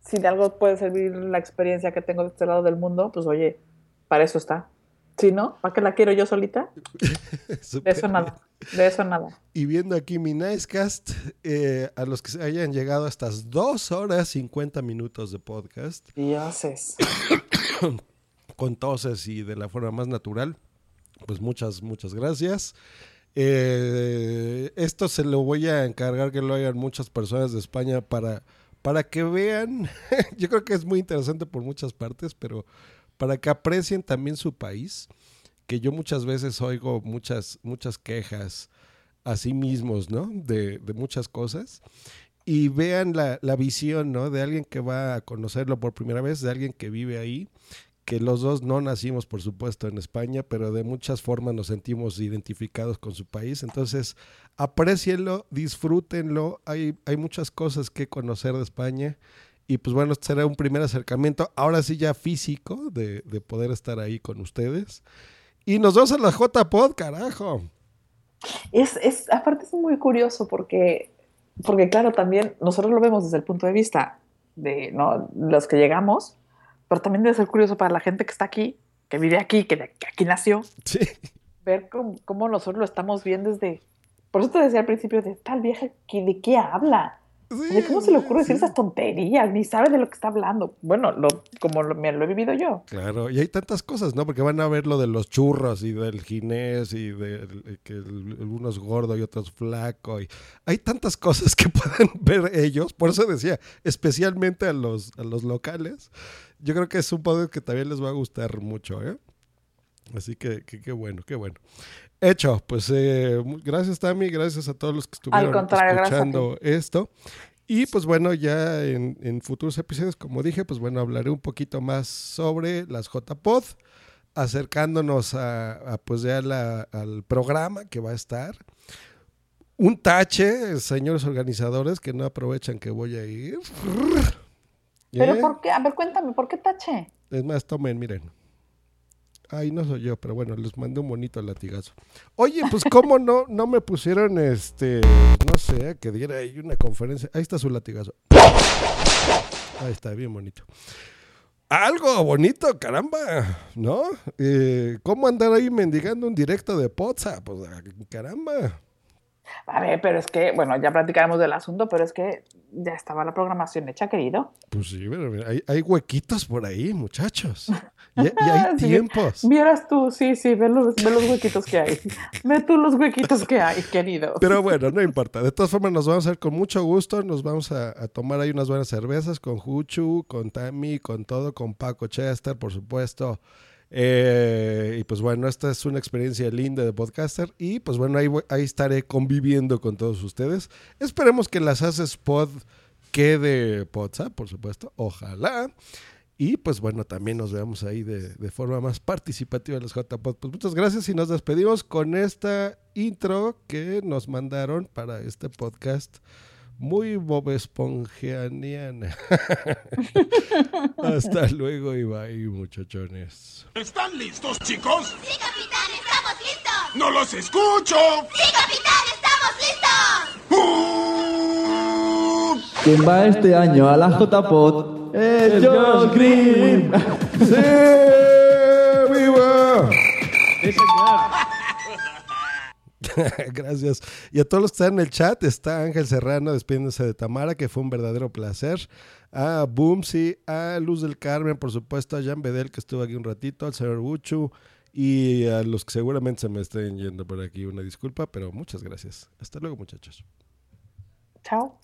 si de algo puede servir la experiencia que tengo de este lado del mundo, pues oye, para eso está. Si no, ¿para qué la quiero yo solita? De eso nada, de eso nada. Y viendo aquí mi Nicecast, eh, a los que se hayan llegado a estas dos horas 50 minutos de podcast, Dioses. con toses y de la forma más natural, pues muchas, muchas gracias. Eh, esto se lo voy a encargar que lo hagan muchas personas de España para, para que vean, yo creo que es muy interesante por muchas partes, pero para que aprecien también su país, que yo muchas veces oigo muchas, muchas quejas a sí mismos, ¿no? De, de muchas cosas. Y vean la, la visión, ¿no? De alguien que va a conocerlo por primera vez, de alguien que vive ahí, que los dos no nacimos, por supuesto, en España, pero de muchas formas nos sentimos identificados con su país. Entonces, aprecienlo, disfrútenlo. Hay, hay muchas cosas que conocer de España. Y pues bueno, este será un primer acercamiento, ahora sí ya físico, de, de poder estar ahí con ustedes. Y nos vemos en la J-Pod, carajo. Es, es, aparte es muy curioso porque, porque, claro, también nosotros lo vemos desde el punto de vista de ¿no? los que llegamos, pero también debe ser curioso para la gente que está aquí, que vive aquí, que, que aquí nació, Sí. ver cómo, cómo nosotros lo estamos viendo desde... Por eso te decía al principio, de tal vieja, que ¿de qué habla? ¿De cómo se le ocurre decir esas tonterías? Ni sabe de lo que está hablando. Bueno, lo, como lo, me lo he vivido yo. Claro, y hay tantas cosas, ¿no? Porque van a ver lo de los churros y del ginés y de que uno es gordo y otro es flaco. Y hay tantas cosas que pueden ver ellos. Por eso decía, especialmente a los, a los locales. Yo creo que es un podcast que también les va a gustar mucho, ¿eh? Así que- qué bueno, qué bueno. Hecho, pues eh, gracias Tami, gracias a todos los que estuvieron escuchando esto. Y pues bueno, ya en, en futuros episodios, como dije, pues bueno, hablaré un poquito más sobre las JPod, acercándonos a, a, pues ya la- al programa que va a estar. Un tache, señores organizadores, que no aprovechan que voy a ir. Pero ¿Eh? ¿por qué? A ver, cuéntame, ¿por qué tache? Es más, tomen, miren. Ay, no soy yo, pero bueno, les mandé un bonito latigazo. Oye, pues cómo no, no me pusieron este, no sé, que diera ahí una conferencia. Ahí está su latigazo. Ahí está, bien bonito. Algo bonito, caramba, ¿no? Eh, ¿Cómo andar ahí mendigando un directo de Poza? Pues caramba. A ver, pero es que, bueno, ya platicaremos del asunto, pero es que ya estaba la programación hecha, querido. Pues sí, pero hay, hay huequitos por ahí, muchachos. Y, y hay Sí, tiempos. Vieras tú, sí, sí, ve los, ve los huequitos que hay. Ve tú los huequitos que hay, querido. Pero bueno, no importa. De todas formas, nos vamos a hacer con mucho gusto. Nos vamos a, a tomar ahí unas buenas cervezas con Juchu, con Tammy, con todo, con Paco Chester, por supuesto. Eh, y pues bueno, esta es una experiencia linda de podcaster. Y pues bueno, ahí, ahí estaré conviviendo con todos ustedes. Esperemos que las haces pod quede podsa, por supuesto. Ojalá. Y pues bueno, también nos veamos ahí de, de forma más participativa en los JPod. Pues muchas gracias y nos despedimos con esta intro que nos mandaron para este podcast. Muy Bob Espongianiana. Hasta luego y bye, muchachones. ¿Están listos, chicos? Sí, capitán, estamos listos. ¡No los escucho! Sí, capitán, estamos listos. ¿Quién va este año a la JPod? ¡Es Josh Green! ¡Sí! ¡Viva! Sí, señor. Gracias. Y a todos los que están en el chat, está Ángel Serrano despidiéndose de Tamara, que fue un verdadero placer. A Boomsy, a Luz del Carmen, por supuesto, a Jan Bedel, que estuvo aquí un ratito, al señor Buchu y a los que seguramente se me estén yendo por aquí, una disculpa, pero muchas gracias. Hasta luego, muchachos. Chao.